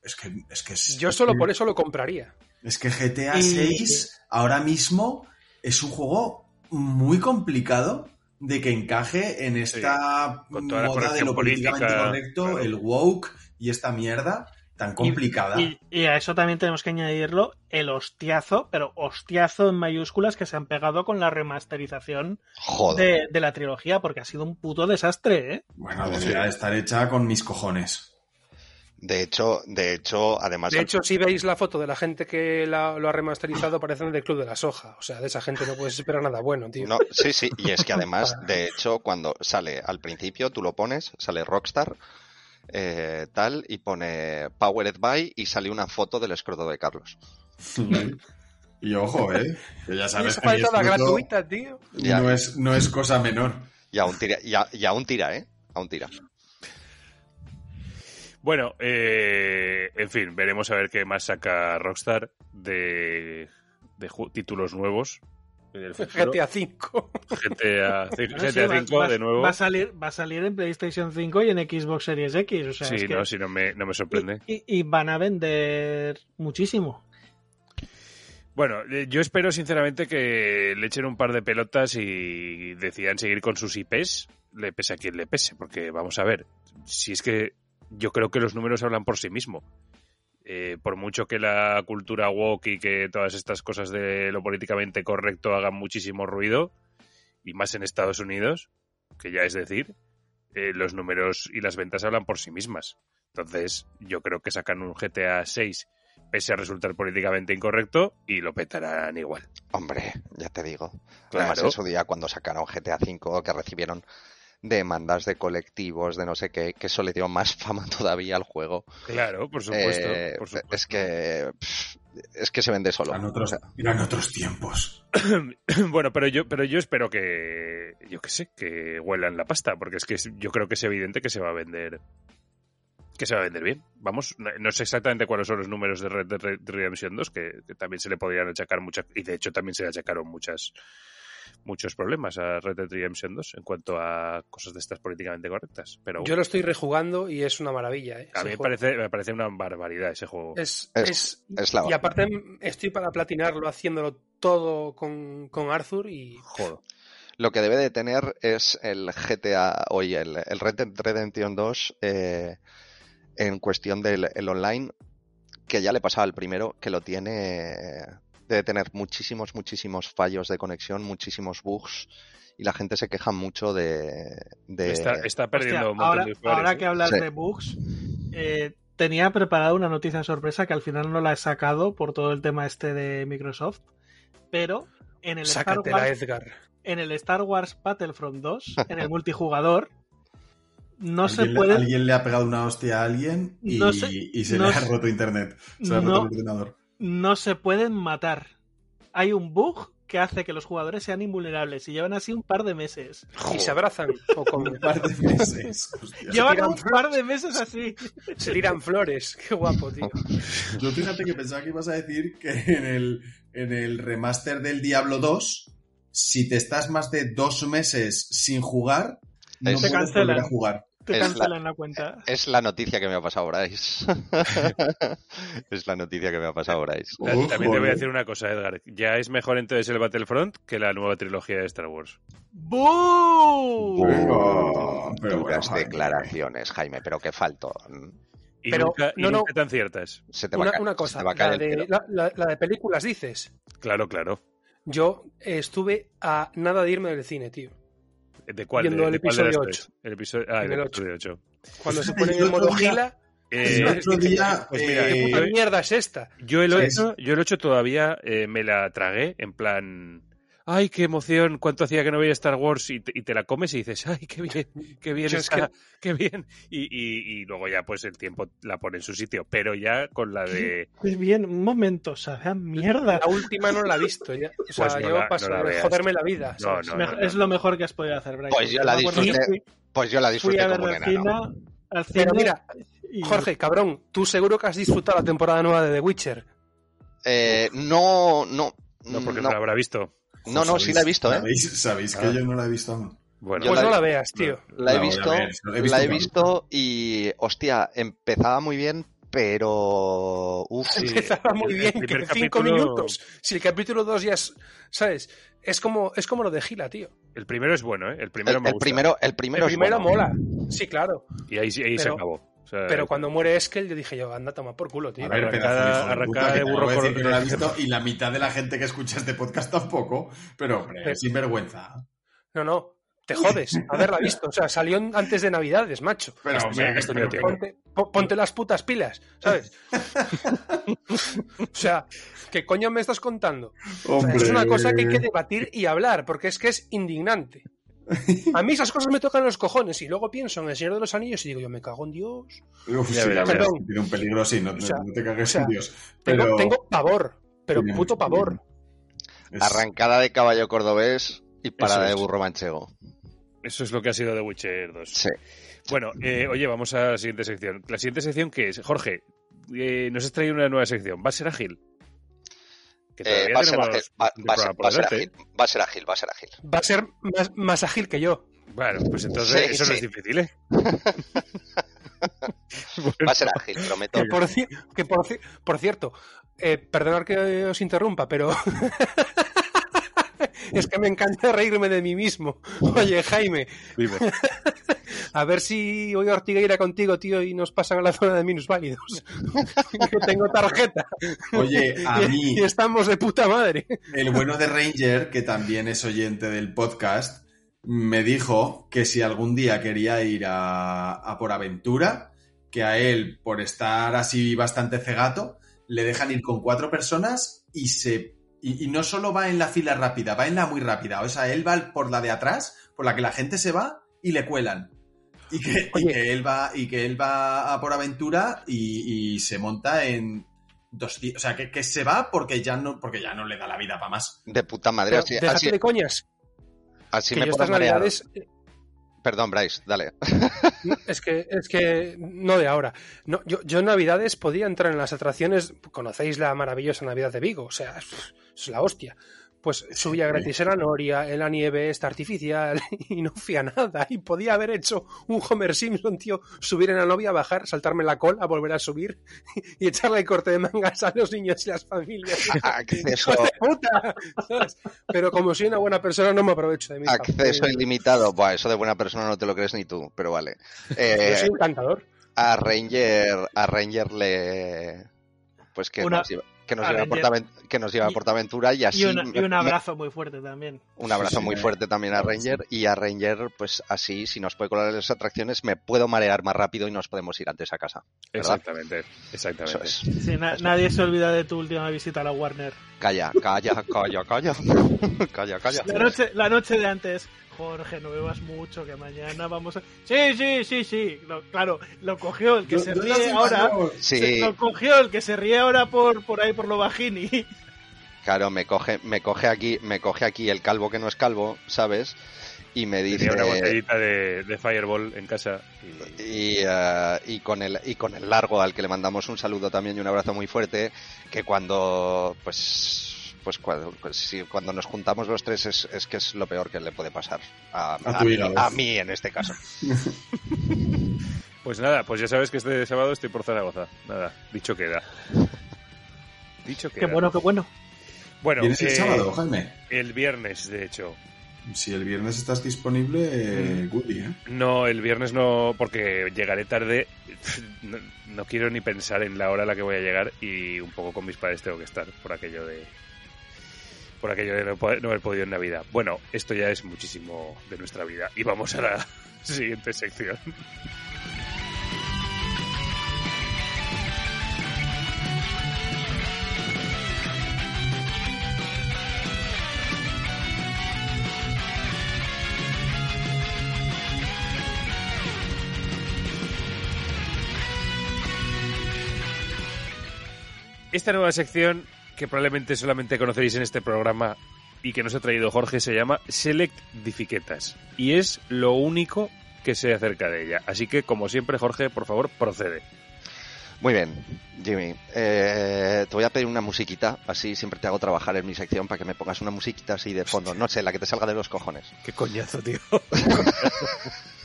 Speaker 4: es que es que es,
Speaker 2: Yo solo por eso lo compraría.
Speaker 4: es que GTA
Speaker 5: Y-
Speaker 4: 6 ahora mismo es un juego muy complicado de que encaje en esta moda de lo políticamente
Speaker 1: política,
Speaker 4: correcto,
Speaker 1: claro.
Speaker 4: el woke y esta mierda tan complicada.
Speaker 5: Y, y a eso también tenemos que añadirlo el hostiazo, pero hostiazo en mayúsculas que se han pegado con la remasterización de, de la trilogía, porque ha sido un puto desastre, ¿eh?
Speaker 4: Bueno, debería estar hecha con mis cojones.
Speaker 3: De hecho, de hecho, además.
Speaker 2: De hecho, si veis la foto de la gente que la- lo ha remasterizado, parecen del Club de la Soja. O sea, de esa gente no puedes esperar nada bueno, tío.
Speaker 3: No, sí, sí, y es que además, de hecho, cuando sale al principio, tú lo pones, sale Rockstar, eh, tal, y pone Powered by y sale una foto del escroto de Carlos.
Speaker 4: Y ojo, ¿eh? Que ya sabes que mi
Speaker 2: gratuita, tío.
Speaker 4: No es, no es cosa menor.
Speaker 3: Y aún tira, y, a- y aún tira, ¿eh? Aún tira.
Speaker 1: Bueno, eh, en fin, veremos a ver qué más saca Rockstar de, de títulos nuevos. En el futuro.
Speaker 2: GTA V.
Speaker 1: GTA,
Speaker 5: Bueno,
Speaker 1: GTA
Speaker 5: sí, va-
Speaker 1: 5
Speaker 5: va-
Speaker 1: de nuevo.
Speaker 5: Va a, salir, va a salir en PlayStation 5 y en Xbox Series X. O sea,
Speaker 1: sí,
Speaker 5: es que-
Speaker 1: no, si no me, no me sorprende.
Speaker 5: y, y- y van a vender muchísimo.
Speaker 1: Bueno, eh, yo espero sinceramente que le echen un par de pelotas y decidan seguir con sus IPs, le pese a quien le pese, porque vamos a ver, si es que yo creo que los números hablan por sí mismo. Eh, por mucho que la cultura woke y que todas estas cosas de lo políticamente correcto hagan muchísimo ruido, y más en Estados Unidos, que ya es decir, eh, los números y las ventas hablan por sí mismas. Entonces, yo creo que sacan un GTA 6 pese a resultar políticamente incorrecto y lo petarán igual.
Speaker 3: Hombre, ya te digo.
Speaker 1: Claro.
Speaker 3: Además, en su día, cuando sacaron GTA V, que recibieron demandas de colectivos, de no sé qué, que eso le dio más fama todavía al juego.
Speaker 1: Claro, por supuesto.
Speaker 3: Eh,
Speaker 1: por supuesto.
Speaker 3: Es que es que se vende solo.
Speaker 4: Eran otros, eran otros tiempos.
Speaker 1: bueno, pero yo, pero yo espero que, yo qué sé, que huelan la pasta, porque es que yo creo que es evidente que se va a vender, que se va a vender bien. Vamos, no, no sé exactamente cuáles son los números de Red Dead Redemption 2, que, que también se le podrían achacar muchas, y de hecho también se le achacaron muchas muchos problemas a Red Dead Redemption 2 en cuanto a cosas de estas políticamente correctas. Pero
Speaker 2: Yo lo estoy rejugando y es una maravilla. ¿eh?
Speaker 1: a mí me parece, me parece una barbaridad ese juego.
Speaker 2: Es,
Speaker 3: Es-
Speaker 2: es-
Speaker 3: es la
Speaker 2: y aparte estoy para platinarlo haciéndolo todo con, con Arthur y
Speaker 1: Joder.
Speaker 3: Lo que debe de tener es el GTA, oye, el, el Red Dead Redemption 2 eh, en cuestión del el online, que ya le pasaba al primero, que lo tiene, debe tener muchísimos, muchísimos fallos de conexión, muchísimos bugs, y la gente se queja mucho de... de-
Speaker 1: Está, está perdiendo
Speaker 5: Hostia,
Speaker 1: un montón
Speaker 5: ahora,
Speaker 1: de usuarios.
Speaker 5: ahora
Speaker 1: ¿eh?
Speaker 5: que hablas
Speaker 3: Sí.
Speaker 5: de bugs, eh, tenía preparada una noticia sorpresa que al final no la he sacado por todo el tema este de Microsoft, pero en el Star Wars,
Speaker 2: Edgar.
Speaker 5: en el Star Wars Battlefront 2, en el multijugador, no se puede
Speaker 4: alguien le ha pegado una hostia a alguien y,
Speaker 5: No se-
Speaker 4: y se
Speaker 5: no
Speaker 4: le ha roto internet. Se le ha roto el ordenador.
Speaker 5: No se pueden matar. Hay un bug que hace que los jugadores sean invulnerables y llevan así un par de meses.
Speaker 2: Y se abrazan o con-
Speaker 4: Un par de meses. hostia.
Speaker 5: Llevan un par de meses así.
Speaker 2: se tiran flores. Qué guapo, tío.
Speaker 4: Yo fíjate que pensaba que ibas a decir que en el, en el remaster del Diablo 2, si te estás más de dos meses sin jugar, no
Speaker 3: Te
Speaker 4: puedes volver a jugar.
Speaker 5: Te
Speaker 3: Es la-
Speaker 5: cancelan la cuenta.
Speaker 3: Es la noticia que me ha pasado Bryce. es la noticia que me ha pasado Bryce.
Speaker 1: Ta- También te voy a decir una cosa, Edgar. Ya es mejor entonces el Battlefront que la nueva trilogía de Star Wars.
Speaker 4: Pero
Speaker 3: Duras declaraciones, Jaime, pero qué faltó.
Speaker 1: Y
Speaker 2: Pero,
Speaker 1: nunca, y
Speaker 2: no, no.
Speaker 1: tan ciertas.
Speaker 3: Se te va a
Speaker 2: Una,
Speaker 3: ca-
Speaker 2: una
Speaker 3: se
Speaker 2: cosa,
Speaker 3: te va
Speaker 2: la de, la, la- la de películas dices.
Speaker 1: Claro, claro.
Speaker 2: Yo eh, estuve a nada de irme del cine, tío.
Speaker 1: ¿De cuál?
Speaker 2: Viendo
Speaker 1: de,
Speaker 2: el
Speaker 1: de cuál de las
Speaker 2: episodio
Speaker 1: tres? El episodio, ah, el
Speaker 2: En el
Speaker 1: episodio 8.
Speaker 2: Cuando se ponen en modo gila,
Speaker 1: Eh,
Speaker 4: El otro día,
Speaker 1: pues mira,
Speaker 4: eh,
Speaker 2: ¿qué puta mierda es esta?
Speaker 1: Yo el
Speaker 4: Sí.
Speaker 1: 8, yo el 8 todavía eh, me la tragué en plan, ay, qué emoción, cuánto hacía que no veía Star Wars y te, y te la comes y dices, ay, qué bien, qué bien qué bien. Y, y- y luego ya pues el tiempo la pone en su sitio, pero ya con la de...
Speaker 5: Pues bien, un momento, sabe a mierda.
Speaker 2: La última no la he visto ya. O sea,
Speaker 1: Pues no
Speaker 2: yo
Speaker 1: la-
Speaker 2: paso
Speaker 1: no la
Speaker 2: de joderme la vida.
Speaker 1: No,
Speaker 5: es lo mejor que has podido hacer, Brian.
Speaker 3: Pues yo la disfruté Pues yo la
Speaker 5: fui
Speaker 3: disfruté
Speaker 5: a ver
Speaker 3: como un
Speaker 5: al cine, al cine
Speaker 2: Pero mira,
Speaker 5: y-
Speaker 2: Jorge, cabrón, tú seguro que has disfrutado la temporada nueva de The Witcher.
Speaker 3: Eh, no, no.
Speaker 1: No, porque no,
Speaker 3: no,
Speaker 1: la habrá visto.
Speaker 3: No, no, sí la he visto, ¿eh?
Speaker 4: ¿Sabéis, sabéis que
Speaker 1: Ah.
Speaker 4: yo no la he visto aún?
Speaker 1: Bueno,
Speaker 2: Pues
Speaker 3: la-
Speaker 2: no la veas, tío.
Speaker 3: La he
Speaker 4: No,
Speaker 3: visto,
Speaker 4: a ver, lo he visto
Speaker 3: la he visto y, hostia, empezaba muy bien, pero... Uf,
Speaker 1: Sí,
Speaker 2: Empezaba muy
Speaker 1: el
Speaker 2: bien, que cinco
Speaker 1: capítulo-
Speaker 2: minutos. Si el capítulo 2 ya es, ¿sabes? Es como, es como lo de Gila, tío.
Speaker 1: el primero es bueno, ¿eh? El primero
Speaker 3: el,
Speaker 1: me
Speaker 3: el
Speaker 1: gusta.
Speaker 3: primero, el
Speaker 2: El
Speaker 3: primero, es
Speaker 2: primero
Speaker 3: bueno.
Speaker 2: mola. Sí, claro.
Speaker 1: Y ahí, ahí se acabó. O sea,
Speaker 2: Pero cuando muere Eskel, yo dije yo, anda, toma por culo, tío.
Speaker 4: A ver,
Speaker 1: Arrancada- arrancada de burro con-
Speaker 4: no la visto y la mitad de la gente que escucha este podcast tampoco, pero hombre,
Speaker 2: Pero-
Speaker 4: sin vergüenza.
Speaker 2: No, no, te jodes haberla visto. O sea, salió antes de Navidades, macho.
Speaker 4: Pero, hombre, pero-.
Speaker 2: Ponte, po- ponte las putas pilas, ¿sabes? o sea, ¿qué coño me estás contando? O sea, es una cosa que hay que debatir y hablar, porque es que es indignante. A mí esas cosas me tocan los cojones y luego pienso en el Señor de los Anillos y digo, yo me cago en Dios.
Speaker 4: Uf, sí, la verdad, tiene un peligro, sí, no,
Speaker 2: O sea,
Speaker 4: no te cagues
Speaker 2: o sea,
Speaker 4: en Dios.
Speaker 2: Tengo,
Speaker 4: Pero
Speaker 2: tengo pavor, pero puto
Speaker 4: mucho
Speaker 2: pavor.
Speaker 4: es-
Speaker 3: Arrancada de caballo cordobés y parada de burro manchego.
Speaker 1: Eso es lo que ha sido The Witcher 2.
Speaker 3: Sí.
Speaker 1: Bueno, eh, oye, vamos a la siguiente sección. La siguiente sección que es, Jorge, eh, nos has traído una nueva sección. ¿Va a ser ágil? Que
Speaker 3: Eh, va, a ser ágil, va, a ser, va ágil, va a ser ágil, va a ser ágil.
Speaker 2: Va a ser más, más ágil que yo.
Speaker 1: Bueno, pues entonces
Speaker 3: Sí,
Speaker 1: eso no es difícil, ¿eh?
Speaker 3: Va a ser ágil, prometo.
Speaker 2: Que por, que por cierto, eh, perdonad que os interrumpa, pero es que me encanta reírme de mí mismo. Oye, Jaime, a ver si voy a Ortigueira contigo, tío, y nos pasan a la zona de minusválidos. que tengo tarjeta.
Speaker 4: Oye, a mí,
Speaker 2: Y estamos de puta madre.
Speaker 4: el bueno de Ranger, que también es oyente del podcast, me dijo que si algún día quería ir a, a por aventura, que a él, por estar así bastante cegato, le dejan ir con cuatro personas y se. Y, y no solo va en la fila rápida, va en la muy rápida. O sea, él va por la de atrás, por la que la gente se va y le cuelan. Y que, y que él va, y que él va a por aventura y, y se monta en dos días. O sea, que, que se va porque ya no, porque ya no le da la vida para más.
Speaker 3: De puta madre.
Speaker 2: Pero
Speaker 3: Así, así,
Speaker 2: de coñas.
Speaker 3: así
Speaker 2: que
Speaker 3: me
Speaker 2: yo estas navidades
Speaker 3: Perdón, Bryce, dale.
Speaker 2: Es que, es que no de ahora. No, yo, yo en Navidades podía entrar en las atracciones. Conocéis la maravillosa Navidad de Vigo, o sea, es, la hostia. Pues subía gratis en la noria, en la nieve, esta artificial, y no hacía nada. Y podía haber hecho un Homer Simpson, tío, subir en la novia, bajar, saltarme la cola, volver a subir y echarle el corte de mangas a los niños y las familias.
Speaker 3: Acceso,
Speaker 2: ¡Hijo de puta! Pero como soy una buena persona, no me aprovecho de mi
Speaker 3: acceso ilimitado. Buah, eso de buena persona no te lo crees ni tú, pero vale. Eh,
Speaker 2: Yo soy encantador.
Speaker 3: a Ranger, a Ranger le. Pues que
Speaker 5: Una-
Speaker 3: lleva, que nos lleva a
Speaker 5: Ranger.
Speaker 3: Portaven- que nos lleva a
Speaker 5: Y-
Speaker 3: Portaventura y así.
Speaker 5: Y, una- y un abrazo muy fuerte también.
Speaker 3: un abrazo
Speaker 4: Sí,
Speaker 3: muy fuerte también a Ranger y a Ranger, pues así, si nos puede colar en las atracciones, me puedo marear más rápido y nos podemos ir antes a casa. ¿verdad?
Speaker 1: Exactamente,
Speaker 3: Eso
Speaker 1: exactamente.
Speaker 3: es.
Speaker 5: Sí, na- nadie se olvida de tu última visita a la Warner.
Speaker 3: Calla, calla, calla, calla. calla, calla.
Speaker 5: La noche, la noche de antes, Jorge, no bebas mucho, que mañana vamos a... Sí, sí, sí, sí. Lo- claro, lo cogió el que
Speaker 4: Yo-
Speaker 5: se
Speaker 4: yo
Speaker 5: ríe ahora.
Speaker 3: Sí,
Speaker 5: se- Lo cogió el que se ríe ahora por, por ahí, por lo bajini.
Speaker 3: claro, me coge, me coge aquí, me coge aquí el calvo que no es calvo, ¿sabes? Y me dice
Speaker 1: Tenía una botellita de, de Fireball en casa. y-
Speaker 3: y, eh, y con el y con el largo al que le mandamos un saludo también y un abrazo muy fuerte que cuando pues pues cuando, pues, sí, cuando nos juntamos los tres es, es que es lo peor que le puede pasar a,
Speaker 4: A
Speaker 3: mí,
Speaker 4: hígado.
Speaker 3: a mí en este caso
Speaker 1: Pues nada, pues ya sabes que este sábado estoy por Zaragoza. Nada, dicho queda. Dicho queda.
Speaker 5: Qué bueno, qué bueno.
Speaker 1: Bueno,
Speaker 4: ¿Vienes el
Speaker 1: eh,
Speaker 4: sábado, Jaime?
Speaker 1: el viernes, de hecho.
Speaker 4: Si el viernes estás disponible, eh, goodie, ¿eh?
Speaker 1: No, el viernes no, porque llegaré tarde. No, no quiero ni pensar en la hora a la que voy a llegar y un poco con mis padres tengo que estar por aquello de. Por aquello de no, poder- no haber podido en Navidad. Bueno, esto ya es muchísimo de nuestra vida. Y vamos a la siguiente sección. Esta nueva sección, que probablemente solamente conoceréis en este programa y que nos ha traído Jorge, se llama Select Difiquetas. Y es lo único que sé acerca de ella. Así que, como siempre, Jorge, por favor, procede.
Speaker 3: muy bien Jimmy eh, te voy a pedir una musiquita así siempre te hago trabajar en mi sección para que me pongas una musiquita así de fondo no sé la que te salga de los cojones
Speaker 1: Qué coñazo, tío.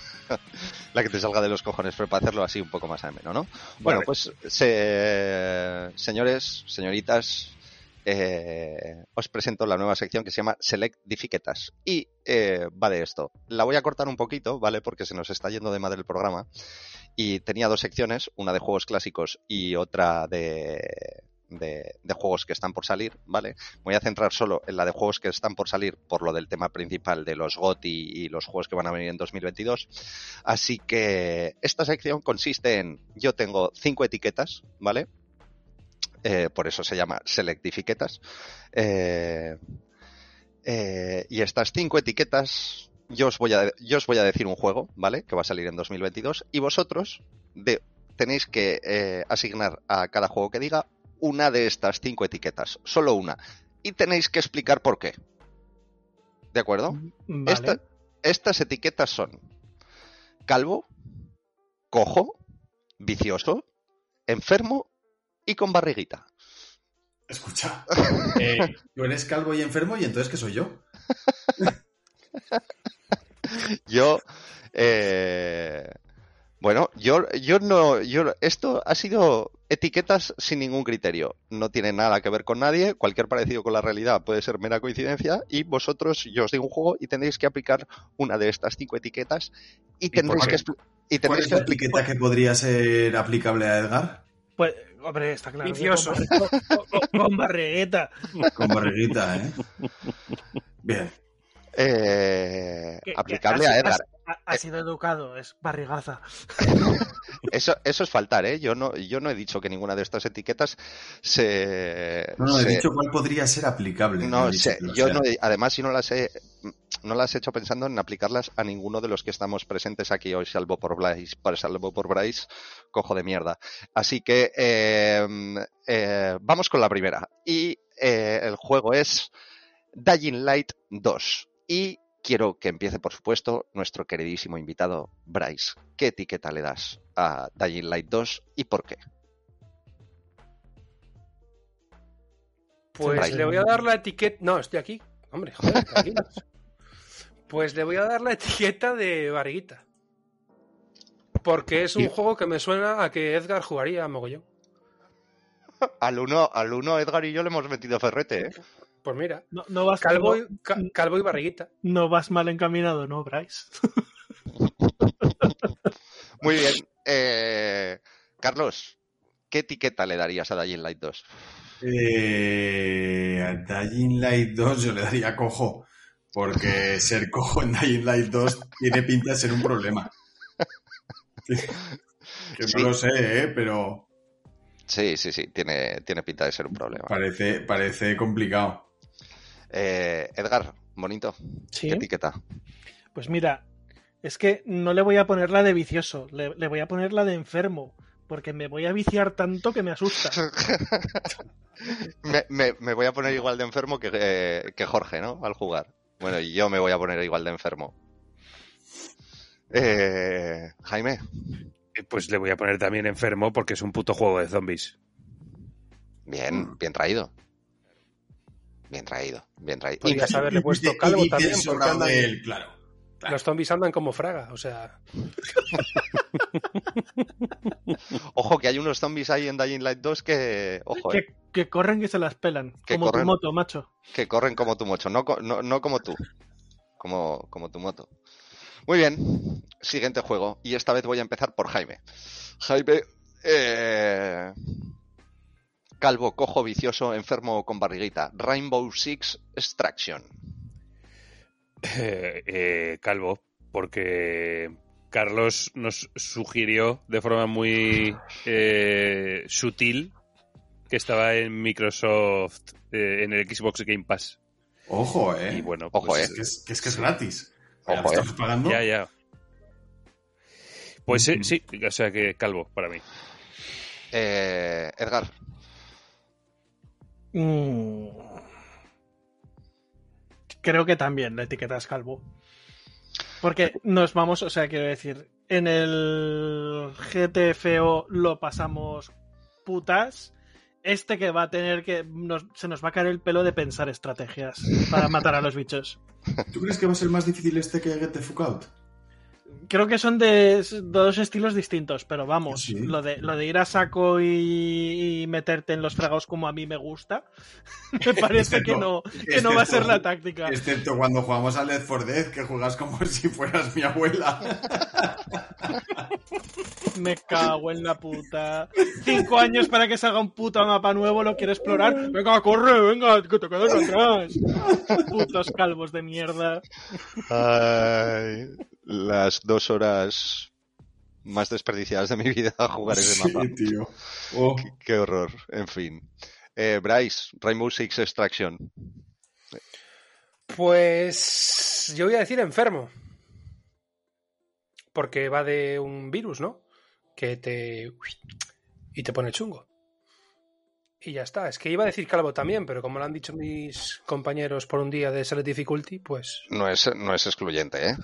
Speaker 3: la que te salga de los cojones, pero para hacerlo así un poco más ameno, ¿no? Bueno,
Speaker 1: Vale.
Speaker 3: pues se- señores, señoritas, eh, os presento la nueva sección que se llama Select Difiquetas. Y eh, va de esto. La voy a cortar un poquito, ¿vale? Porque se nos está yendo de madre el programa. Y tenía dos secciones, una de juegos clásicos y otra de, de, juegos que están por salir, ¿vale? Voy a centrar solo en la de juegos que están por salir por lo del tema principal de los GOTI y los juegos que van a venir en 2022. Así que esta sección consiste en, yo tengo cinco etiquetas, ¿vale? Eh, por eso se llama selectifiquetas. Eh, eh, y estas cinco etiquetas, yo os, voy a, yo os voy a decir un juego, ¿vale? Que va a salir en 2022. Y vosotros tenéis que asignar a cada juego que diga una de estas cinco etiquetas, solo una. Y tenéis que explicar por qué. ¿De acuerdo?
Speaker 5: Vale.
Speaker 3: Esta- estas etiquetas son calvo, cojo, vicioso, enfermo y con barriguita.
Speaker 4: Escucha. eh, tú eres calvo y enfermo y entonces ¿qué soy yo?
Speaker 3: Yo, eh, bueno, yo, yo no, yo, esto ha sido etiquetas sin ningún criterio. No tiene nada que ver con nadie. Cualquier parecido con la realidad puede ser mera coincidencia. Y vosotros, yo os digo un juego y tendréis que aplicar una de estas cinco etiquetas y tendréis
Speaker 1: por
Speaker 3: que, y
Speaker 4: ¿Cuál es
Speaker 3: que
Speaker 4: la etiqueta que podría ser aplicable a Edgar?
Speaker 5: Pues, hombre, está claro. que
Speaker 2: Vicioso.
Speaker 5: Con, con- con-
Speaker 4: barriguita, ¿eh? Bien.
Speaker 3: eh, a Edgar.
Speaker 5: Ha, ha sido educado, es barrigaza.
Speaker 3: Eso, eso es faltar, ¿eh? Yo no, yo no he dicho que ninguna de estas etiquetas se.
Speaker 4: No, no, he
Speaker 3: se-
Speaker 4: dicho cuál podría ser aplicable.
Speaker 3: no sé, yo
Speaker 4: sea.
Speaker 3: no he- además, si no las he, no las he hecho pensando en aplicarlas a ninguno de los que estamos presentes aquí hoy, salvo por Bryce, por, salvo por Bryce, cojo de mierda. Así que eh, eh, vamos con la primera. Y eh, el juego es Dying Light 2. Y quiero que empiece, por supuesto, nuestro queridísimo invitado, Bryce. ¿Qué etiqueta le das a Dying Light 2 y por qué?
Speaker 2: Pues
Speaker 3: Bryce.
Speaker 2: le voy a dar la etiqueta. No, estoy aquí. Hombre, joder, tranquilos. Pues le voy a dar la etiqueta de Barriguita. Porque es un
Speaker 3: Y-
Speaker 2: juego que me suena a que Edgar jugaría a mogollón.
Speaker 3: Al uno, al uno Edgar y yo le hemos metido ferrete, ¿eh?
Speaker 2: Pues mira,
Speaker 5: No, no vas,
Speaker 2: Calvo y, ca- calvo y Barriguita.
Speaker 5: no vas mal encaminado, ¿no, Bryce?
Speaker 3: Muy bien. Eh, Carlos, ¿qué etiqueta le darías a Dying Light 2?
Speaker 4: Eh, a Dying Light 2 yo le daría cojo, porque ser cojo en Dying Light 2 tiene pinta de ser un problema. Que
Speaker 3: Sí.
Speaker 4: no lo sé, ¿eh? pero
Speaker 3: Sí, sí, sí, tiene, tiene pinta de ser un problema.
Speaker 4: parece, parece complicado.
Speaker 3: Eh, Edgar, bonito,
Speaker 5: Sí.
Speaker 3: ¿qué etiqueta?
Speaker 5: Pues mira, es que no le voy a poner la de vicioso, le, le voy a poner la de enfermo, porque me voy a viciar tanto que me asusta.
Speaker 3: me, me- me voy a poner igual de enfermo que, eh, que Jorge, ¿no? Al jugar. Bueno, y yo me voy a poner igual de enfermo. Eh, Jaime,
Speaker 1: Pues le voy a poner también enfermo porque es un puto juego de zombies.
Speaker 3: bien, bien traído. Bien traído, bien traído. Y-
Speaker 2: Podrías haberle puesto
Speaker 4: Y- y
Speaker 2: calvo también, porque andan-
Speaker 4: de él, claro. claro.
Speaker 2: los zombies andan como fraga. O sea,
Speaker 3: Ojo que hay unos zombies ahí en Dying Light 2 que, ojo, eh,
Speaker 5: que, que corren que se las pelan,
Speaker 3: Que
Speaker 5: como
Speaker 3: corren.
Speaker 5: tu moto, macho.
Speaker 3: que corren como tu mocho, no, no, no como tú, como, como tu moto. Muy bien, siguiente juego. Y esta vez voy a empezar por Jaime. Jaime, eh, calvo, cojo, vicioso, enfermo con barriguita. Rainbow Six Extraction.
Speaker 1: Eh, eh, Calvo, porque Carlos nos sugirió de forma muy eh, sutil que estaba en Microsoft, eh, en el Xbox Game Pass.
Speaker 4: Ojo, ¿eh?
Speaker 1: Y bueno,
Speaker 3: Ojo,
Speaker 1: pues,
Speaker 4: Es que es, que es, que es gratis.
Speaker 3: Ojo,
Speaker 4: lo
Speaker 3: eh.
Speaker 4: pagando.
Speaker 1: Ya, ya. Pues sí, sí, o sea que Calvo para mí.
Speaker 3: Eh, Edgar,
Speaker 5: Mm. Creo que también la etiqueta es calvo. Porque nos vamos, o sea, quiero decir, en el GTFO lo pasamos putas. Este que va a tener que. se nos va a caer el pelo de pensar estrategias para matar a los bichos.
Speaker 4: ¿Tú crees que va a ser más difícil este que Fuck Out?
Speaker 5: Creo que son de dos estilos distintos, pero vamos,
Speaker 4: Sí.
Speaker 5: lo, de, lo de ir a saco y, y meterte en los fregados como a mí me gusta, me parece que no, que no va a ser la táctica.
Speaker 4: Excepto cuando jugamos a Left 4 Dead, que juegas como si fueras mi abuela.
Speaker 5: Me cago en la puta. Cinco años para que salga un puto mapa nuevo, lo quiero explorar. Venga, corre, venga, que te quedas atrás. Putos calvos de mierda.
Speaker 3: Ay, las dos horas más desperdiciadas de mi vida a jugar ese mapa.
Speaker 4: Sí, tío. Oh,
Speaker 3: Qué horror, en fin. Eh, Bryce, Rainbow Six Extraction.
Speaker 2: pues yo voy a decir enfermo. Porque va de un virus, ¿no? Que te... y te pone chungo. Y ya está. Es que iba a decir calvo también, pero como lo han dicho mis compañeros por un día de Select Difficulty, pues
Speaker 3: No es, no es excluyente, ¿eh?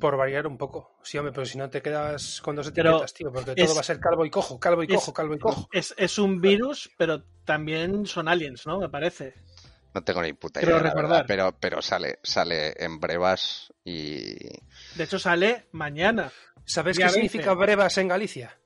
Speaker 2: por variar un poco. Sí, hombre, pero si no te quedas con dos
Speaker 5: Pero
Speaker 2: etiquetas, tío, porque
Speaker 5: es-
Speaker 2: todo va a ser calvo y cojo, calvo y
Speaker 5: es-
Speaker 2: cojo, calvo y cojo.
Speaker 5: Es, es un virus, pero también son aliens, ¿no? Me parece.
Speaker 3: No tengo ni puta idea, verdad, pero, pero sale, sale en brevas y...
Speaker 5: De hecho, sale mañana.
Speaker 2: ¿Sabes qué significa brevas en Galicia?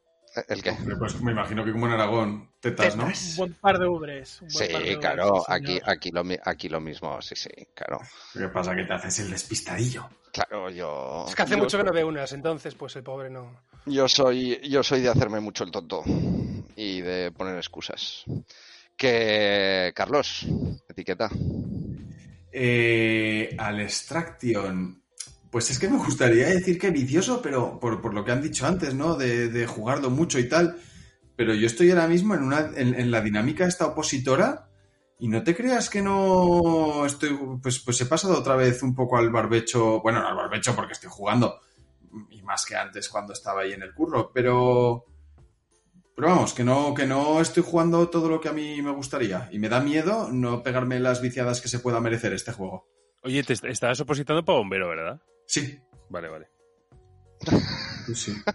Speaker 3: ¿El qué?
Speaker 4: pues me imagino que como en Aragón, tetas, ¿no?
Speaker 5: Un buen par de ubres. un buen
Speaker 3: Sí,
Speaker 5: par de ubres,
Speaker 3: claro,
Speaker 5: sí,
Speaker 3: aquí, aquí, lo, aquí lo mismo, sí, sí, claro.
Speaker 4: ¿Qué pasa? Que te haces el despistadillo.
Speaker 3: Claro, yo...
Speaker 2: Es que hace
Speaker 3: yo-
Speaker 2: mucho que no veo unas, entonces pues el pobre no...
Speaker 3: Yo soy, yo soy de hacerme mucho el tonto y de poner excusas. Que, Carlos, etiqueta.
Speaker 4: Eh, al Extraction. Pues es que me gustaría decir que vicioso, pero por, por lo que han dicho antes, ¿no? De, de jugarlo mucho y tal. Pero yo estoy ahora mismo en, una, en, la dinámica esta opositora y no te creas que no estoy... Pues, pues he pasado otra vez un poco al barbecho. Bueno, no al barbecho porque estoy jugando. Y más que antes cuando estaba ahí en el curro. Pero... Pero vamos, que no, que no estoy jugando todo lo que a mí me gustaría. Y me da miedo no pegarme las viciadas que se pueda merecer este juego.
Speaker 1: Oye, te est- estabas opositando para bombero, ¿verdad?
Speaker 4: Sí,
Speaker 1: Vale, vale.
Speaker 4: pues sí.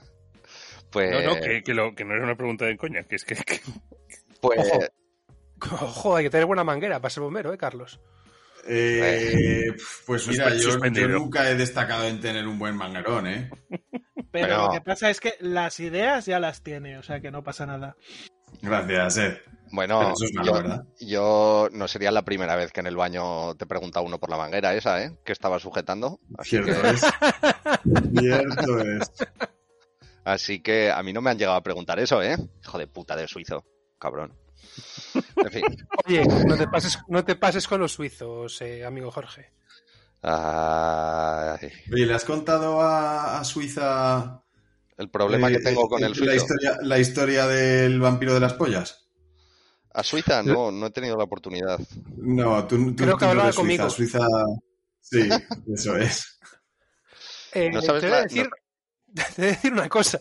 Speaker 3: Pues,
Speaker 1: No, no, que, que lo- que no era una pregunta de coña, que es que, que-
Speaker 3: pues
Speaker 2: Ojo. Joder, hay que tener buena manguera para ser bombero, ¿eh, Carlos?
Speaker 4: Eh, pues mira, yo, yo nunca he destacado en tener un buen manguerón, ¿eh?
Speaker 5: Pero
Speaker 3: Pero-
Speaker 5: lo que pasa es que las ideas ya las tiene, o sea que no pasa nada.
Speaker 4: Gracias, Ed.
Speaker 3: Bueno,
Speaker 4: es malo,
Speaker 3: yo,
Speaker 4: ¿verdad?
Speaker 3: yo no sería la primera vez que en el baño te pregunta uno por la manguera esa, ¿eh? Que estaba sujetando. Así
Speaker 4: Cierto
Speaker 3: que,
Speaker 4: es. Cierto es.
Speaker 3: así que a mí no me han llegado a preguntar eso, ¿eh? Hijo de puta de suizo, cabrón. En fin.
Speaker 2: Oye, no te pases, no te pases con los suizos, eh, amigo Jorge.
Speaker 3: Ay,
Speaker 4: Oye, ¿le has contado a, a Suiza
Speaker 3: el problema
Speaker 4: eh,
Speaker 3: que tengo con el
Speaker 4: la
Speaker 3: suizo.
Speaker 4: historia, la historia del vampiro de las pollas?
Speaker 3: A Suiza no, no he tenido la oportunidad.
Speaker 4: No, tú, tú,
Speaker 2: Creo
Speaker 4: tú
Speaker 2: que
Speaker 4: no
Speaker 2: hablaba
Speaker 4: eres
Speaker 2: conmigo.
Speaker 4: Suiza, Suiza... Sí, eso es.
Speaker 2: Eh,
Speaker 3: No sabes
Speaker 2: te, voy a
Speaker 3: la-
Speaker 2: decir, te voy a decir una cosa.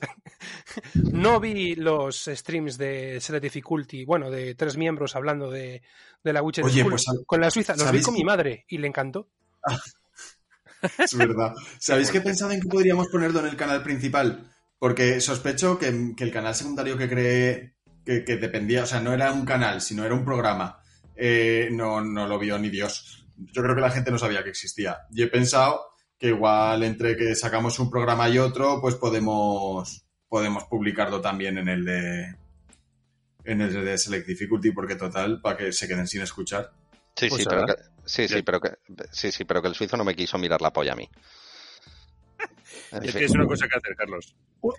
Speaker 2: No vi los streams de Select Difficulty, bueno, de tres miembros hablando de, de la Witcher
Speaker 4: Oye, pues,
Speaker 2: con la Suiza. Los vi
Speaker 4: ¿sabéis
Speaker 2: con mi madre y le encantó.
Speaker 4: Es verdad. ¿Sabéis que he pensado en que podríamos ponerlo en el canal principal? Porque sospecho que, que el canal secundario que creé, que, que dependía, o sea, no era un canal, sino era un programa, eh, no, no lo vio ni Dios. Yo creo que la gente no sabía que existía. Y he pensado que igual entre que sacamos un programa y otro, pues podemos, podemos publicarlo también en el de en el de Select Difficulty, porque total, para que se queden sin escuchar.
Speaker 3: Sí,
Speaker 1: Pues
Speaker 3: sí, pero que, sí, sí, pero que, sí, sí, pero que el suizo no me quiso mirar la polla a mí.
Speaker 1: Es que es una cosa que hacer, Carlos.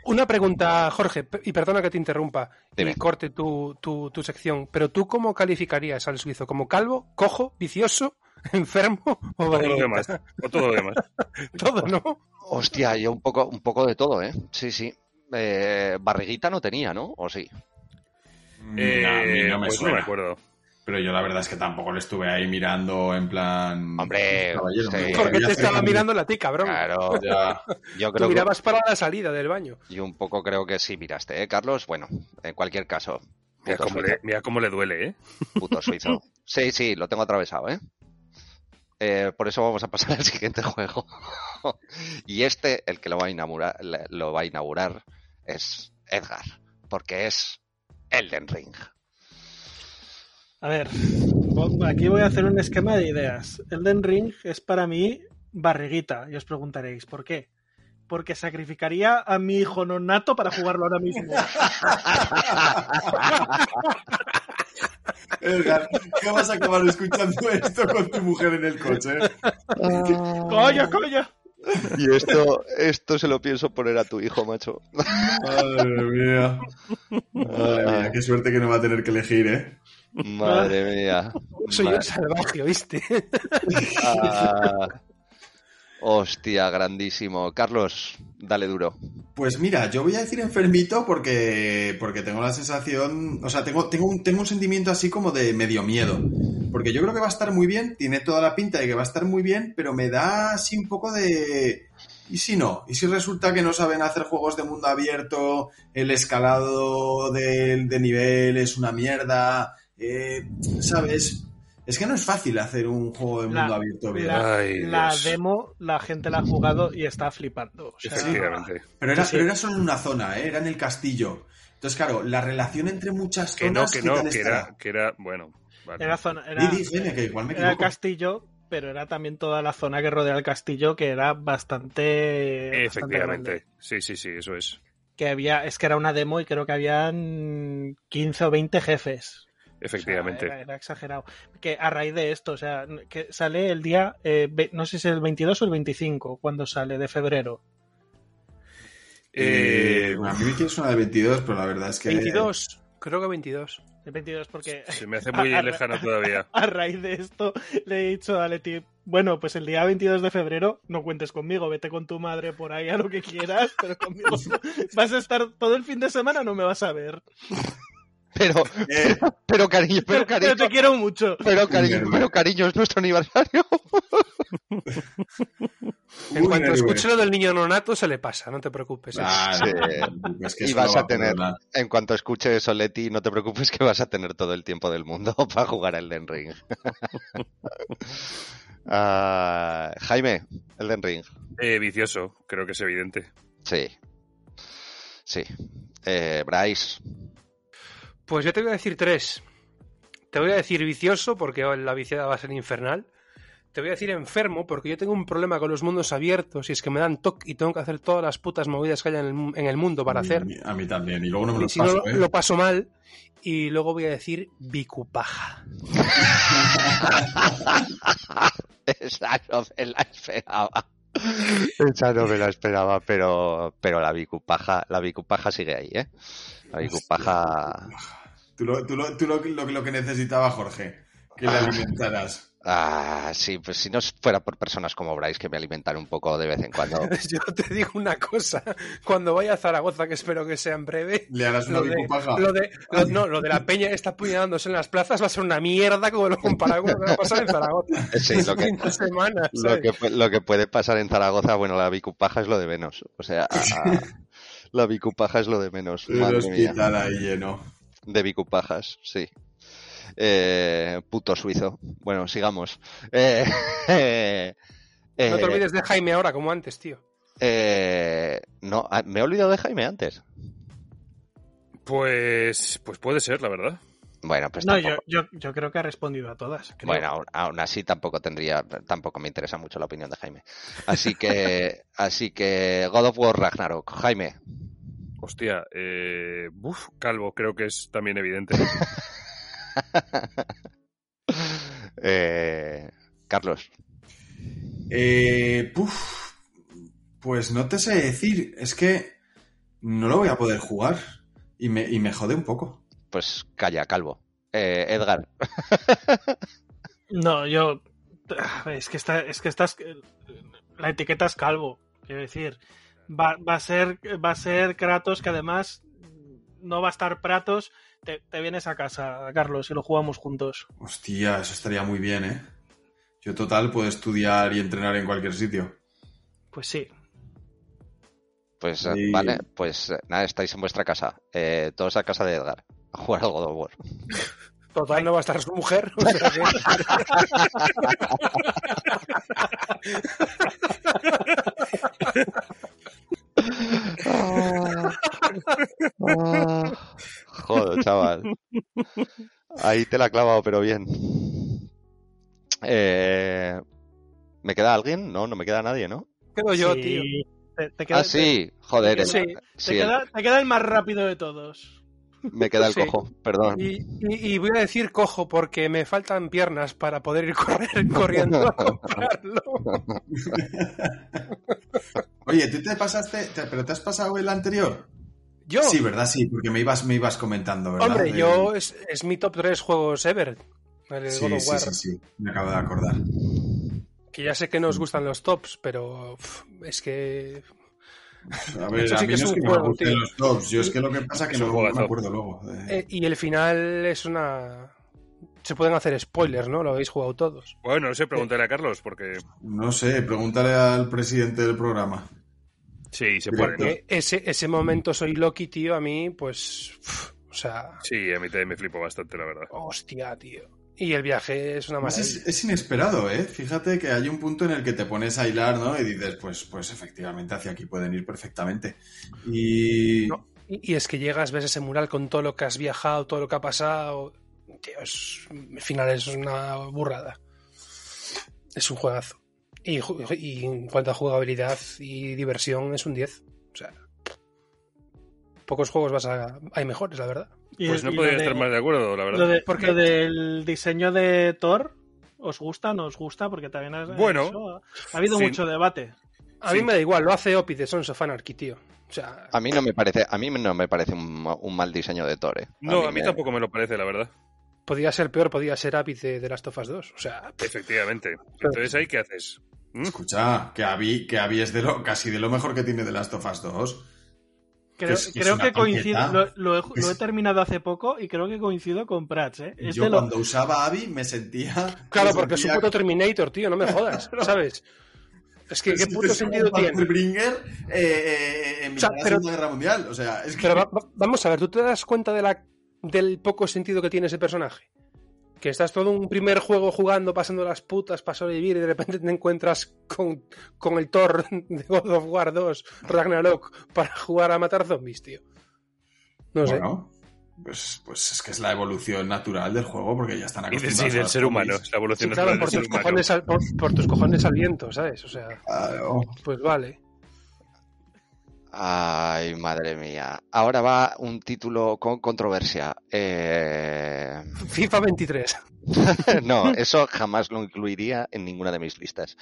Speaker 2: Una pregunta, Jorge, y perdona que te interrumpa
Speaker 3: Dime.
Speaker 2: y corte tu, tu, tu sección, pero ¿tú cómo calificarías al suizo? ¿Como calvo, cojo, vicioso, enfermo o
Speaker 1: Todo lo
Speaker 2: barriguita?
Speaker 1: demás. O todo lo demás.
Speaker 2: Todo, ¿no?
Speaker 3: Hostia, yo un poco, un poco de todo, ¿eh? Sí, sí. Eh, barriguita no tenía, ¿no? ¿O sí?
Speaker 1: Eh,
Speaker 4: a mí no me
Speaker 1: pues no
Speaker 4: suena.
Speaker 1: me acuerdo.
Speaker 4: Pero yo la verdad es que tampoco le estuve ahí mirando en plan...
Speaker 3: Hombre, sí.
Speaker 2: Porque te estaba mirando a ti, cabrón.
Speaker 3: Claro,
Speaker 4: Ya.
Speaker 3: yo
Speaker 2: Tú
Speaker 3: creo que,
Speaker 2: mirabas para la salida del baño.
Speaker 3: yo un poco creo que sí miraste, ¿eh, Carlos? Bueno, en cualquier caso.
Speaker 1: Mira cómo, le, mira cómo le duele, ¿eh?
Speaker 3: Puto suizo. Sí, sí, lo tengo atravesado, ¿eh? Eh, por eso vamos a pasar al siguiente juego. y este, el que lo va a inaugurar, lo va a inaugurar es Edgar, porque es Elden Ring.
Speaker 5: A ver, aquí voy a hacer un esquema de ideas. Elden Ring es para mí barriguita, y os preguntaréis, ¿por qué? Porque sacrificaría a mi hijo no nato para jugarlo ahora mismo.
Speaker 4: Edgar, ¿qué vas a acabar escuchando esto con tu mujer en el coche?
Speaker 5: ¡Coño, coño!
Speaker 3: Y esto, esto se lo pienso poner a tu hijo, macho.
Speaker 4: Madre mía. Madre mía, qué suerte que no va a tener que elegir, ¿eh?
Speaker 3: Madre mía.
Speaker 2: Soy un salvaje, ¿oíste?
Speaker 3: Ah, hostia, grandísimo. Carlos, dale duro.
Speaker 4: Pues mira, yo voy a decir enfermito porque, porque tengo la sensación, o sea, tengo, tengo, un, tengo un sentimiento así como de medio miedo. Porque yo creo que va a estar muy bien, tiene toda la pinta de que va a estar muy bien, pero me da así un poco de... ¿Y si no? ¿Y si resulta que no saben hacer juegos de mundo abierto? El escalado de, de nivel es una mierda. Eh, ¿Sabes? Es que no es fácil hacer un juego de
Speaker 5: La-
Speaker 4: mundo abierto bien.
Speaker 5: La,
Speaker 1: Ay,
Speaker 5: la
Speaker 1: Dios.
Speaker 5: demo, la gente la ha jugado y está flipando. O sea,
Speaker 1: Efectivamente.
Speaker 4: Pero era,
Speaker 5: Sí, sí.
Speaker 4: pero era solo en una zona, ¿eh? era en el castillo. Entonces, claro, la relación entre muchas
Speaker 1: Que no,
Speaker 4: zonas.
Speaker 1: que
Speaker 4: ¿qué
Speaker 1: no, que
Speaker 4: estará?
Speaker 1: era, que era, bueno. vale.
Speaker 5: era zona, era,
Speaker 4: Di, di, Gene, que igual me
Speaker 5: era el
Speaker 4: equivoco.
Speaker 5: castillo, pero era también toda la zona que rodea el castillo que era bastante.
Speaker 1: Efectivamente. Sí, sí, sí, eso es.
Speaker 5: Que había, es que era una demo y creo que habían 15 o 20 jefes. O sea,
Speaker 1: Efectivamente.
Speaker 5: era, era exagerado. Que a raíz de esto, o sea, que sale el día, eh, no sé si es el 22 o el 25, cuando sale, de febrero.
Speaker 1: Eh,
Speaker 4: a mí me quiere sonar de 22, pero la verdad es que.
Speaker 2: 22, creo que 22.
Speaker 5: El 22, porque
Speaker 1: se me hace muy
Speaker 5: a- a-
Speaker 1: lejano todavía.
Speaker 5: a raíz de esto le he dicho a Leti, bueno, pues el día 22 de febrero no cuentes conmigo, vete con tu madre por ahí a lo que quieras, pero conmigo no. vas a estar todo el fin de semana, no me vas a ver.
Speaker 3: Pero,
Speaker 4: Eh,
Speaker 3: pero cariño, pero
Speaker 5: Pero,
Speaker 3: cariño,
Speaker 5: te quiero mucho.
Speaker 3: pero cariño, pero cariño, es nuestro aniversario.
Speaker 2: En cuanto escuche lo del niño nonato, se le pasa, no te preocupes.
Speaker 4: Ah,
Speaker 3: Sí.
Speaker 4: no, es que
Speaker 3: Y vas
Speaker 4: no va
Speaker 3: a tener, en cuanto escuches eso, Leti, no te preocupes que vas a tener todo el tiempo del mundo para jugar al Elden Ring. Ah, Jaime, Elden Ring.
Speaker 1: Eh, vicioso, creo que es evidente.
Speaker 3: Sí. Sí. Eh, Bryce.
Speaker 2: Pues yo te voy a decir tres. Te voy a decir vicioso porque la viciada va a ser infernal. Te voy a decir enfermo porque yo tengo un problema con los mundos abiertos y es que me dan toque y tengo que hacer todas las putas movidas que haya en el, en el mundo para hacer.
Speaker 4: A mí también. Y luego no me lo
Speaker 2: si
Speaker 4: paso,
Speaker 2: no, lo,
Speaker 4: ¿eh?
Speaker 2: lo paso mal. Y luego voy a decir bicupaja.
Speaker 3: Esa no me la esperaba. Esa no me la esperaba, pero, pero la bicupaja, la bicupaja sigue ahí, ¿eh? La bicupaja.
Speaker 4: Tú, lo, tú, lo, tú lo, lo, lo que necesitaba, Jorge, que le alimentaras.
Speaker 3: Ah, sí, pues si no fuera por personas como Bryce que me alimentan un poco de vez en cuando.
Speaker 2: Yo te digo una cosa. Cuando vaya a Zaragoza, que espero que sea en breve.
Speaker 4: Le harás una
Speaker 2: Lo de, lo de- lo- no, lo de la peña que está apuñalándose en las plazas va a ser una mierda como lo comparado con lo que va a pasar en Zaragoza.
Speaker 3: Sí, lo que,
Speaker 2: Fin de semana,
Speaker 3: lo
Speaker 2: ¿sabes?
Speaker 3: que, pu- lo que puede pasar en Zaragoza, bueno, la bicupaja es lo de menos. O sea, la bicupaja es lo de menos.
Speaker 4: El hospital ahí lleno.
Speaker 3: De bicupajas, sí. Eh, puto suizo. Bueno, sigamos. Eh, eh,
Speaker 2: No te olvides de Jaime ahora, como antes, tío.
Speaker 3: eh, no, ah, me he olvidado de Jaime antes.
Speaker 1: Pues, pues puede ser, la verdad.
Speaker 3: Bueno, pues
Speaker 5: No,
Speaker 3: tampoco.
Speaker 5: yo, yo, yo creo que ha respondido a todas. creo.
Speaker 3: Bueno, aún, aún así tampoco tendría, tampoco me interesa mucho la opinión de Jaime. Así que, así que God of War Ragnarok. Jaime,
Speaker 1: Hostia, eh, buf, calvo, creo que es también evidente.
Speaker 3: eh, Carlos.
Speaker 4: Eh, puf, pues no te sé decir. Es que no lo voy a poder jugar. Y me, y me jode un poco.
Speaker 3: Pues calla, calvo. Eh, Edgar.
Speaker 5: No, yo. Es que, está, es que estás. La etiqueta es calvo. Quiero decir, va, va, a ser, va a ser Kratos que además no va a estar Pratos. Te, te vienes a casa, Carlos, y lo jugamos juntos.
Speaker 4: Hostia, eso estaría muy bien, ¿eh? Yo total puedo estudiar y entrenar en cualquier sitio.
Speaker 5: Pues sí.
Speaker 3: Pues eh,
Speaker 4: Sí.
Speaker 3: vale, pues eh, nada, estáis en vuestra casa. Eh, todos a casa de Edgar. A jugar al God of War.
Speaker 2: Total, no va a estar su mujer. o sea que-
Speaker 3: Joder, chaval. Ahí te la he clavado, pero bien. Eh, ¿Me queda alguien? No, no me queda nadie, ¿no?
Speaker 2: Quedo yo,
Speaker 5: Sí.
Speaker 2: tío.
Speaker 5: Te, te queda,
Speaker 3: ah, sí, joder.
Speaker 5: te
Speaker 3: el-
Speaker 5: queda-
Speaker 3: sí,
Speaker 5: te,
Speaker 3: el-
Speaker 5: queda, te queda el más rápido de todos.
Speaker 3: Me queda el
Speaker 2: Sí.
Speaker 3: cojo, perdón.
Speaker 2: Y, y- y voy a decir cojo porque me faltan piernas para poder ir correr, corriendo a comprarlo.
Speaker 4: Oye, ¿tú te pasaste, te- pero te has pasado el anterior?
Speaker 2: Yo,
Speaker 4: Sí, ¿verdad? Sí, porque me ibas, me ibas comentando, ¿verdad?
Speaker 2: hombre,
Speaker 4: De-
Speaker 2: yo es, es mi top 3 juegos ever. El
Speaker 4: Sí,
Speaker 2: God of
Speaker 4: sí,
Speaker 2: War.
Speaker 4: sí, sí, me acabo de acordar.
Speaker 2: Que ya sé que no os gustan los tops, pero es que
Speaker 4: A ver,
Speaker 2: Eso
Speaker 4: a
Speaker 2: sí
Speaker 4: mí
Speaker 2: que es
Speaker 4: no es
Speaker 2: un
Speaker 4: que me
Speaker 2: juego, tío.
Speaker 4: los tops, yo es que lo que pasa es que
Speaker 1: Es
Speaker 4: no, no me acuerdo luego. de-
Speaker 2: Eh, y el final es una. Se pueden hacer spoilers, ¿no? Lo habéis jugado todos.
Speaker 1: Bueno, no sé, pregúntale a Carlos, porque
Speaker 4: No sé, pregúntale al presidente del programa.
Speaker 1: sí, se puede. ¿no?
Speaker 2: Porque ese, ese momento soy Loki, tío, a mí, pues. uf, o sea.
Speaker 1: Sí, a mí también me flipo bastante, la verdad.
Speaker 2: Hostia, tío. Y el viaje es una maravilla.
Speaker 4: es, es inesperado, ¿eh? Fíjate que hay un punto en el que te pones a hilar, ¿no? Y dices, pues, pues efectivamente hacia aquí pueden ir perfectamente. Y...
Speaker 2: No. Y, y es que llegas, ves ese mural con todo lo que has viajado, todo lo que ha pasado. Tío, es- al final es una burrada. Es un juegazo. Y, y en cuanto a jugabilidad y diversión, es un 10. O sea, pocos juegos vas a. Hay mejores, la verdad.
Speaker 1: Pues no podría
Speaker 5: lo de-
Speaker 1: estar más de acuerdo, la verdad.
Speaker 5: Lo, de-
Speaker 2: Porque-
Speaker 5: lo del diseño de Thor, ¿os gusta? ¿No os gusta? Porque también ha,
Speaker 1: Bueno,
Speaker 5: eso ha, ha habido
Speaker 1: sí.
Speaker 5: mucho debate.
Speaker 2: A
Speaker 1: Sí.
Speaker 2: mí me da igual, lo hace Opi de Sons of Anarchy, tío. O sea,
Speaker 3: A mí no me parece, a mí no me parece un, un mal diseño de Thor. eh.
Speaker 1: No, a mí
Speaker 3: me-
Speaker 1: tampoco me lo parece, la verdad.
Speaker 2: podía ser peor, podía ser Api de, de Last of Us 2. O sea,
Speaker 1: Efectivamente. Entonces, ¿ahí qué haces? ¿Mm?
Speaker 4: Escucha, que Abby, que Abby es de lo, casi de lo mejor que tiene The Last of Us 2.
Speaker 5: Creo,
Speaker 4: Que
Speaker 5: creo coincido, lo, lo he,
Speaker 4: Es-
Speaker 5: lo he terminado hace poco y creo que coincido con Prats, ¿eh?
Speaker 4: Yo
Speaker 5: lo-
Speaker 4: cuando usaba Abby me sentía...
Speaker 2: claro,
Speaker 4: me
Speaker 2: porque es un puto Terminator, tío, no me jodas, ¿sabes? Es que, ¿qué puto
Speaker 4: es
Speaker 2: sentido
Speaker 4: como
Speaker 2: tiene?
Speaker 4: Bringer eh, eh, en
Speaker 2: O sea,
Speaker 4: la
Speaker 2: pero-
Speaker 4: Segunda Guerra Mundial. O sea, es que...
Speaker 2: Pero va- va- vamos a ver, ¿tú te das cuenta de la, del poco sentido que tiene ese personaje? Que estás todo un primer juego jugando, pasando las putas para sobrevivir y de repente te encuentras con, con el Thor de God of War 2, Ragnarok, para jugar a matar zombies, tío. No sé.
Speaker 4: Bueno, Pues, pues es que es la evolución natural del juego, porque ya están
Speaker 1: Y de-
Speaker 4: acostumbrados
Speaker 1: sí, del
Speaker 4: los
Speaker 1: ser humano. Es la evolución
Speaker 2: Sí, claro,
Speaker 1: natural
Speaker 2: por
Speaker 1: del
Speaker 2: tus,
Speaker 1: ser humano.
Speaker 2: cojones al, por, por tus cojones al viento, ¿sabes? O sea,
Speaker 4: Claro.
Speaker 2: pues vale.
Speaker 3: Ay, madre mía. Ahora va un título con controversia. Eh,
Speaker 2: FIFA 23.
Speaker 3: no, eso jamás lo incluiría en ninguna de mis listas.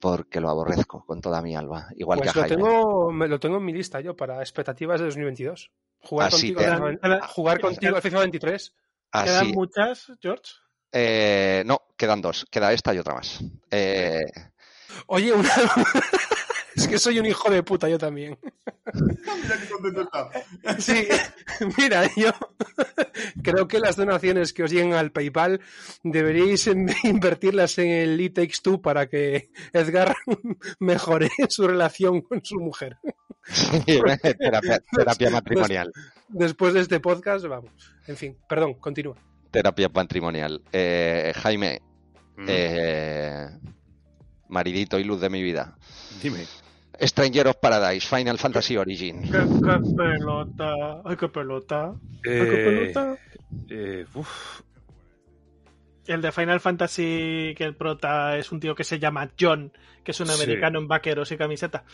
Speaker 3: Porque lo aborrezco con toda mi alma. Igual
Speaker 2: Pues
Speaker 3: que a
Speaker 2: lo
Speaker 3: Jaime.
Speaker 2: tengo, me lo tengo en mi lista yo para expectativas de 2022. Jugar
Speaker 3: Así
Speaker 2: contigo,
Speaker 3: te-
Speaker 2: al FIFA-
Speaker 5: Quedan-
Speaker 2: jugar contigo al FIFA 23.
Speaker 5: ¿Quedan
Speaker 3: Así,
Speaker 5: muchas, George?
Speaker 3: eh, no, quedan dos. Queda esta y otra más. Eh,
Speaker 2: Oye, una... es que soy un hijo de puta yo también.
Speaker 4: Mira qué contento está.
Speaker 2: Sí, mira, yo creo que las donaciones que os lleguen al PayPal deberíais invertirlas en el E Takes Two para que Edgar mejore su relación con su mujer.
Speaker 3: terapia, terapia matrimonial.
Speaker 2: Después de este podcast, vamos. En fin, perdón, continúa.
Speaker 3: Terapia matrimonial. Eh, Jaime,
Speaker 1: Mm,
Speaker 3: eh, maridito y luz de mi vida.
Speaker 1: Dime.
Speaker 3: Stranger of Paradise, Final Fantasy Origin.
Speaker 5: ¿Qué, qué pelota? Ay, qué pelota. Ay, qué
Speaker 1: Eh,
Speaker 5: pelota.
Speaker 1: eh, uf,
Speaker 5: El de Final Fantasy, que el prota es un tío que se llama John, que es un
Speaker 1: Sí.
Speaker 5: americano en vaqueros y camiseta.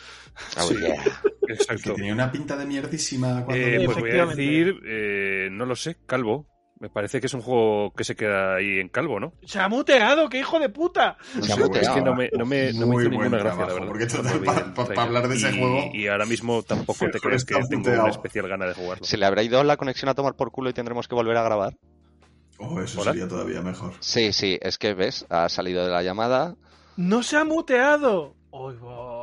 Speaker 3: Oh,
Speaker 1: Sí.
Speaker 3: yeah.
Speaker 4: Que
Speaker 1: exacto.
Speaker 4: tenía una pinta de mierdísima cuando...
Speaker 1: Eh, pues voy a decir, eh, no lo sé, Calvo. Me parece que es un juego que se queda ahí en Calvo, ¿no?
Speaker 5: ¡Se ha muteado! ¡Qué hijo de puta!
Speaker 3: Se ha
Speaker 1: Es que no me, no me, no hizo ninguna gracia,
Speaker 4: trabajo,
Speaker 1: la verdad.
Speaker 4: porque total,
Speaker 1: No vi
Speaker 4: pa-
Speaker 1: el
Speaker 4: pa- pa
Speaker 1: trailer.
Speaker 4: hablar de ese
Speaker 1: Y-
Speaker 4: juego-
Speaker 1: Y ahora mismo tampoco te crees que tengo una especial gana de jugarlo.
Speaker 3: ¿Se le habrá ido la conexión a tomar por culo y tendremos que volver a grabar?
Speaker 4: Oh, eso
Speaker 1: Hola.
Speaker 4: sería todavía mejor.
Speaker 3: Sí, sí, es que ves, ha salido de la llamada.
Speaker 5: ¡No se ha muteado! ¡Uy, va!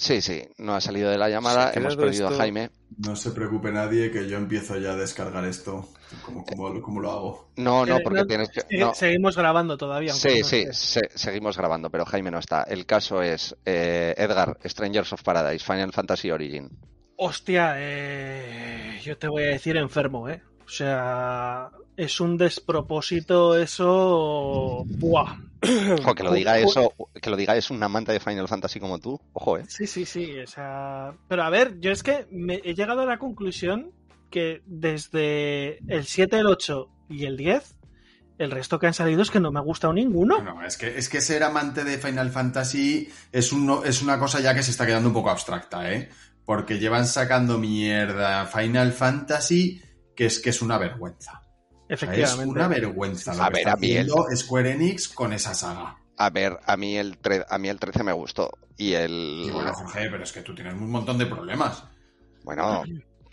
Speaker 3: Sí, sí, no ha salido de la llamada, hemos perdido
Speaker 1: esto-
Speaker 3: a Jaime.
Speaker 4: No se preocupe nadie que yo empiezo ya a descargar esto. ¿Cómo, cómo- cómo lo hago?
Speaker 3: No, no,
Speaker 5: Eh,
Speaker 3: porque
Speaker 5: no,
Speaker 3: tienes que... No.
Speaker 5: Seguimos grabando todavía.
Speaker 3: Sí,
Speaker 5: no
Speaker 3: sí, se- seguimos grabando, pero Jaime no está. El caso es eh, Edgar, Strangers of Paradise, Final Fantasy Origin.
Speaker 5: Hostia, eh, yo te voy a decir enfermo, ¿eh? O sea, es un despropósito eso... ¡Buah!
Speaker 3: Ojo, que lo diga eso, que lo diga es un amante de Final Fantasy como tú. Ojo, eh.
Speaker 5: Sí, sí, sí. O sea... Pero a ver, yo es que me he llegado a la conclusión que desde el 7, el 8 y el 10, el resto que han salido es que no me ha gustado ninguno.
Speaker 4: No, es que, es que ser amante de Final Fantasy es, un- es una cosa ya que se está quedando un poco abstracta, ¿eh? Porque llevan sacando mierda Final Fantasy que es que es una vergüenza. Es
Speaker 5: Efectivamente.
Speaker 4: una vergüenza lo
Speaker 3: A
Speaker 4: que
Speaker 3: ver,
Speaker 4: está
Speaker 3: a mí el-
Speaker 4: Square Enix con esa saga.
Speaker 3: A ver, a mí el, tre- a mí el 13 me gustó. Y el...
Speaker 4: Y bueno, Jorge, pero es que tú tienes un montón de problemas.
Speaker 3: Bueno,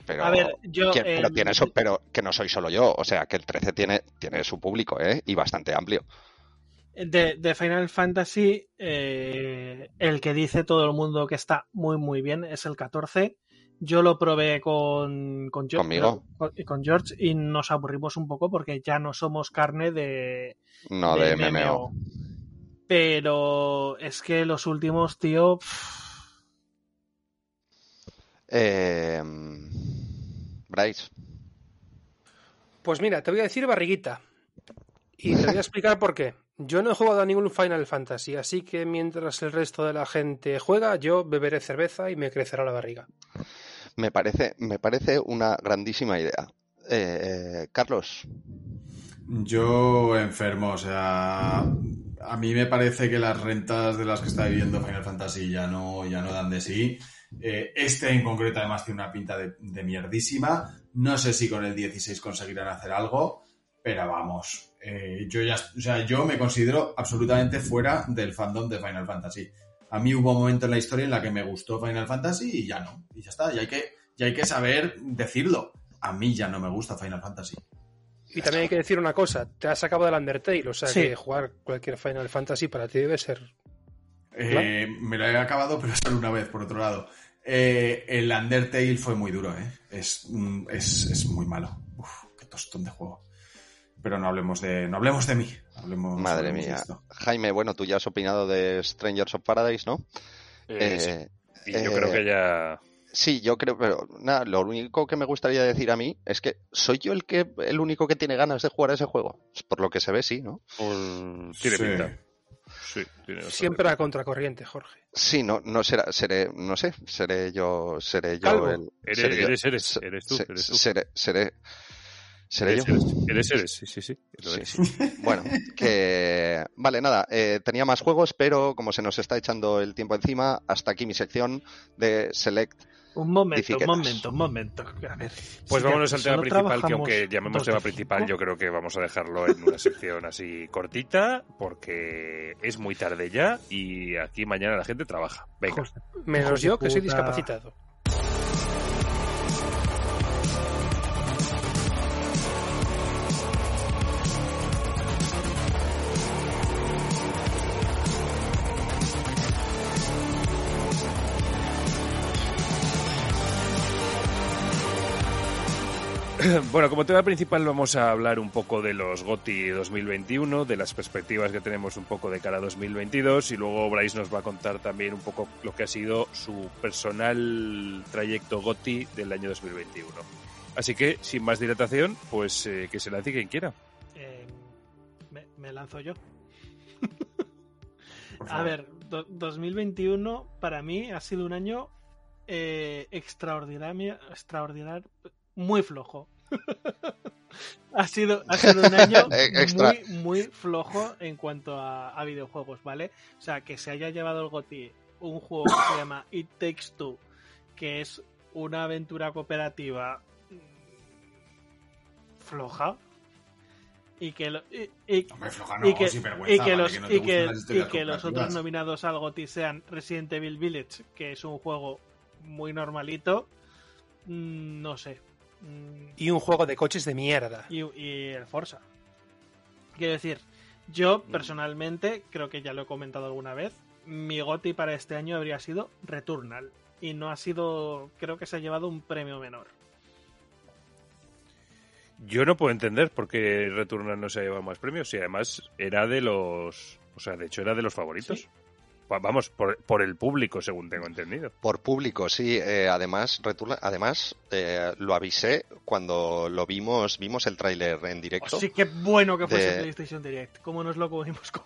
Speaker 3: pero...
Speaker 5: A ver, yo...
Speaker 3: que- pero,
Speaker 5: eh,
Speaker 3: tiene eso, pero que no soy solo yo. O sea, que el 13 tiene, tiene su público, ¿eh? Y bastante amplio.
Speaker 5: De, de Final Fantasy, eh, el que dice todo el mundo que está muy muy bien es el 14. Yo lo probé con, con, George,
Speaker 3: Conmigo.
Speaker 5: con- con George y nos aburrimos un poco porque ya no somos carne de,
Speaker 3: No de, MMO.
Speaker 5: Pero es que los últimos, tío, pff,
Speaker 3: Eh, Bryce.
Speaker 2: Pues mira, te voy a decir barriguita. Y te voy a explicar por qué. Yo no he jugado a ningún Final Fantasy, así que mientras el resto de la gente juega, yo beberé cerveza y me crecerá la barriga.
Speaker 3: Me parece, me parece una grandísima idea. Eh, Carlos.
Speaker 4: Yo enfermo, o sea, a mí me parece que las rentas de las que está viviendo Final Fantasy ya no, ya no dan de sí. Eh, este en concreto además tiene una pinta de, de mierdísima. No sé si con el 16 conseguirán hacer algo, pero vamos, eh, yo ya, o sea, yo me considero absolutamente fuera del fandom de Final Fantasy. A mí hubo un momento en la historia en la que me gustó Final Fantasy y ya no, y ya está, y hay que, y hay que saber decirlo. A mí ya no me gusta Final Fantasy.
Speaker 2: Y también hay que decir una cosa, te has acabado del Undertale, o sea
Speaker 5: Sí.
Speaker 2: que jugar cualquier Final Fantasy para ti debe ser...
Speaker 4: Eh, me lo he acabado, pero solo una vez, por otro lado. Eh, el Undertale fue muy duro, ¿eh? Es, es, es muy malo. Uf, qué tostón de juego. Pero no hablemos de, no hablemos de mí. Hablemos,
Speaker 3: Madre
Speaker 4: hablemos de
Speaker 3: mía.
Speaker 4: esto.
Speaker 3: Jaime, bueno, tú ya has opinado de Strangers of Paradise, ¿no?
Speaker 1: Eh, sí.
Speaker 3: Eh,
Speaker 1: Y yo
Speaker 3: eh,
Speaker 1: creo que ya.
Speaker 3: Sí, yo creo, pero nada, lo único que me gustaría decir a mí es que soy yo el que el único que tiene ganas de jugar a ese juego. Por lo que se ve, sí, ¿no?
Speaker 1: tiene
Speaker 4: Sí.
Speaker 1: pinta. Sí, tiene
Speaker 2: Siempre a contracorriente, Jorge.
Speaker 3: Sí, no, no será, seré, no sé, seré yo, seré yo
Speaker 2: Calvo.
Speaker 3: el.
Speaker 1: Eres-
Speaker 3: seré yo-
Speaker 1: eres- eres-
Speaker 3: se-
Speaker 1: eres tú,
Speaker 3: se-
Speaker 1: eres tú.
Speaker 3: Seré, seré, seré yo.
Speaker 1: eres, eres, sí, sí, sí. lo
Speaker 3: Sí,
Speaker 1: eres.
Speaker 3: sí. Bueno, que vale, nada, eh, tenía más juegos, pero como se nos está echando el tiempo encima, hasta aquí mi sección de Select.
Speaker 5: Un momento, un momento, un momento. A ver.
Speaker 1: Pues
Speaker 5: si
Speaker 1: vámonos al tema principal, que aunque llamemos tema principal, yo creo que vamos a dejarlo en una sección así cortita, porque es muy tarde ya y aquí mañana la gente trabaja. Venga.
Speaker 2: Menos yo, que soy discapacitado.
Speaker 1: Bueno, como tema principal vamos a hablar un poco de los GOTI 2021, de las perspectivas que tenemos un poco de cara a 2022 y luego Bryce nos va a contar también un poco lo que ha sido su personal trayecto GOTI del año 2021. Así que, sin más dilatación, pues eh, que se lance quien quiera.
Speaker 5: Eh, me, me lanzo yo. A ver, do- 2021 para mí ha sido un año eh, extraordinario, extraordinario, muy flojo. Ha, sido, ha sido un año
Speaker 3: Eh, extra.
Speaker 5: muy, muy flojo en cuanto a, a videojuegos, ¿vale? O sea, que se haya llevado el GOTY un juego que se llama It Takes Two, que es una aventura cooperativa floja. Y que, lo- y- y-
Speaker 4: Hombre, floja no,
Speaker 5: y que, y que
Speaker 4: vale,
Speaker 5: los,
Speaker 4: que no te
Speaker 5: y que- los otros nominados al GOTY sean Resident Evil Village, que es un juego muy normalito, mm, no sé.
Speaker 2: Y un juego de coches de mierda.
Speaker 5: Y, y el Forza. Quiero decir, yo
Speaker 4: Mm.
Speaker 5: personalmente, creo que ya lo he comentado alguna vez, mi GOTY para este año habría sido Returnal. Y no ha sido, creo que se ha llevado un premio menor.
Speaker 1: Yo no puedo entender por qué Returnal no se ha llevado más premios y además era de los... O sea, de hecho era de los favoritos.
Speaker 5: Sí.
Speaker 1: Va- Vamos, por, por el público, según tengo entendido.
Speaker 3: Por público, sí. eh, además, Return- además eh, lo avisé cuando lo vimos, vimos el tráiler en directo.
Speaker 5: Sí, qué bueno que fuese
Speaker 3: De-
Speaker 5: PlayStation Direct. ¿Cómo nos lo comimos con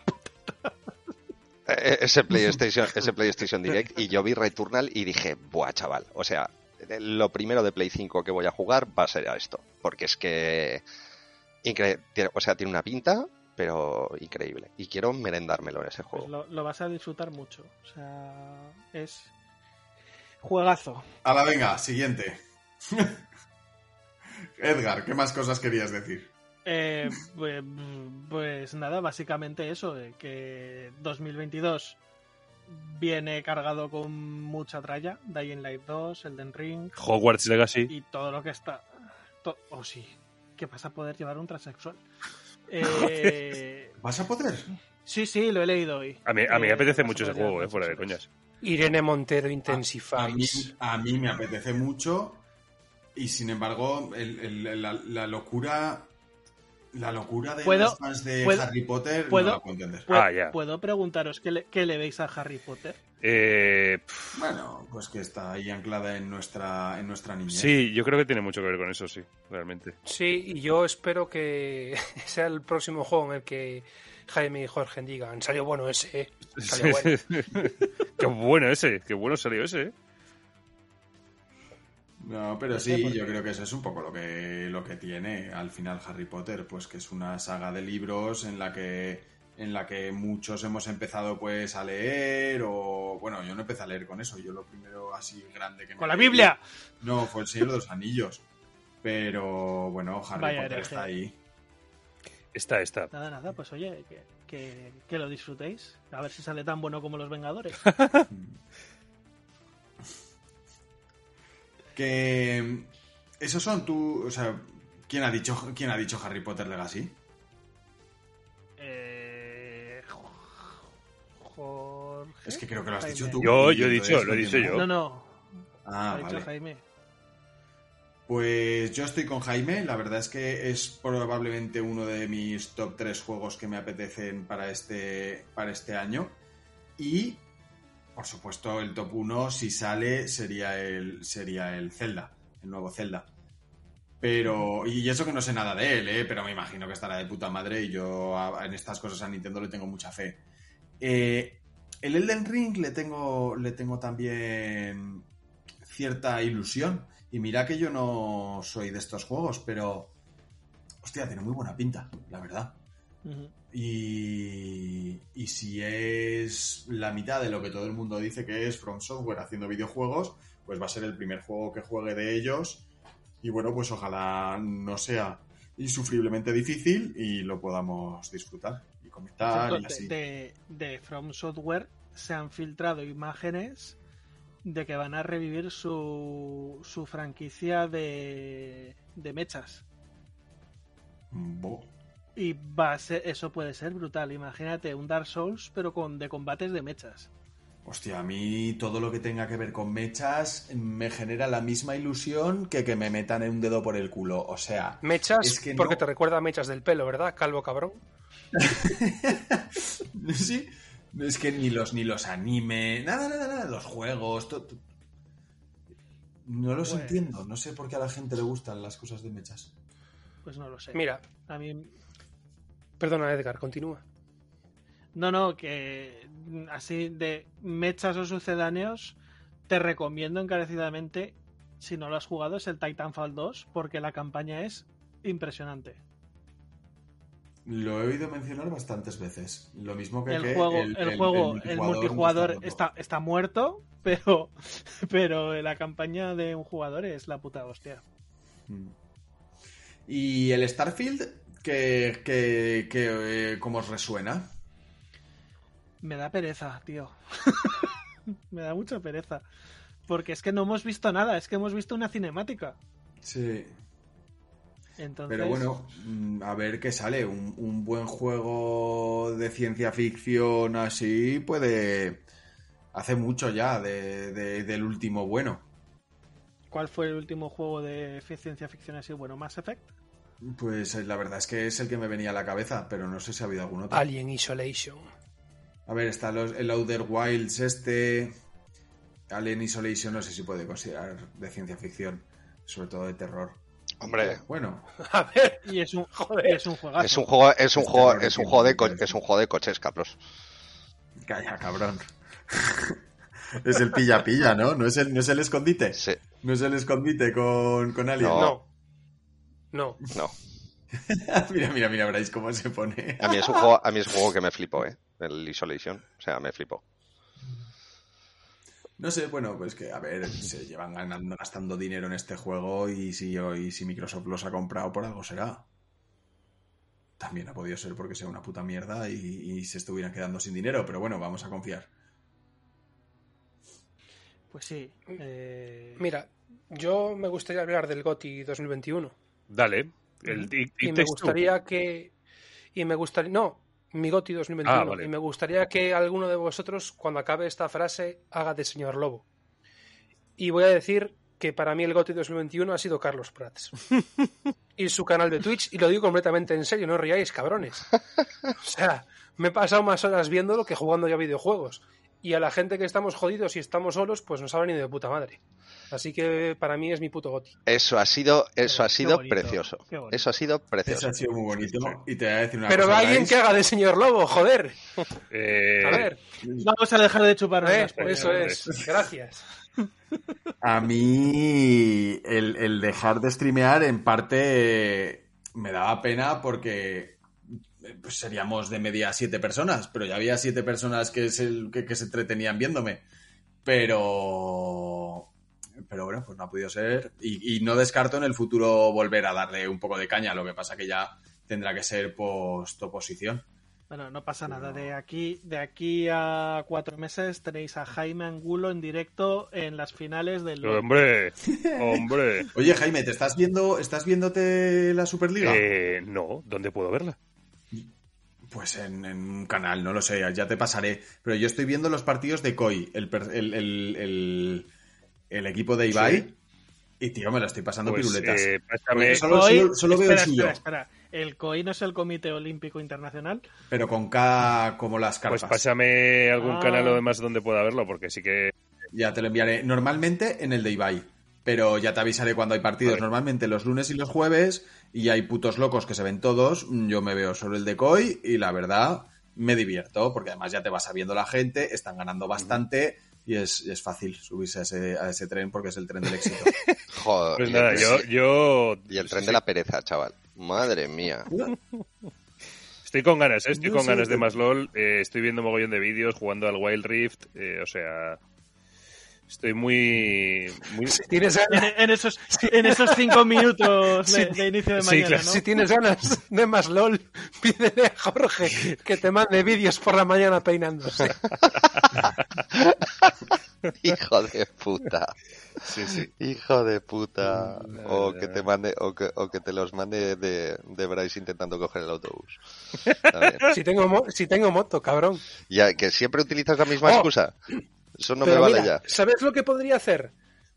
Speaker 3: Eh, ese PlayStation, ese PlayStation Direct y yo vi Returnal y dije, buah, chaval, o sea, lo primero de Play 5 que voy a jugar va a ser a esto, porque es que, o sea, tiene una pinta, pero increíble, y quiero merendármelo en ese
Speaker 5: Pues
Speaker 3: juego.
Speaker 5: lo, lo vas a disfrutar mucho. O sea, es juegazo.
Speaker 4: Ala, venga, siguiente. Edgar, ¿qué más cosas querías decir?
Speaker 5: Eh, pues, pues nada, básicamente eso, eh, que 2022 viene cargado con mucha tralla, Dying Light 2, Elden Ring
Speaker 1: Hogwarts Legacy.
Speaker 5: y todo lo que está... to- oh sí, que vas a poder llevar un transexual. Eh,
Speaker 4: ¿Vas a poder?
Speaker 5: sí, sí, lo he leído hoy.
Speaker 1: A mí, a mí me
Speaker 5: Eh,
Speaker 1: apetece mucho ese juego, eh, fuera de coñas.
Speaker 2: Irene Montero
Speaker 4: A mí,
Speaker 2: Intensifies.
Speaker 4: a mí me apetece mucho y sin embargo el- el- la, la locura la locura de
Speaker 5: ¿Puedo-
Speaker 4: los fans de
Speaker 5: puedo-
Speaker 4: Harry Potter
Speaker 5: puedo-
Speaker 4: no la puedo entender.
Speaker 5: ¿Puedo,
Speaker 1: Ah, ya.
Speaker 5: ¿Puedo preguntaros qué le, qué le veis a Harry Potter?
Speaker 1: Eh,
Speaker 4: Bueno, pues que está ahí anclada en nuestra en nuestra niñez.
Speaker 1: sí, yo creo que tiene mucho que ver con eso, sí, realmente.
Speaker 2: Sí, y yo espero que sea el próximo juego en el que Jaime y Jorge digan, salió bueno ese, eh". Salió bueno.
Speaker 1: qué bueno ese, qué bueno salió ese, ¿eh?
Speaker 4: No, pero
Speaker 5: No sé
Speaker 4: sí, yo creo que eso es un poco lo que, lo que tiene al final Harry Potter, pues que es una saga de libros en la que en la que muchos hemos empezado pues a leer o bueno, yo no empecé a leer con eso, yo lo primero así grande que me
Speaker 5: ¡Con la
Speaker 4: leí-
Speaker 5: Biblia!
Speaker 4: No, fue el Señor de los Anillos. Pero bueno, Harry
Speaker 5: Vaya
Speaker 4: Potter
Speaker 5: hereje.
Speaker 4: está ahí.
Speaker 1: Está, está.
Speaker 5: Nada, nada, pues oye, que, que, que lo disfrutéis. A ver si sale tan bueno como los Vengadores.
Speaker 4: Que esos son tú, o sea, ¿quién ha dicho quién ha dicho Harry Potter Legacy?
Speaker 5: Eh, Jorge.
Speaker 4: Es que creo que lo has
Speaker 5: Jaime.
Speaker 4: dicho tú.
Speaker 1: Yo- yo he dicho, lo he dicho yo.
Speaker 5: No, no.
Speaker 4: Ah,
Speaker 5: dicho
Speaker 4: vale.
Speaker 5: Jaime.
Speaker 4: Pues yo estoy con Jaime, la verdad es que es probablemente uno de mis top 3 juegos que me apetecen para este, para este año. Y, por supuesto, el top 1, si sale, sería el, sería el Zelda, el nuevo Zelda. Pero, y eso que no sé nada de él, ¿eh? pero me imagino que estará de puta madre y yo en estas cosas a Nintendo le tengo mucha fe. Eh, el Elden Ring le tengo, le tengo también cierta ilusión. Y mira que yo no soy de estos juegos, pero. Hostia, tiene muy buena pinta, la verdad. Y, y si es la mitad de lo que todo el mundo dice que es From Software haciendo videojuegos, pues va a ser el primer juego que juegue de ellos. Y bueno, pues ojalá no sea insufriblemente difícil y lo podamos disfrutar y comentar y así.
Speaker 5: de, de From Software se han filtrado imágenes de que van a revivir su, su franquicia de, de mechas.
Speaker 4: Bo-
Speaker 5: Y va a ser, eso puede ser brutal. Imagínate un Dark Souls, pero con de combates de mechas.
Speaker 4: Hostia, a mí todo lo que tenga que ver con mechas me genera la misma ilusión que que me metan un dedo por el culo. O sea,
Speaker 2: Mechas,
Speaker 4: Es que
Speaker 2: porque
Speaker 4: no.
Speaker 2: te recuerda a mechas del pelo, ¿verdad? Calvo cabrón.
Speaker 4: Sí, es que ni los ni los anime, nada, nada, nada, los juegos, to- to- no los
Speaker 5: Pues-
Speaker 4: entiendo, no sé por qué a la gente le gustan las cosas de mechas.
Speaker 5: Pues no lo sé.
Speaker 2: Mira,
Speaker 5: A mí.
Speaker 2: Perdona Edgar, continúa.
Speaker 5: No, no, que así de mechas o sucedáneos, te recomiendo encarecidamente, si no lo has jugado, es el Titanfall 2, porque la campaña es impresionante.
Speaker 4: Lo he oído mencionar bastantes veces. Lo mismo que
Speaker 5: El
Speaker 4: que
Speaker 5: juego, el, juego, el multijugador
Speaker 4: roto.
Speaker 5: está, está muerto, pero, pero la campaña de un jugador es la puta hostia.
Speaker 4: Mm. Y el Starfield, que, que, que, eh, ¿cómo os resuena?
Speaker 5: Me da pereza, tío. Me da mucha pereza. Porque es que no hemos visto nada, es que hemos visto una cinemática.
Speaker 4: Sí,
Speaker 5: Entonces,
Speaker 4: pero bueno, mm, a ver qué sale. Un, un buen juego de ciencia ficción así puede... Hace mucho ya de- de- del último bueno.
Speaker 5: ¿cuál fue el último juego de ciencia ficción así? Bueno, Mass Effect.
Speaker 4: Pues eh, la verdad es que es el que me venía a la cabeza, pero no sé si ha habido algún otro.
Speaker 2: Alien Isolation.
Speaker 4: A ver, está los, el Outer Wilds este... Alien Isolation no sé si puede considerar de ciencia ficción, sobre todo de terror.
Speaker 3: Hombre,
Speaker 4: Bueno,
Speaker 2: A ver,
Speaker 5: Y es un,
Speaker 2: Joder.
Speaker 5: es un juegazo.
Speaker 3: es un juego, es un juego, es un juego de
Speaker 4: que
Speaker 3: co-
Speaker 4: ver.
Speaker 3: es un juego de coches, Carlos.
Speaker 4: calla, cabrón. es el pilla-pilla, ¿no? ¿No es el, no es el escondite?
Speaker 3: Sí,
Speaker 4: ¿No es el escondite con, con Alien?
Speaker 3: No.
Speaker 2: no. No.
Speaker 3: no.
Speaker 4: mira, mira, mira, veréis cómo se pone.
Speaker 3: A mí es un juego, a mí es un juego que me flipó, eh. El Isolation, o sea, me flipó.
Speaker 4: No sé, bueno, pues que, a ver, se llevan ganando, gastando dinero en este juego y si, y si Microsoft los ha comprado, por algo será. También ha podido ser porque sea una puta mierda y, y se estuvieran quedando sin dinero, pero bueno, vamos a confiar.
Speaker 5: Pues sí. eh,
Speaker 2: Mira, yo me gustaría hablar del GOTI 2021.
Speaker 1: Dale. El, y,
Speaker 2: Y
Speaker 1: y
Speaker 2: me gustaría que. Y me gustaría. No, mi GOTI 2021.
Speaker 1: Ah, vale.
Speaker 2: Y me gustaría que alguno de vosotros, cuando acabe esta frase, haga de señor Lobo. Y voy a decir que para mí el GOTI 2021 ha sido Carlos Prats. y su canal de Twitch, y lo digo completamente en serio, no os riáis, cabrones. O sea, me he pasado más horas viéndolo que jugando ya videojuegos. Y a la gente que estamos jodidos y estamos solos, pues nos ha venido de puta madre. Así que para mí es mi puto GOTI.
Speaker 3: Eso ha sido, eso ha sido
Speaker 5: bonito,
Speaker 3: precioso. Eso ha sido
Speaker 4: Eso
Speaker 3: precioso.
Speaker 4: ha sido muy bonito. Y te voy a decir una
Speaker 2: Pero
Speaker 4: cosa.
Speaker 2: alguien que haga de señor Lobo, joder.
Speaker 1: Eh,
Speaker 2: A ver,
Speaker 5: Vamos a dejar de chupar
Speaker 2: eh, eso es. Gracias.
Speaker 4: A mí el, el dejar de streamear en parte me daba pena porque pues seríamos de media siete personas, pero ya había siete personas que se, que, que se entretenían viéndome. Pero... Pero bueno, pues no ha podido ser. Y, y no descarto en el futuro volver a darle un poco de caña, lo que pasa que ya tendrá que ser post oposición.
Speaker 5: Bueno, no pasa nada. De aquí, de aquí a cuatro meses tenéis a Jaime Angulo en directo en las finales del.
Speaker 1: hombre, hombre.
Speaker 4: Oye, Jaime, ¿te estás viendo, estás viéndote la Superliga?
Speaker 1: Eh, no, ¿dónde puedo verla?
Speaker 4: Pues en, en un canal, no lo sé, ya te pasaré. Pero yo estoy viendo los partidos de Koi, el, per- el, el- el- el equipo de Ibai.
Speaker 1: Sí.
Speaker 4: Y tío, me lo estoy pasando
Speaker 1: Pues,
Speaker 4: piruletas.
Speaker 1: eh, pásame,
Speaker 4: solo, solo- solo veo el suyo,
Speaker 5: espera, espera. El COI no es el Comité Olímpico Internacional.
Speaker 4: pero con K como las
Speaker 1: pues
Speaker 4: carpas.
Speaker 1: pásame algún
Speaker 5: Ah.
Speaker 1: canal o demás donde pueda verlo, porque sí que
Speaker 4: Ya te lo enviaré. Normalmente en el de Ibai. Pero ya te avisaré cuando hay partidos.
Speaker 1: Vale.
Speaker 4: Normalmente los lunes y los jueves. Y hay putos locos que se ven todos. Yo me veo solo el de Koi. Y la verdad me divierto, porque además ya te va sabiendo la gente, están ganando bastante y es, es fácil subirse a ese, a ese tren porque es el tren del éxito.
Speaker 3: Joder.
Speaker 1: Pues
Speaker 3: y
Speaker 1: nada,
Speaker 3: el-
Speaker 1: yo, yo
Speaker 3: Y el tren
Speaker 1: sí,
Speaker 3: de la pereza, chaval. Madre mía.
Speaker 1: Estoy con ganas, ¿eh? estoy
Speaker 4: No
Speaker 1: con ganas de más LOL. eh, estoy viendo mogollón de vídeos, jugando al Wild Rift. eh, o sea, estoy muy. muy...
Speaker 2: Si tienes
Speaker 5: En,
Speaker 2: ganas,
Speaker 5: en esos, en esos cinco minutos de, inicio de
Speaker 1: sí,
Speaker 5: mañana,
Speaker 1: claro.
Speaker 5: ¿no?
Speaker 2: si tienes ganas de más LOL, pídele a Jorge que te mande vídeos por la mañana peinándose.
Speaker 3: Hijo de puta.
Speaker 1: Sí, sí.
Speaker 3: Hijo de puta. O que te mande, o que, o que te los mande de, de Bryce intentando coger el autobús.
Speaker 2: Si tengo, mo- si tengo moto, cabrón.
Speaker 3: Ya, que siempre utilizas la misma
Speaker 2: Oh.
Speaker 3: excusa. Eso no
Speaker 2: Pero
Speaker 3: me vale
Speaker 2: mira,
Speaker 3: ya.
Speaker 2: ¿Sabes lo que podría hacer?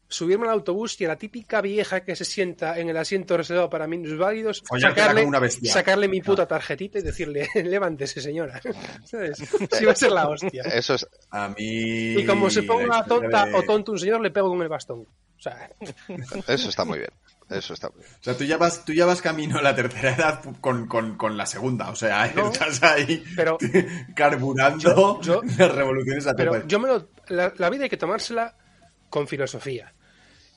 Speaker 2: Subirme al autobús y a la típica vieja que se sienta en el asiento reservado para minusválidos, sacarle,
Speaker 4: una
Speaker 2: sacarle mi puta tarjetita y decirle, levántese señora. ¿Sabes? Si va a ser la hostia.
Speaker 3: Eso es.
Speaker 4: A mí...
Speaker 2: Y como se ponga tonta
Speaker 4: de-
Speaker 2: o tonto un señor, le pego con el bastón. O sea,
Speaker 3: Eso está muy bien. Eso está muy bien.
Speaker 4: O sea, tú ya vas, tú ya vas camino a la tercera edad con, con, con la segunda. O sea,
Speaker 2: No.
Speaker 4: estás ahí
Speaker 2: Pero-
Speaker 4: carburando
Speaker 2: Yo- yo-
Speaker 4: las revoluciones a
Speaker 2: pero yo me lo, la, la vida hay que tomársela con filosofía.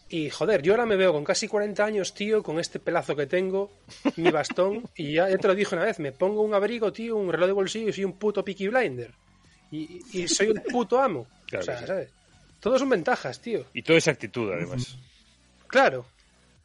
Speaker 2: Y joder, yo ahora me veo con casi 40 años, tío, con este pelazo que tengo, mi bastón, y ya, ya te lo dije una vez, me pongo un abrigo, tío, un reloj de bolsillo y soy un puto Peaky Blinder. Y, y soy el puto amo.
Speaker 1: Claro
Speaker 2: o sea. ¿sabes? Todos son ventajas, tío.
Speaker 1: Y toda esa actitud, además.
Speaker 2: Claro. O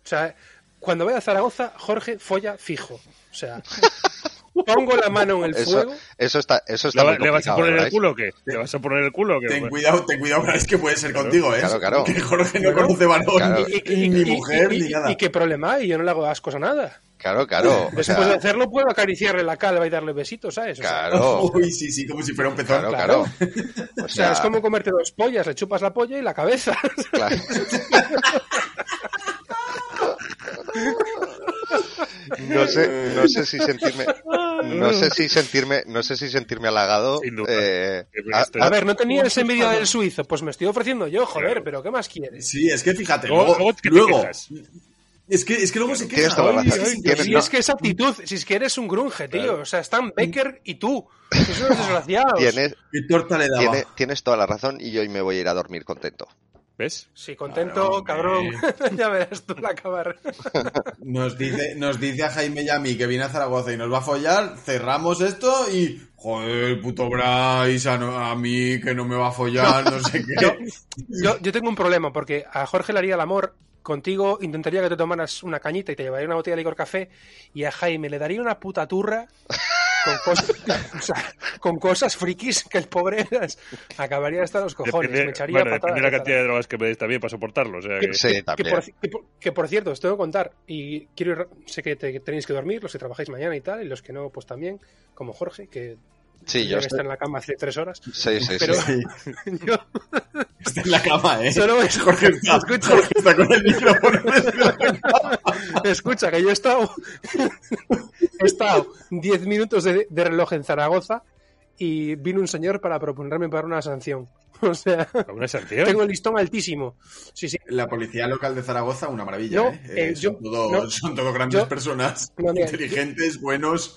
Speaker 2: sea, cuando vaya a Zaragoza, Jorge folla fijo. O sea, pongo la mano en el
Speaker 3: Eso,
Speaker 2: fuego.
Speaker 3: eso está, eso
Speaker 1: ¿Le,
Speaker 3: está
Speaker 1: va-
Speaker 3: muy
Speaker 1: le vas a poner el
Speaker 3: ¿verdad?
Speaker 1: culo o qué? ¿Le vas a poner el culo o qué?
Speaker 4: Ten cuidado, ten cuidado, es que puede ser
Speaker 1: Claro,
Speaker 4: contigo, ¿eh?
Speaker 3: claro, claro.
Speaker 4: Que Jorge no conoce varón,
Speaker 3: Claro.
Speaker 4: ni, ni mujer,
Speaker 2: y-
Speaker 4: ni nada.
Speaker 2: y qué problema hay, yo no le hago ascos a nada.
Speaker 3: Claro, claro. O
Speaker 2: Después
Speaker 3: sea,
Speaker 2: de hacerlo, puedo acariciarle la calva y darle besitos, ¿sabes? O sea,
Speaker 3: claro.
Speaker 4: Uy, sí, sí, como si fuera un pezón.
Speaker 3: Claro, claro.
Speaker 2: claro.
Speaker 3: O
Speaker 2: o sea,
Speaker 3: sea,
Speaker 2: es como comerte dos pollas, le chupas la polla y la cabeza.
Speaker 3: claro. No sé, no sé si sentirme, no sé si sentirme, no sé si sentirme halagado.
Speaker 1: Sin duda.
Speaker 3: eh, a-
Speaker 2: ver, no tenías envidia del suizo, pues me estoy ofreciendo yo, joder, pero ¿qué más quieres?
Speaker 4: Sí, es que fíjate,
Speaker 1: Luego-
Speaker 4: luego,
Speaker 1: que te
Speaker 4: luego-
Speaker 1: quejas.
Speaker 4: es que, es que luego se
Speaker 3: Tienes
Speaker 4: queja. Ay, ay,
Speaker 3: Tienes- no.
Speaker 2: es que es actitud, si es que eres un grunge, tío.
Speaker 1: Claro.
Speaker 2: O sea, están Becker y tú. Sois unos desgraciados.
Speaker 3: tienes,
Speaker 4: ¿Qué torta le daba?
Speaker 3: tiene- tienes toda la razón y hoy me voy a ir a dormir contento.
Speaker 1: ¿Ves?
Speaker 2: Sí, contento,
Speaker 4: Claro,
Speaker 2: cabrón. ya verás tú la acabar.
Speaker 4: Nos dice, nos dice a Jaime y a mí que viene a Zaragoza y nos va a follar, cerramos esto y... Joder, puto Bryce, a, no- a mí que no me va a follar, no sé qué.
Speaker 2: Yo, yo tengo un problema, porque a Jorge le haría el amor. Contigo intentaría que te tomaras una cañita y te llevaría una botella de licor café. Y a Jaime le daría una puta turra con cosas, o sea, con cosas frikis que el pobre acabaría hasta los cojones.
Speaker 1: Depende,
Speaker 2: me echaría
Speaker 1: bueno,
Speaker 2: patadas
Speaker 1: depende de la cantidad de drogas que me des también para soportarlo. O sea, que...
Speaker 3: Sí,
Speaker 2: que
Speaker 3: también.
Speaker 2: por, que por- que por cierto, os tengo que contar, y quiero ir- sé que, te- que tenéis que dormir, los que trabajáis mañana y tal, y los que no, pues también, como Jorge, que
Speaker 3: Sí, yo estoy...
Speaker 2: está en la cama hace tres horas.
Speaker 3: Sí, sí,
Speaker 2: Pero
Speaker 3: sí.
Speaker 2: yo
Speaker 4: Está en la cama, ¿eh?
Speaker 2: solo es
Speaker 4: Jorge está,
Speaker 2: escucha,
Speaker 4: Jorge está con el micrófono
Speaker 2: escucha, que yo he estado, he estado 10 minutos de, de reloj en Zaragoza y vino un señor para proponerme para una sanción. O sea, tengo el listón altísimo. Sí, sí.
Speaker 4: La policía local de Zaragoza, una maravilla,
Speaker 2: No,
Speaker 4: ¿eh?
Speaker 2: eh,
Speaker 4: Eh, son,
Speaker 2: yo-
Speaker 4: todo,
Speaker 2: no.
Speaker 4: son todo grandes
Speaker 2: Yo-
Speaker 4: personas,
Speaker 2: No, mira,
Speaker 4: inteligentes, buenos,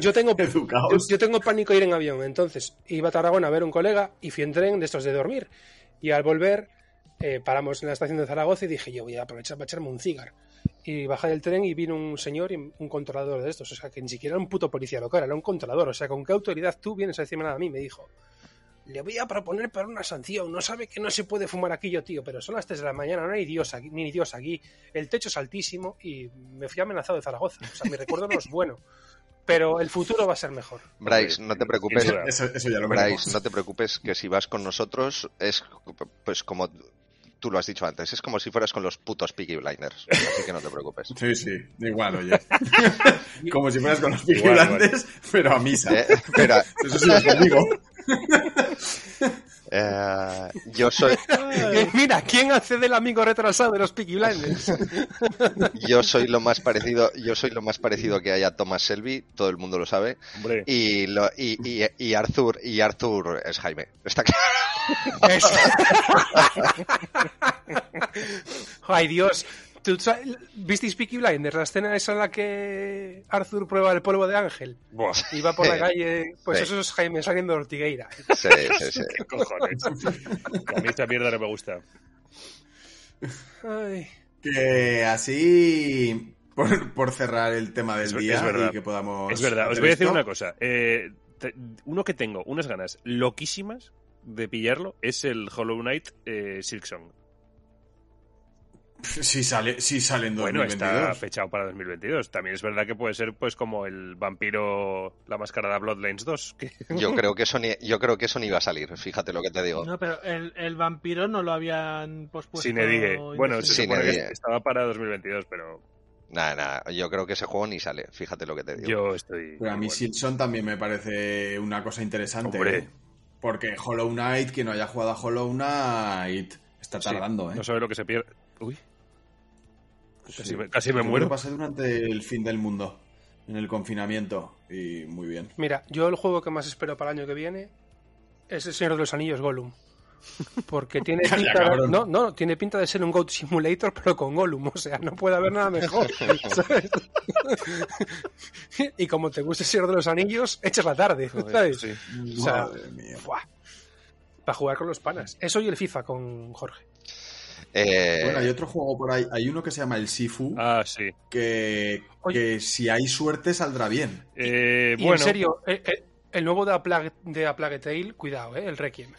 Speaker 2: Yo tengo,
Speaker 4: educados.
Speaker 2: yo tengo pánico de ir en avión, entonces iba a Tarragona a ver un colega y fui en tren de estos de dormir. Y al volver, eh, paramos en la estación de Zaragoza y dije, yo voy a aprovechar para echarme un cigar. Y bajé del tren y vino un señor y un controlador de estos. O sea, que ni siquiera era un puto policía local, era un controlador. O sea, ¿con qué autoridad tú vienes a decirme nada a mí? Me dijo, le voy a proponer para una sanción. No sabe que no se puede fumar aquí yo, tío, pero son las 3 de la mañana, no hay Dios aquí, ni Dios aquí. El techo es altísimo y me fui amenazado de Zaragoza. O sea, mi recuerdo no es bueno. Pero el futuro va a ser mejor.
Speaker 3: Bryce, no te preocupes.
Speaker 4: Eso, eso ya lo.
Speaker 3: Bryce, no te preocupes que si vas con nosotros es pues como tú lo has dicho antes, es como si fueras con los putos Peaky Blinders. Así que no te preocupes.
Speaker 4: Sí, sí, igual, oye. Como si fueras con los
Speaker 1: Igual, igual.
Speaker 4: vigilantes, pero a misa.
Speaker 3: Eh, espera,
Speaker 4: Eso sí, lo conmigo.
Speaker 3: eh, yo soy
Speaker 2: Mira, ¿quién hace del amigo retrasado de los Peaky Blinders?
Speaker 3: yo soy lo más parecido, yo soy lo más parecido que hay a Thomas Selby, todo el mundo lo sabe.
Speaker 1: Hombre,
Speaker 3: Y, lo, y, y, y Arthur y Arthur es Jaime. Está claro.
Speaker 2: Es- Ay, Dios. ¿Tú ¿Visteis Peaky Blinders? La escena esa en la que Arthur prueba el polvo de ángel
Speaker 1: Buah,
Speaker 2: y va por la calle. Pues
Speaker 3: Sí.
Speaker 2: eso es Jaime saliendo de Ortigueira.
Speaker 3: Sí, sí, sí.
Speaker 1: qué cojones. a mí esta mierda no me gusta.
Speaker 2: Ay.
Speaker 4: Que así, por, por cerrar el tema del
Speaker 1: Es-
Speaker 4: día
Speaker 1: es verdad.
Speaker 4: y que podamos.
Speaker 1: Es verdad, os voy a decir una cosa. Eh, te- uno que tengo unas ganas loquísimas de pillarlo es el Hollow Knight eh, Silksong.
Speaker 4: Si sale, si sale en
Speaker 1: Bueno,
Speaker 4: 2022.
Speaker 1: está fechado para 2022. También es verdad que puede ser pues como el vampiro, la máscara de Bloodlines 2. Que...
Speaker 3: Yo creo que eso ni, yo creo que eso ni iba a salir, fíjate lo que te digo.
Speaker 5: No, pero el, el vampiro no lo habían pospuesto.
Speaker 1: Sin Edie. Bueno, se
Speaker 3: Sin
Speaker 1: supone que
Speaker 3: Edie.
Speaker 1: estaba para 2022, pero
Speaker 3: Nada, nada, yo creo que ese juego ni sale, fíjate lo que te digo.
Speaker 1: yo estoy...
Speaker 4: Pero a mí
Speaker 1: igual.
Speaker 4: Silson también me parece una cosa interesante.
Speaker 1: Hombre.
Speaker 4: ¿eh? Porque Hollow Knight, quien no haya jugado a Hollow Knight, está
Speaker 1: Sí,
Speaker 4: tardando, ¿eh?
Speaker 1: No sabe lo que se pierde. Uy,
Speaker 4: Sí.
Speaker 1: casi me- casi me
Speaker 4: Yo
Speaker 1: muero.
Speaker 4: Lo pasé durante el fin del mundo, en el confinamiento, y muy bien.
Speaker 2: Mira, yo el juego que más espero para el año que viene es El Señor de los Anillos Gollum. Porque tiene
Speaker 4: Calla,
Speaker 2: pinta,
Speaker 4: cabrón.
Speaker 2: no, no, tiene pinta de ser un Goat Simulator, pero con Gollum. O sea, no puede haber nada mejor. ¿sabes? y como te gusta El Señor de los Anillos, echas la tarde, ¿sabes?
Speaker 1: Sí.
Speaker 2: O sea,
Speaker 4: Madre mía.
Speaker 2: para jugar con los panas. Eso y el FIFA con Jorge.
Speaker 3: Eh,
Speaker 4: Bueno, hay otro juego por ahí. Hay uno que se llama el Sifu,
Speaker 1: Ah, sí.
Speaker 4: que,
Speaker 2: Oye.
Speaker 4: que si hay suerte saldrá bien.
Speaker 1: Eh,
Speaker 2: Y
Speaker 1: bueno,
Speaker 2: en serio, eh, eh, el nuevo de A Plague, de A Plague Tale, cuidado, ¿eh? El Requiem.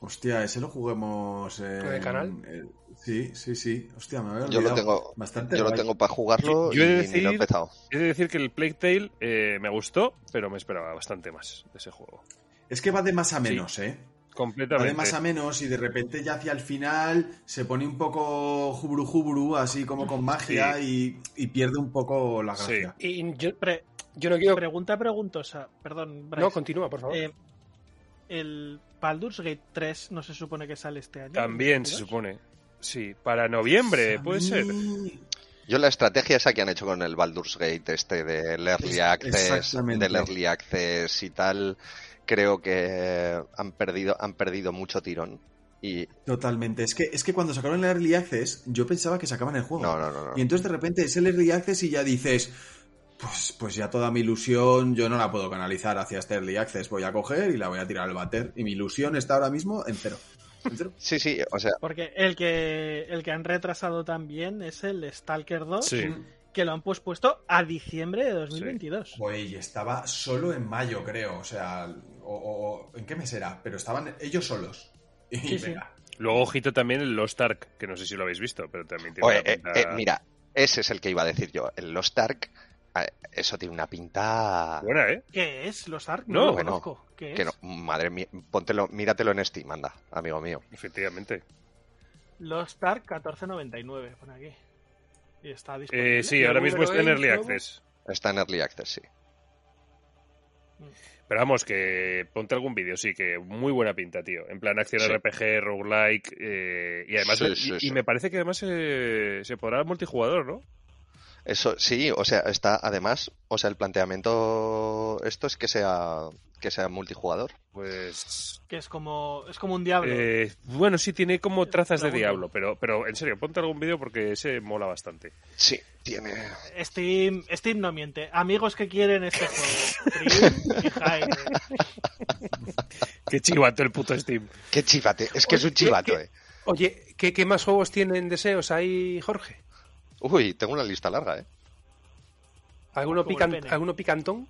Speaker 4: Hostia, ese lo juguemos en...
Speaker 2: ¿En el canal?
Speaker 4: eh, sí, sí, sí. Hostia, me había
Speaker 3: yo lo tengo,
Speaker 4: Bastante
Speaker 3: yo lo tengo para jugarlo
Speaker 1: Yo he de
Speaker 3: y ni lo
Speaker 1: decir-
Speaker 3: he empezado.
Speaker 1: he de decir que el Plague Tale eh, me gustó, pero me esperaba bastante más de ese juego.
Speaker 4: Es que va de más a menos, ¿eh? Va
Speaker 1: Completamente.
Speaker 4: de más a menos y de repente ya hacia el final se pone un poco jubru jubru, así como con magia y, y pierde un poco la
Speaker 1: Sí.
Speaker 4: gracia.
Speaker 2: Y yo,
Speaker 5: Pre-
Speaker 2: yo no quiero...
Speaker 5: pregunta preguntosa, perdón. Bryce.
Speaker 2: No, continúa, por favor.
Speaker 5: Eh, el Baldur's Gate 3 no se supone que sale este año.
Speaker 1: También se
Speaker 5: 2022?
Speaker 1: supone. Sí, para noviembre, puede
Speaker 4: mí-
Speaker 1: ser.
Speaker 3: Yo la estrategia esa que han hecho con el Baldur's Gate, este del Early
Speaker 4: Es-
Speaker 3: Access, del Early Access y tal, creo que han perdido, han perdido mucho tirón. Y
Speaker 4: Totalmente. Es que, es que cuando sacaron el Early Access, yo pensaba que sacaban el juego.
Speaker 3: no, no, no, no.
Speaker 4: Y entonces de repente es el Early Access y ya dices, pues, pues ya toda mi ilusión yo no la puedo canalizar hacia este Early Access. Voy a coger y la voy a tirar al bater. Y mi ilusión está ahora mismo en cero. En cero.
Speaker 3: Sí, sí, o sea,
Speaker 5: Porque el que, el que han retrasado también es el Stalker 2,
Speaker 1: Sí.
Speaker 5: que lo han pospuesto a diciembre de 2022.
Speaker 4: Güey, estaba solo en mayo, creo. O sea, o, ¿en qué mes era? Pero estaban ellos solos. Y
Speaker 5: Sí, sí.
Speaker 1: Luego, ojito también el Lost Ark, que no sé si lo habéis visto, pero también tiene
Speaker 3: oye,
Speaker 1: una
Speaker 3: eh,
Speaker 1: pinta-
Speaker 3: eh, mira, ese es el que iba a decir yo. El Lost Ark, eh, eso tiene una pinta
Speaker 1: Buena, ¿eh?
Speaker 5: ¿Qué es? ¿Los Ark?
Speaker 1: No,
Speaker 5: No, lo
Speaker 3: bueno,
Speaker 5: conozco. ¿Qué
Speaker 3: que
Speaker 5: es?
Speaker 3: no, madre mía, póntelo, míratelo en Steam, anda, amigo mío.
Speaker 1: Efectivamente.
Speaker 5: Los Ark 14.99, pone aquí. Y está disponible.
Speaker 1: Eh, sí,
Speaker 2: ¿Y
Speaker 1: ahora mismo está en Early Access.
Speaker 3: Está en Early Access, sí.
Speaker 1: Pero vamos, que ponte algún vídeo, sí, que muy buena pinta, tío. En plan acción
Speaker 3: Sí.
Speaker 1: RPG, roguelike, eh, y además,
Speaker 3: Sí,
Speaker 1: y-
Speaker 3: sí,
Speaker 1: y,
Speaker 3: sí.
Speaker 1: me parece que además eh, se podrá multijugador, ¿no?
Speaker 3: Eso sí, o sea, está además, o sea, el planteamiento esto es que sea que sea multijugador.
Speaker 1: Pues
Speaker 5: Que es como, es como un diablo.
Speaker 1: eh, bueno, sí tiene como trazas de diablo, pero pero en serio, ponte algún vídeo porque ese mola bastante.
Speaker 3: Sí, tiene
Speaker 5: Steam, Steam no miente. Amigos que quieren este juego. Y Jaime.
Speaker 1: Qué chivato el puto Steam.
Speaker 3: Qué chivate, es que es un chivato,
Speaker 2: ¿qué-
Speaker 3: eh.
Speaker 2: Oye, ¿qué, qué más juegos tienen deseos ahí, Jorge?
Speaker 3: Uy, tengo una lista larga, eh.
Speaker 2: ¿Alguno,
Speaker 5: el
Speaker 2: pican-. ¿Alguno picantón?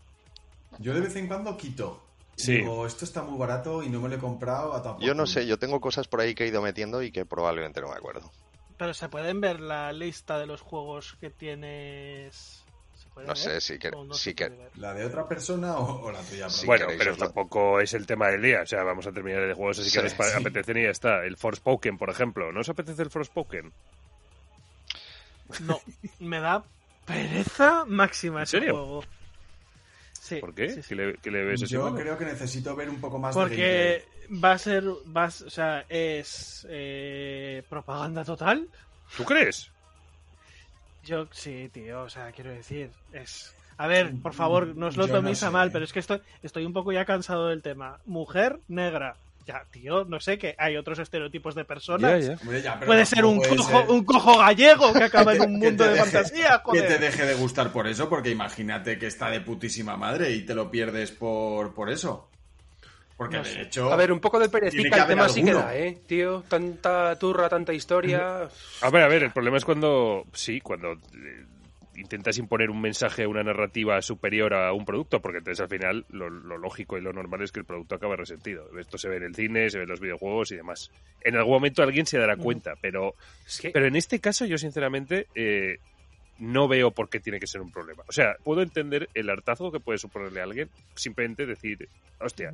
Speaker 4: Yo de vez en cuando quito.
Speaker 1: Sí.
Speaker 4: Digo, esto está muy barato y no me lo he comprado a tampoco.
Speaker 3: Yo no sé, yo tengo cosas por ahí que he ido metiendo y que probablemente no me acuerdo.
Speaker 5: Pero se pueden ver la lista de los juegos que tienes. ¿Se puede
Speaker 3: No
Speaker 5: ver?
Speaker 3: sé, si que-
Speaker 5: ¿O no
Speaker 3: si
Speaker 5: se
Speaker 3: que-?
Speaker 4: ¿La de otra persona o, o la tuya?
Speaker 3: Sí,
Speaker 1: bueno, pero
Speaker 3: lo-
Speaker 1: tampoco es el tema del día. O sea, vamos a terminar de juegos así
Speaker 3: Sí,
Speaker 1: que nos
Speaker 4: sí.
Speaker 1: apetecen y ya está. El Forspoken, por ejemplo. ¿No os apetece el Forspoken?
Speaker 5: No, me da pereza máxima
Speaker 1: ¿En
Speaker 5: ese
Speaker 1: serio?
Speaker 5: juego. Sí,
Speaker 1: ¿Por qué?
Speaker 5: sí, sí.
Speaker 1: ¿Qué, le, qué le ves así
Speaker 4: Yo creo que necesito ver un poco más de
Speaker 5: Porque va a ser, va a- o sea, es eh, propaganda total.
Speaker 1: ¿Tú crees?
Speaker 5: Yo sí, tío, o sea, quiero decir, es... A ver, por favor, no os lo
Speaker 4: Yo no
Speaker 5: toméis a mal, pero es que estoy, estoy un poco ya cansado del tema. Mujer negra, ya, tío, no sé, que hay otros estereotipos de personas.
Speaker 4: Hombre, ya,
Speaker 5: Puede ser un
Speaker 4: puede
Speaker 5: cojo,
Speaker 4: ser
Speaker 5: un cojo gallego que acaba en un mundo de
Speaker 4: deje-
Speaker 5: fantasía,
Speaker 4: Que te
Speaker 5: joder.
Speaker 4: deje de gustar por eso, porque imagínate que está de putísima madre y te lo pierdes por, por eso. Porque
Speaker 5: No
Speaker 4: de
Speaker 5: sé.
Speaker 4: hecho.
Speaker 2: A ver, un poco de perecica
Speaker 4: que
Speaker 2: el tema sí que
Speaker 4: alguno.
Speaker 2: da, ¿eh? Tío, tanta turra, tanta historia...
Speaker 1: A ver, a ver, el problema es cuando, sí, cuando eh, intentas imponer un mensaje, una narrativa superior a un producto, porque entonces al final lo, lo lógico y lo normal es que el producto acabe resentido. Esto se ve en el cine, se ve en los videojuegos y demás. En algún momento alguien se dará cuenta, pero,
Speaker 2: Es que...
Speaker 1: pero en este caso yo sinceramente eh, no veo por qué tiene que ser un problema. O sea, puedo entender el hartazgo que puede suponerle a alguien simplemente decir, hostia,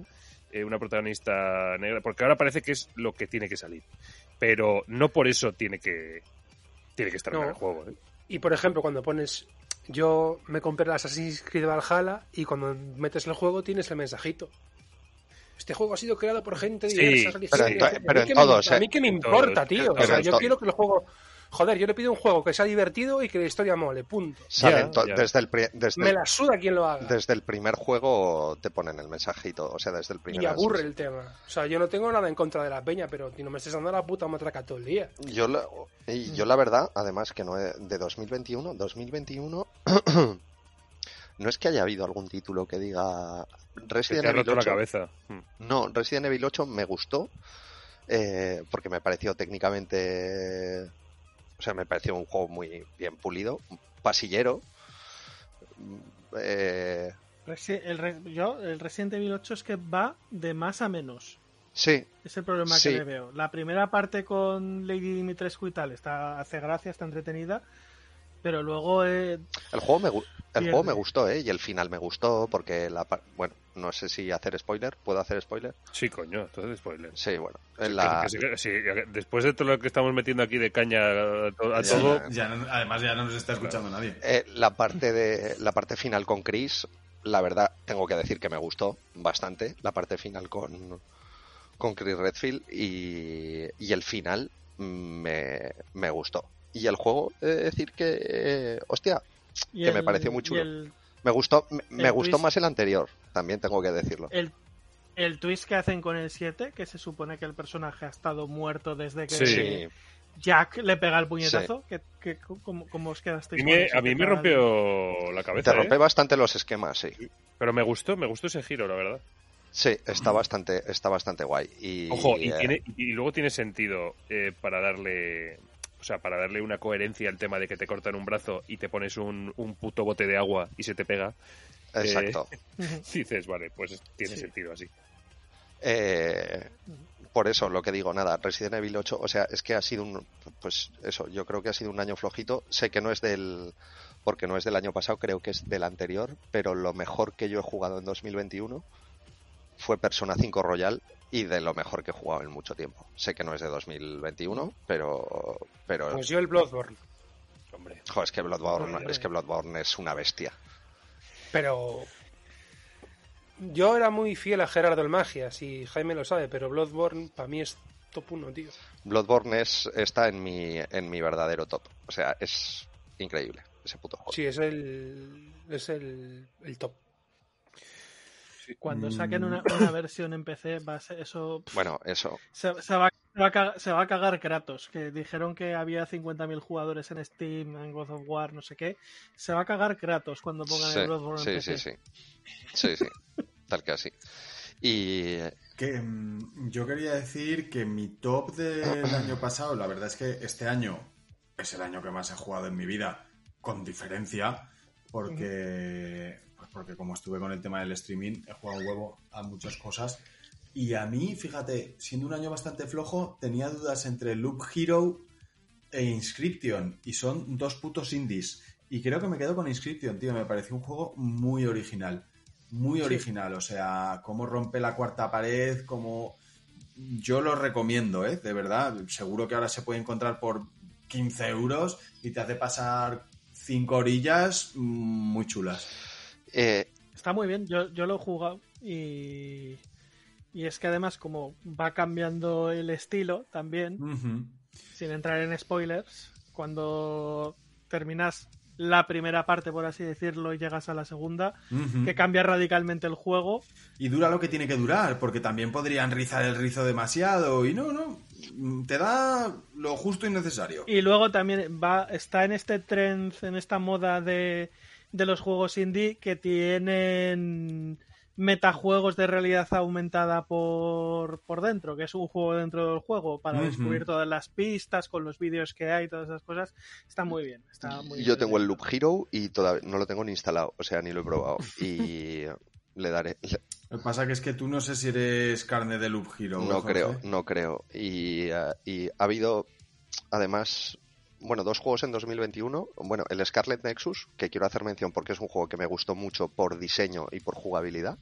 Speaker 1: eh, una protagonista negra, porque ahora parece que es lo que tiene que salir. Pero no por eso tiene que tiene que estar en el juego. ¿eh?
Speaker 2: Y por ejemplo, cuando pones. Yo me compré el Assassin's Creed Valhalla y cuando metes el juego tienes el mensajito. Este juego ha sido creado por gente
Speaker 1: Sí,
Speaker 2: diversa,
Speaker 1: pero
Speaker 2: religiosa,
Speaker 3: en to-
Speaker 2: etcétera.
Speaker 3: pero
Speaker 2: ¿A
Speaker 3: en
Speaker 2: mí qué me-
Speaker 3: todos,
Speaker 2: A
Speaker 3: ¿eh?
Speaker 2: mí que me importa,
Speaker 1: todos,
Speaker 2: tío. O sea,
Speaker 3: todos.
Speaker 2: yo quiero que el juego. Joder, yo le pido un juego que sea divertido y que la historia mole, punto.
Speaker 3: Desde, el, pri- desde,
Speaker 2: Me la suda quien lo haga.
Speaker 3: desde el primer juego te ponen el mensajito, o sea, desde el primer
Speaker 2: Y aburre el tema. O sea, yo no tengo nada en contra de la peña, pero tío, no me estés dando la puta matraca todo el día.
Speaker 3: Yo la, y yo la verdad, además que no he- de 2021, 2021 no es que haya habido algún título que diga
Speaker 1: Que
Speaker 3: Resident
Speaker 1: te ha
Speaker 3: Evil
Speaker 1: roto la
Speaker 3: 8.
Speaker 1: cabeza. Mm.
Speaker 3: No, Resident Evil 8 me gustó eh, porque me pareció técnicamente, o sea, me pareció un juego muy bien pulido, pasillero. eh,
Speaker 5: el re- yo, el Resident Evil 8 es que va de más a menos.
Speaker 3: sí,
Speaker 5: Es el problema
Speaker 3: Sí.
Speaker 5: que le veo. La primera parte con Lady Dimitrescu y tal está, hace gracia, está entretenida. Pero luego eh,
Speaker 3: El juego me, el
Speaker 5: Pierde.
Speaker 3: juego me gustó, ¿eh? Y el final me gustó porque la par- bueno, no sé si hacer spoiler, ¿puedo hacer spoiler?
Speaker 1: Sí, coño, entonces spoiler.
Speaker 3: Sí, bueno,
Speaker 1: Que-
Speaker 3: en la-
Speaker 1: que sí, que sí, después de todo lo que estamos metiendo aquí de caña a, to- a
Speaker 3: Ya,
Speaker 1: todo,
Speaker 4: Ya no- además, ya no nos está escuchando nadie.
Speaker 3: eh, la parte de la parte final con Chris, la verdad tengo que decir que me gustó bastante la parte final con con Chris Redfield y, y el final me, me gustó. Y el juego, he de decir que, eh, hostia,
Speaker 5: y
Speaker 3: Que me pareció muy chulo.
Speaker 5: el,
Speaker 3: me gustó, me, gustó
Speaker 5: twist-
Speaker 3: más el anterior, también tengo que decirlo.
Speaker 5: el, el twist que hacen con el 7, que se supone que el personaje ha estado muerto desde que
Speaker 1: Sí.
Speaker 3: Sí,
Speaker 5: Jack le pega el puñetazo. Que, que- ¿cómo, cómo os quedasteis
Speaker 1: me, a mí
Speaker 5: ¿Qué
Speaker 1: me rompió la cabeza.
Speaker 3: te rompe
Speaker 1: ¿eh?
Speaker 3: bastante los esquemas, sí.
Speaker 1: Pero me gustó, me gustó ese giro, la verdad.
Speaker 3: Sí, está bastante, está bastante guay. Y,
Speaker 1: Ojo, y,
Speaker 3: eh,
Speaker 1: tiene, y luego tiene sentido eh, para darle. O sea, para darle una coherencia al tema de que te cortan un brazo y te pones un, un puto bote de agua y se te pega.
Speaker 3: Exacto.
Speaker 5: Ujú.
Speaker 1: Dices, vale, pues tiene
Speaker 5: Sí.
Speaker 1: sentido así.
Speaker 3: Eh, por eso, lo que digo, nada, Resident Evil 8, o sea, es que ha sido un, pues eso, yo creo que ha sido un año flojito. Sé que no es del, porque no es del año pasado, creo que es del anterior, pero lo mejor que yo he jugado en 2021 fue Persona 5 Royal y de lo mejor que he jugado en mucho tiempo. Sé que no es de 2021, pero, pero,
Speaker 2: Pues yo el Bloodborne.
Speaker 1: Hombre.
Speaker 3: es que Bloodborne,
Speaker 5: Hombre.
Speaker 3: es que Bloodborne es una bestia.
Speaker 2: Pero. Yo era muy fiel a Gerardo el Magias y Jaime lo sabe, pero Bloodborne para mí es top 1, tío.
Speaker 3: Bloodborne es, está en mi, en mi verdadero top. O sea, es increíble ese puto juego.
Speaker 2: Sí, es el. Es el, el top.
Speaker 5: Cuando
Speaker 4: Mm.
Speaker 5: saquen una, una versión en PC, va a ser eso. pff,
Speaker 3: Bueno, eso.
Speaker 5: se, se va, se va a cagar, se va a cagar Kratos. Que dijeron que había 50.000 jugadores en Steam, en God of War, no sé qué. Se va a cagar Kratos cuando pongan
Speaker 3: Sí,
Speaker 5: el Bloodborne en
Speaker 3: sí,
Speaker 5: PC.
Speaker 3: sí, sí. Sí, sí. Tal que así. Y
Speaker 4: Que mm, yo quería decir que mi top del año pasado, la verdad es que este año es el año que más he jugado en mi vida, con diferencia, porque, porque como estuve con el tema del streaming, he jugado huevo a muchas cosas. Y a mí, fíjate, siendo un año bastante flojo, tenía dudas entre Loop Hero e Inscription, y son dos putos indies. Y creo que me quedo con Inscription, tío, me pareció un juego muy original muy original, o sea, cómo rompe la cuarta pared, como yo lo recomiendo, ¿eh? De verdad, seguro que ahora se puede encontrar por 15 euros y te hace pasar cinco orillas mm, muy chulas.
Speaker 3: Eh,
Speaker 5: Está muy bien, yo, yo lo he jugado y, y es que además como va cambiando el estilo también, sin entrar en spoilers, cuando terminas la primera parte, por así decirlo, y llegas a la segunda, que cambia radicalmente el juego.
Speaker 4: Y dura lo que tiene que durar, porque también podrían rizar el rizo demasiado. Y no, no. Te da lo justo y necesario.
Speaker 5: Y luego también va, está en este trend, en esta moda de, de los juegos indie que tienen metajuegos de realidad aumentada por, por dentro, que es un juego dentro del juego para descubrir todas las pistas con los vídeos que hay, todas esas cosas. Está muy bien. Está muy
Speaker 3: Yo tengo el. Loop Hero y todavía no lo tengo ni instalado, o sea, ni lo he probado. Y le daré.
Speaker 4: Lo que pasa que es que tú no sé si eres carne de Loop Hero.
Speaker 3: No creo, no creo. Y, eh, y ha habido, además, bueno, dos juegos en 2021. Bueno, el Scarlet Nexus, que quiero hacer mención porque es un juego que me gustó mucho por diseño y por jugabilidad.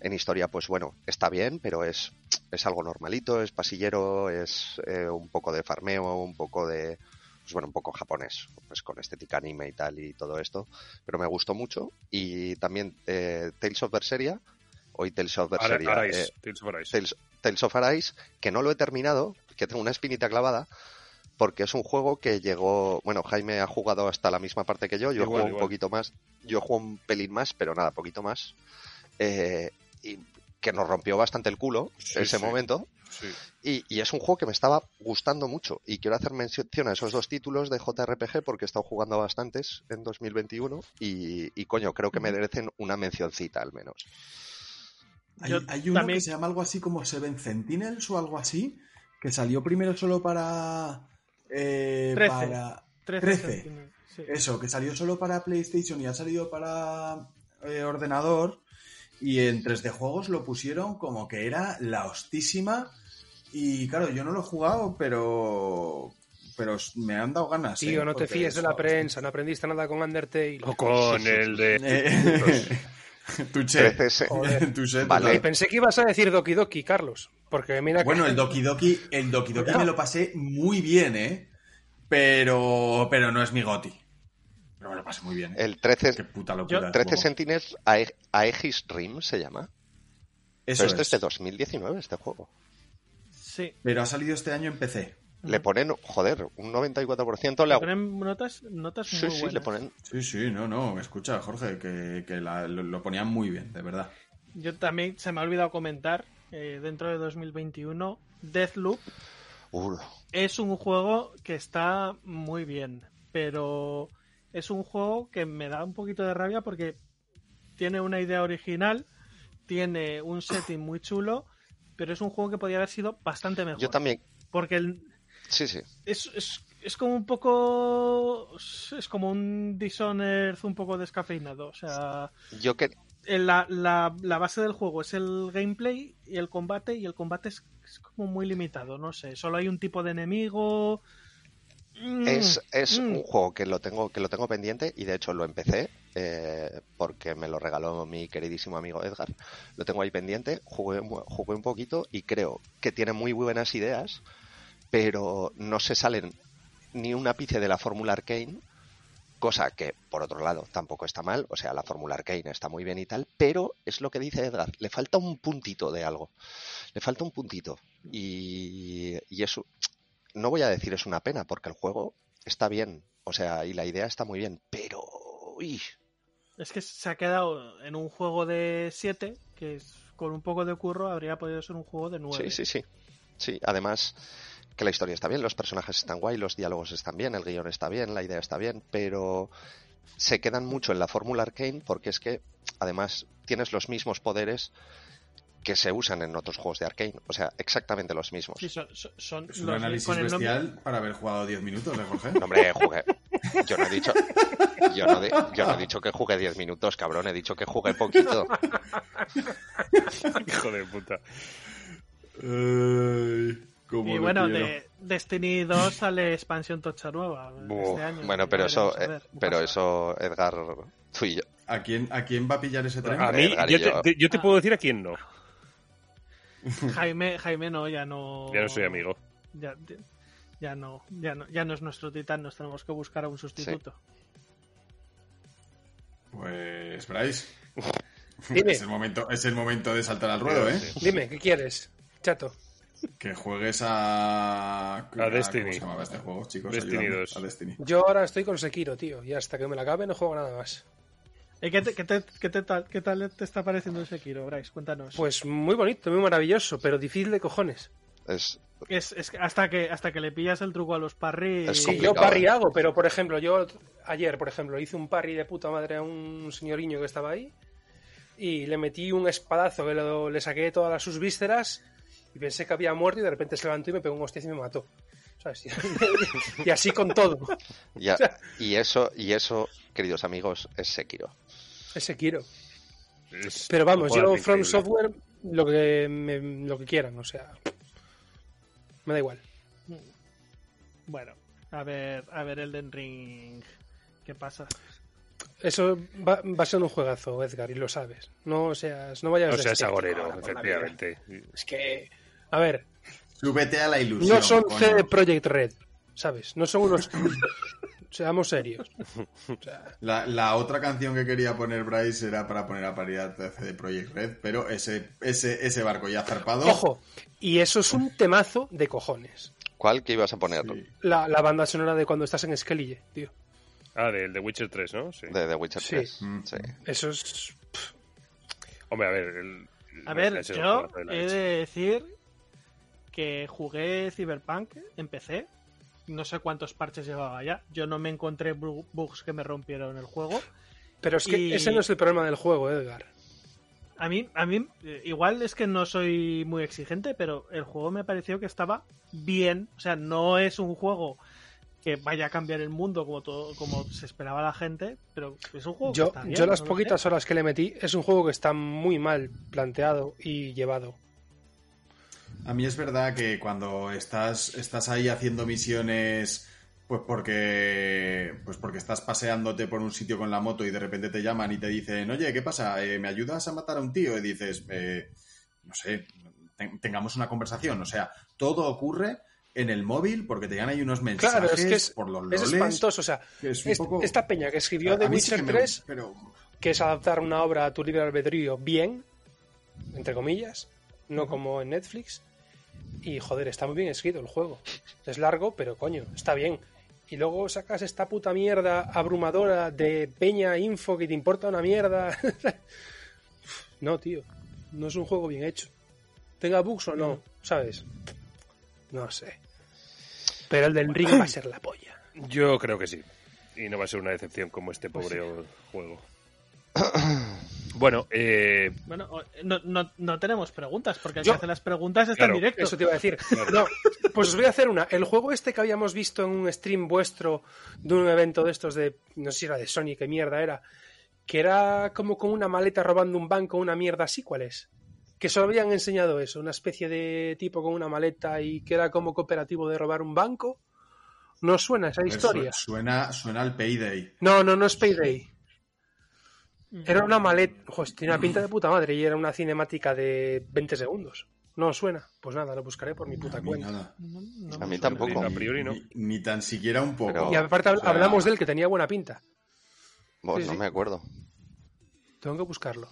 Speaker 3: En historia, pues bueno, está bien, pero es, es algo normalito, es pasillero, es eh, un poco de farmeo, un poco de, pues bueno, un poco japonés, pues con estética anime y tal y todo esto. Pero me gustó mucho. Y también eh, Tales of Berseria, hoy Tales of Berseria.
Speaker 1: Arise,
Speaker 3: eh,
Speaker 1: Tales of Arise.
Speaker 3: Tales, Tales of Arise, que no lo he terminado, que tengo una espinita clavada, porque es un juego que llegó, bueno, Jaime ha jugado hasta la misma parte que yo, yo jugado un poquito más, yo jugado un pelín más, pero nada, poquito más, eh, y que nos rompió bastante el culo
Speaker 1: Sí,
Speaker 3: ese
Speaker 1: sí.
Speaker 3: momento,
Speaker 1: Sí.
Speaker 3: y, y es un juego que me estaba gustando mucho, y quiero hacer mención a esos dos títulos de JRPG porque he estado jugando bastantes en 2021, y, y coño, creo que merecen una mencioncita al menos.
Speaker 4: Hay, hay uno
Speaker 5: también-
Speaker 4: que se llama algo así como Seven Sentinels o algo así, que salió primero solo para. Eh,
Speaker 5: 13.
Speaker 4: para
Speaker 5: 13
Speaker 4: 13.
Speaker 5: centímetros, sí.
Speaker 4: Eso, que salió solo para PlayStation y ha salido para eh, ordenador. Y en 3D Juegos lo pusieron como que era la hostísima. Y claro, yo no lo he jugado, pero. Pero me han dado ganas.
Speaker 2: Tío,
Speaker 4: ¿eh?
Speaker 2: no te
Speaker 4: Porque
Speaker 2: fíes de la
Speaker 4: la
Speaker 2: prensa, no aprendiste nada con Undertale.
Speaker 1: O con el de...
Speaker 4: Touché.
Speaker 3: 13 se-
Speaker 2: Joder.
Speaker 4: Touché,
Speaker 3: Vale.
Speaker 2: Pensé que ibas a decir Doki Doki, Carlos. Porque mira que-
Speaker 4: Bueno, el Doki Doki, el Doki Doki me lo pasé muy bien, ¿eh? Pero, pero no es mi goti. Pero me lo pasé muy bien. ¿eh?
Speaker 3: El 13,
Speaker 4: Qué puta locura.
Speaker 5: Yo-
Speaker 4: de
Speaker 3: 13
Speaker 4: juego.
Speaker 3: Sentinels Ae- Aegis Rim se llama.
Speaker 4: Eso
Speaker 3: Pero este
Speaker 4: es.
Speaker 3: es de 2019, este juego.
Speaker 5: Sí.
Speaker 4: Pero ha salido este año en PC.
Speaker 3: Le ponen, joder, un 94% le
Speaker 5: Le ponen notas, notas
Speaker 3: Sí,
Speaker 5: muy
Speaker 3: sí,
Speaker 5: buenas.
Speaker 3: le ponen.
Speaker 4: Sí, sí, no, no. Escucha, Jorge, que, que la- lo, lo ponían muy bien, de verdad.
Speaker 5: Yo también se me ha olvidado comentar, eh, dentro de 2021, Deathloop
Speaker 3: Uh,
Speaker 5: es un juego que está muy bien, pero es un juego que me da un poquito de rabia porque tiene una idea original, tiene un setting muy chulo, pero es un juego que podría haber sido bastante mejor.
Speaker 3: yo también.
Speaker 5: Porque el-
Speaker 3: Sí, sí.
Speaker 5: es, es, es como un poco... Es como un Dishonored un poco descafeinado. O sea,
Speaker 3: Yo que.
Speaker 5: la, la, la base del juego es el gameplay y el combate, y el combate es, es como muy limitado, no sé. Solo hay un tipo de enemigo. Mm,
Speaker 3: Es, es
Speaker 5: mm.
Speaker 3: un juego que lo tengo que lo tengo pendiente y de hecho lo empecé eh, porque me lo regaló mi queridísimo amigo Edgar. Lo tengo ahí pendiente, jugué, jugué un poquito y creo que tiene muy buenas ideas, pero no se salen ni un ápice de la fórmula Arcane, cosa que por otro lado tampoco está mal, o sea, la fórmula Arcane está muy bien y tal, pero es lo que dice Edgar, le falta un puntito de algo, le falta un puntito y, y eso no voy a decir es una pena porque el juego está bien, o sea, y la idea está muy bien, pero uy,
Speaker 5: Es que se ha quedado en un juego de 7, que es, con un poco de curro habría podido ser un juego de 9.
Speaker 3: sí, sí, sí. Sí, además que la historia está bien, los personajes están guay, los diálogos están bien, el guion está bien, la idea está bien, pero se quedan mucho en la fórmula Arcane porque es que además tienes los mismos poderes que se usan en otros juegos de Arcane, o sea, exactamente los mismos.
Speaker 5: Sí, son, son- son
Speaker 4: Es un
Speaker 5: los-
Speaker 4: análisis
Speaker 5: con nombre-
Speaker 4: bestial para haber jugado 10 minutos, ¿eh, Jorge?
Speaker 3: No, hombre, jugué. Yo no he dicho. Yo no, de- yo no he dicho que jugué 10 minutos, cabrón. He dicho que jugué poquito.
Speaker 1: Hijo de puta.
Speaker 4: Cómo
Speaker 5: Y bueno, de Destiny 2 sale expansión tocha nueva este año.
Speaker 3: bueno, pero eso, eh,
Speaker 5: ver.
Speaker 3: pero eso, Edgar, tú y yo.
Speaker 4: ¿A quién, ¿A quién va a pillar ese tren?
Speaker 1: A mí, yo te,
Speaker 3: yo.
Speaker 1: te- yo te puedo decir a quién no.
Speaker 5: Jaime, Jaime no, ya no.
Speaker 1: Ya no soy amigo.
Speaker 5: Ya, ya no, ya no, ya no es nuestro titán, nos tenemos que buscar a un sustituto.
Speaker 4: Pues, Bryce.
Speaker 2: Dime.
Speaker 4: Es el momento, es el momento de saltar al ruedo, ¿eh?
Speaker 2: Dime, ¿qué quieres? Chato.
Speaker 4: Que juegues a.
Speaker 1: A Destiny.
Speaker 4: ¿Cómo se llamaba este juego, chicos?
Speaker 1: Destiny
Speaker 4: Ayúdame.
Speaker 1: 2.
Speaker 4: A Destiny.
Speaker 2: Yo ahora estoy con Sekiro, tío, y hasta que me la acabe no juego nada más.
Speaker 5: ¿Y qué, te- qué te- qué te tal, qué tal te está pareciendo el Sekiro, Bryce? Cuéntanos.
Speaker 2: Pues muy bonito, muy maravilloso, pero difícil de cojones.
Speaker 3: Es,
Speaker 5: es, hasta que hasta que le pillas el truco a los parry.
Speaker 3: Es
Speaker 2: Sí, yo parry
Speaker 3: ¿eh?
Speaker 2: hago, pero por ejemplo, yo ayer, por ejemplo, hice un parry de puta madre a un señoriño que estaba ahí y le metí un espadazo que lo- le saqué todas sus vísceras y pensé que había muerto y de repente se levantó y me pegó un hostia y me mató. ¿Sabes? y así con todo.
Speaker 3: ya, y eso, y eso, queridos amigos, es Sekiro.
Speaker 1: Es
Speaker 2: Pero vamos, yo From. Software lo que me- lo que quieran, o sea, me da igual.
Speaker 5: Bueno, a ver, a ver Elden Ring. ¿Qué pasa?
Speaker 2: Eso va, va a ser un juegazo, Edgar, y lo sabes. No seas, no vayas
Speaker 1: O
Speaker 2: de
Speaker 1: sea, es
Speaker 2: escéptico
Speaker 1: agorero,
Speaker 2: vida.
Speaker 1: efectivamente.
Speaker 2: Es que, a ver,
Speaker 4: Súbete a la ilusión.
Speaker 2: no son
Speaker 4: coño.
Speaker 2: CD Projekt Red, ¿sabes? No son unos... Seamos serios. O sea,
Speaker 4: La, la otra canción que quería poner Bryce era para poner a paridad de CD Projekt Red, pero ese, ese, ese barco ya zarpado.
Speaker 2: ojo, y eso es un temazo de cojones.
Speaker 3: ¿Cuál que ibas a poner?
Speaker 4: Sí.
Speaker 2: La, la banda sonora de cuando estás en Skellige, tío.
Speaker 1: Ah, del The Witcher 3, ¿no? Sí.
Speaker 3: De The Witcher
Speaker 2: Sí.
Speaker 3: 3.
Speaker 4: Mm.
Speaker 3: Sí.
Speaker 2: Eso es...
Speaker 1: Hombre, a ver. el-
Speaker 5: A ver,
Speaker 1: de
Speaker 5: yo
Speaker 1: de
Speaker 5: he de decir que jugué Cyberpunk en PC. No sé cuántos parches llevaba ya. Yo no me encontré bu- bugs que me rompieron el juego.
Speaker 2: Pero es que
Speaker 5: Y-
Speaker 2: ese no es el problema del juego, Edgar.
Speaker 5: A mí, a mí, igual es que no soy muy exigente, pero el juego me pareció que estaba bien. O sea, no es un juego que vaya a cambiar el mundo como todo, como se esperaba la gente, pero es un juego que
Speaker 2: Yo,
Speaker 5: está bien,
Speaker 2: yo las
Speaker 5: no
Speaker 2: poquitas horas que le metí, es un juego que está muy mal planteado y llevado.
Speaker 4: A mí es verdad que cuando estás, estás ahí haciendo misiones, pues porque, pues porque estás paseándote por un sitio con la moto y de repente te llaman y te dicen, oye, ¿qué pasa? Eh, ¿Me ayudas a matar a un tío? Y dices, eh, no sé, ten- tengamos una conversación. O sea, todo ocurre en el móvil porque te llegan ahí unos mensajes
Speaker 2: Claro, es que es,
Speaker 4: por los
Speaker 2: es
Speaker 4: loles.
Speaker 2: espantoso. O sea,
Speaker 4: que es un
Speaker 2: es-
Speaker 4: poco-
Speaker 2: esta peña que escribió
Speaker 4: sí
Speaker 2: Witcher
Speaker 4: que me-
Speaker 2: 3,
Speaker 4: pero
Speaker 2: que es adaptar una obra a tu libre albedrío bien, entre comillas, no como en Netflix. Y joder, está muy bien escrito el juego. Es largo, pero coño, está bien. Y luego sacas esta puta mierda abrumadora de peña info que te importa una mierda. no, tío. No es un juego bien hecho. Tenga bugs o no, ¿sabes? No sé. Pero el del ring va a ser la polla.
Speaker 1: Yo creo que sí. Y no va a ser una decepción como este
Speaker 2: Pues
Speaker 1: pobre juego. bueno, eh,
Speaker 5: Bueno, no, no, no tenemos preguntas, porque el
Speaker 2: Yo-
Speaker 5: que hace las preguntas está
Speaker 1: Claro,
Speaker 5: en directo.
Speaker 2: Eso te iba a decir. No, pues os voy a hacer una. El juego este que habíamos visto en un stream vuestro de un evento de estos de. No sé si era de Sony, qué mierda era. Que era como con una maleta robando un banco, una mierda así, ¿cuál es? Que solo habían enseñado eso, una especie de tipo con una maleta y que era como cooperativo de robar un banco. ¿No suena esa historia?
Speaker 4: Suena, suena al Payday.
Speaker 2: No, no, no es Payday. Era una maleta. Joder, tiene una pinta de puta madre y era una cinemática de 20 segundos. No os suena. Pues nada, lo buscaré por mi puta
Speaker 4: A mí
Speaker 2: cuenta.
Speaker 4: nada.
Speaker 5: No, no
Speaker 3: A mí
Speaker 5: suena.
Speaker 3: tampoco.
Speaker 1: a priori no.
Speaker 4: Ni, ni tan siquiera un poco.
Speaker 3: Pero-
Speaker 2: Y aparte
Speaker 4: O sea,
Speaker 2: hablamos de él que tenía buena pinta.
Speaker 3: Bueno,
Speaker 2: Sí,
Speaker 3: no
Speaker 2: sí.
Speaker 3: me acuerdo.
Speaker 2: Tengo que buscarlo.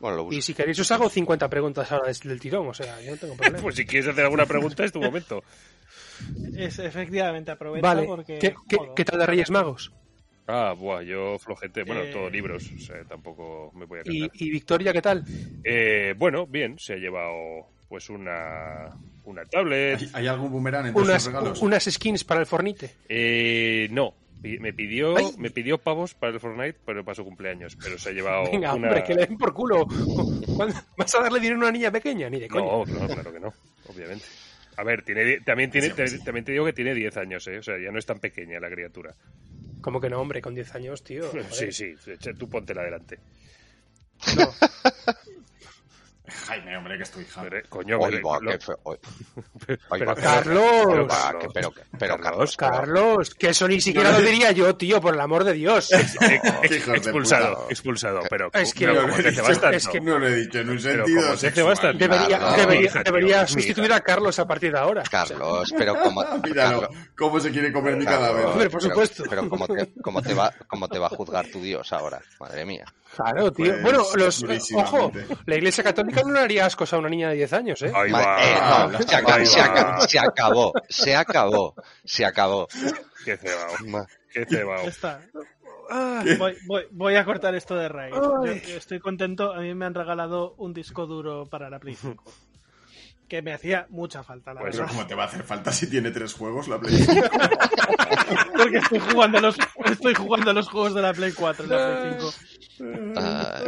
Speaker 3: Bueno, lo
Speaker 2: Y si queréis os hago 50 preguntas ahora del tirón, o sea, yo no tengo problema.
Speaker 1: pues si quieres hacer alguna pregunta es tu momento.
Speaker 5: Es, efectivamente, aprovecha
Speaker 2: vale,
Speaker 5: porque...
Speaker 2: ¿Qué, qué- qué tal de Reyes Magos?
Speaker 1: Ah, buah, yo flojete. Bueno,
Speaker 5: Eh.
Speaker 1: todo libros, o sea, tampoco me voy a
Speaker 2: ¿Y, y Victoria qué tal?
Speaker 1: Eh, bueno, bien, se ha llevado pues una, una tablet.
Speaker 4: ¿Hay, hay algún boomerang entre
Speaker 2: Unas,
Speaker 4: sus regalos?
Speaker 2: unas skins para el Fornite.
Speaker 1: Eh, no, me pidió,
Speaker 2: Ay.
Speaker 1: me pidió pavos para el Fortnite, pero para su cumpleaños. Pero se ha llevado
Speaker 2: Venga,
Speaker 1: una...
Speaker 2: hombre, que le den por culo. ¿Cuándo- ¿Vas a darle dinero a una niña pequeña? Ni de coña.
Speaker 1: No, no, claro que no, obviamente. A ver, tiene, también, tiene, te- también te digo que tiene 10 años, ¿eh? O sea, ya no es tan pequeña la criatura.
Speaker 2: Como que no, hombre, con 10 años, tío. joder.
Speaker 1: Sí, sí, tú póntela adelante.
Speaker 2: No.
Speaker 4: Jaime, hombre, que estoy hija.
Speaker 1: Pero, coño,
Speaker 3: Oy,
Speaker 1: pero-
Speaker 3: va,
Speaker 1: lo-
Speaker 3: qué feo. Oy,
Speaker 1: pero-
Speaker 3: va,
Speaker 2: Carlos.
Speaker 3: Pero, va, que- pero, pero,
Speaker 1: Carlos,
Speaker 2: Carlos, que eso ni siquiera lo diría yo, tío, por el amor de Dios.
Speaker 1: expulsado, expulsado, pero,
Speaker 2: Es que
Speaker 1: pero
Speaker 2: no,
Speaker 1: ¿cómo
Speaker 4: he
Speaker 1: te
Speaker 4: dicho-
Speaker 2: es que
Speaker 4: No lo he dicho en un sentido
Speaker 1: se tanto.
Speaker 2: Debería,
Speaker 3: Carlos,
Speaker 2: debería,
Speaker 1: tío,
Speaker 2: debería
Speaker 1: mira.
Speaker 2: sustituir a Carlos a partir de ahora.
Speaker 3: Carlos, pero como...
Speaker 4: Míralo, cómo se quiere comer mi cadáver.
Speaker 2: Hombre, por
Speaker 3: pero-
Speaker 2: supuesto.
Speaker 3: Pero, ¿cómo, te, cómo, te va, ¿cómo te va a juzgar tu Dios ahora? Madre mía.
Speaker 2: Claro, tío.
Speaker 4: Pues,
Speaker 2: bueno, los, ojo, la Iglesia Católica no le haría ascos a una niña de 10 años, ¿eh?
Speaker 1: Ahí va.
Speaker 3: eh, no, se, acabó,
Speaker 1: Ahí
Speaker 3: se,
Speaker 1: va.
Speaker 3: acabó, se acabó, se acabó, se acabó.
Speaker 1: Qué cebao,
Speaker 3: Ma-
Speaker 1: qué
Speaker 5: está.
Speaker 2: Ah,
Speaker 5: Voy, voy- voy a cortar esto de raíz. Yo,
Speaker 2: Ay.
Speaker 5: yo estoy contento. A mí me han regalado un disco duro para la Play 5. Que me hacía mucha falta, la
Speaker 1: Pues
Speaker 4: Pero
Speaker 5: verdad.
Speaker 4: ¿cómo te va a hacer falta si tiene tres juegos la Play 5?
Speaker 5: Porque estoy jugando, los, estoy jugando los juegos de la Play 4 y la Play 5.
Speaker 3: ah,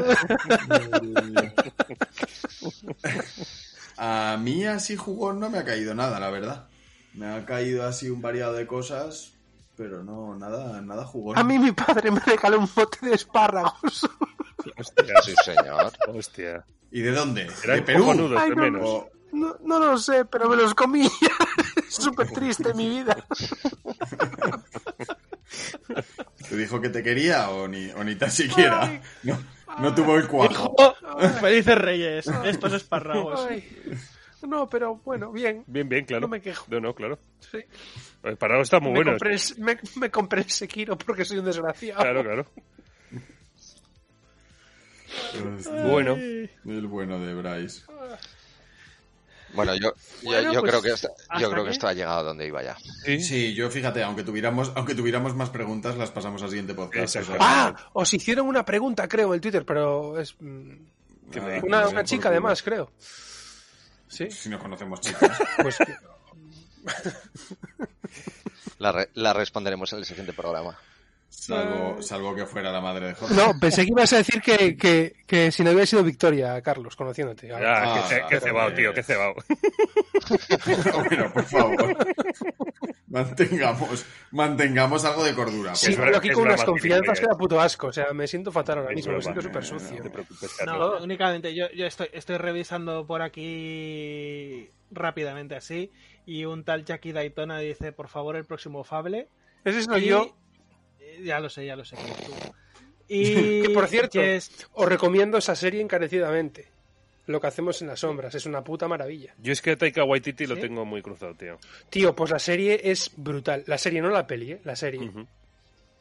Speaker 4: A mí así jugón no me ha caído nada, la verdad. Me ha caído así un variado de cosas, pero no, nada, nada jugón.
Speaker 2: a mí mi padre me regaló un bote de espárragos.
Speaker 1: Hostia,
Speaker 3: sí, señor.
Speaker 1: hostia.
Speaker 4: ¿Y de dónde?
Speaker 1: Eran
Speaker 4: ¿De Perú?
Speaker 1: cojonudos,
Speaker 2: Ay, no,
Speaker 1: menos.
Speaker 4: O-
Speaker 2: No, no lo sé, pero me los comí. es súper triste mi vida.
Speaker 4: ¿Te dijo que te quería o ni, o ni tan siquiera? No, no tuvo el cuajo.
Speaker 5: ¡Felices Reyes! Estos espárragos.
Speaker 2: Ay. No, pero bueno, bien.
Speaker 1: Bien, bien, claro.
Speaker 2: No me quejo.
Speaker 1: No, no, claro.
Speaker 2: Sí.
Speaker 1: El parado está muy
Speaker 2: me,
Speaker 1: bueno.
Speaker 2: compré me, me compré el Sekiro porque soy un desgraciado.
Speaker 1: Claro, claro. Bueno,
Speaker 4: El bueno de Bryce.
Speaker 3: Bueno, yo, yo,
Speaker 5: Bueno,
Speaker 3: yo
Speaker 5: pues,
Speaker 3: creo que esto,
Speaker 5: ¿hasta
Speaker 3: yo creo que esto ha llegado a donde iba ya.
Speaker 1: sí.
Speaker 4: Sí, yo fíjate, aunque tuviéramos, aunque tuviéramos más preguntas, las pasamos al siguiente podcast.
Speaker 1: Exacto.
Speaker 4: O sea,
Speaker 2: Ah, os hicieron una pregunta, creo, en Twitter, pero es mm,
Speaker 1: ¿Qué me
Speaker 4: nada,
Speaker 1: dices?
Speaker 2: una, una chica además, creo. Sí,
Speaker 4: Si no conocemos chicas.
Speaker 2: pues
Speaker 3: La, re- la responderemos en el siguiente programa.
Speaker 4: Salvo, salvo que fuera la madre de Jorge.
Speaker 2: no, pensé que ibas a decir que, que, que si no hubiera sido Victoria, Carlos, conociéndote.
Speaker 1: Ah,
Speaker 4: Ah,
Speaker 1: qué, ce- qué
Speaker 4: pero
Speaker 1: cebao,
Speaker 4: que-
Speaker 1: tío, qué cebao.
Speaker 4: bueno, por favor. Mantengamos, mantengamos algo de cordura.
Speaker 2: Sí, pero aquí con unas confianzas que da puto asco. O sea, me siento fatal ahora mismo, me siento súper sucio.
Speaker 1: No te preocupes,
Speaker 5: No,
Speaker 1: Carlos.
Speaker 5: únicamente yo, yo estoy, estoy revisando por aquí rápidamente así. Y un tal Jackie Daytona dice: Por favor, el próximo Fable.
Speaker 2: Ese soy
Speaker 5: Y-
Speaker 2: yo.
Speaker 5: Ya lo sé, ya lo sé. que eres tú. Y
Speaker 2: Que por cierto, os recomiendo esa serie encarecidamente. Lo que hacemos en las sombras es una puta maravilla.
Speaker 1: Yo es que Taika Waititi lo tengo muy cruzado, tío.
Speaker 2: Tío, pues la serie es brutal. La serie, no la peli, ¿eh? La serie.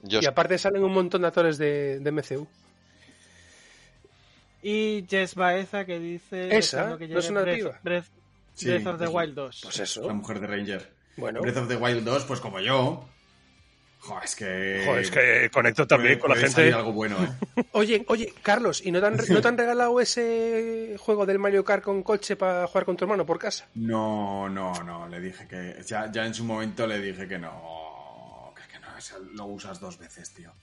Speaker 3: Yo,
Speaker 2: Y aparte salen un montón de actores de, de MCU.
Speaker 5: Y Jess Baeza que dice
Speaker 2: Esa,
Speaker 5: que
Speaker 2: ¿no es una
Speaker 5: Breath? Breath-
Speaker 4: Sí,
Speaker 5: Breath of the Wild 2.
Speaker 2: Pues
Speaker 4: la
Speaker 2: eso.
Speaker 4: mujer de Ranger.
Speaker 2: Bueno.
Speaker 4: Breath of the Wild 2, pues como yo. Joder, es que.
Speaker 1: Joder, es que conecto también
Speaker 4: puede-
Speaker 1: con la gente.
Speaker 4: salir algo bueno, ¿eh?
Speaker 2: Oye, oye, Carlos, ¿y no te, han, no te han regalado ese juego del Mario Kart con coche para jugar con tu hermano por casa?
Speaker 4: No, no, no. Le dije que. Ya, ya en su momento le dije que no. Que, que no, lo usas dos veces, tío.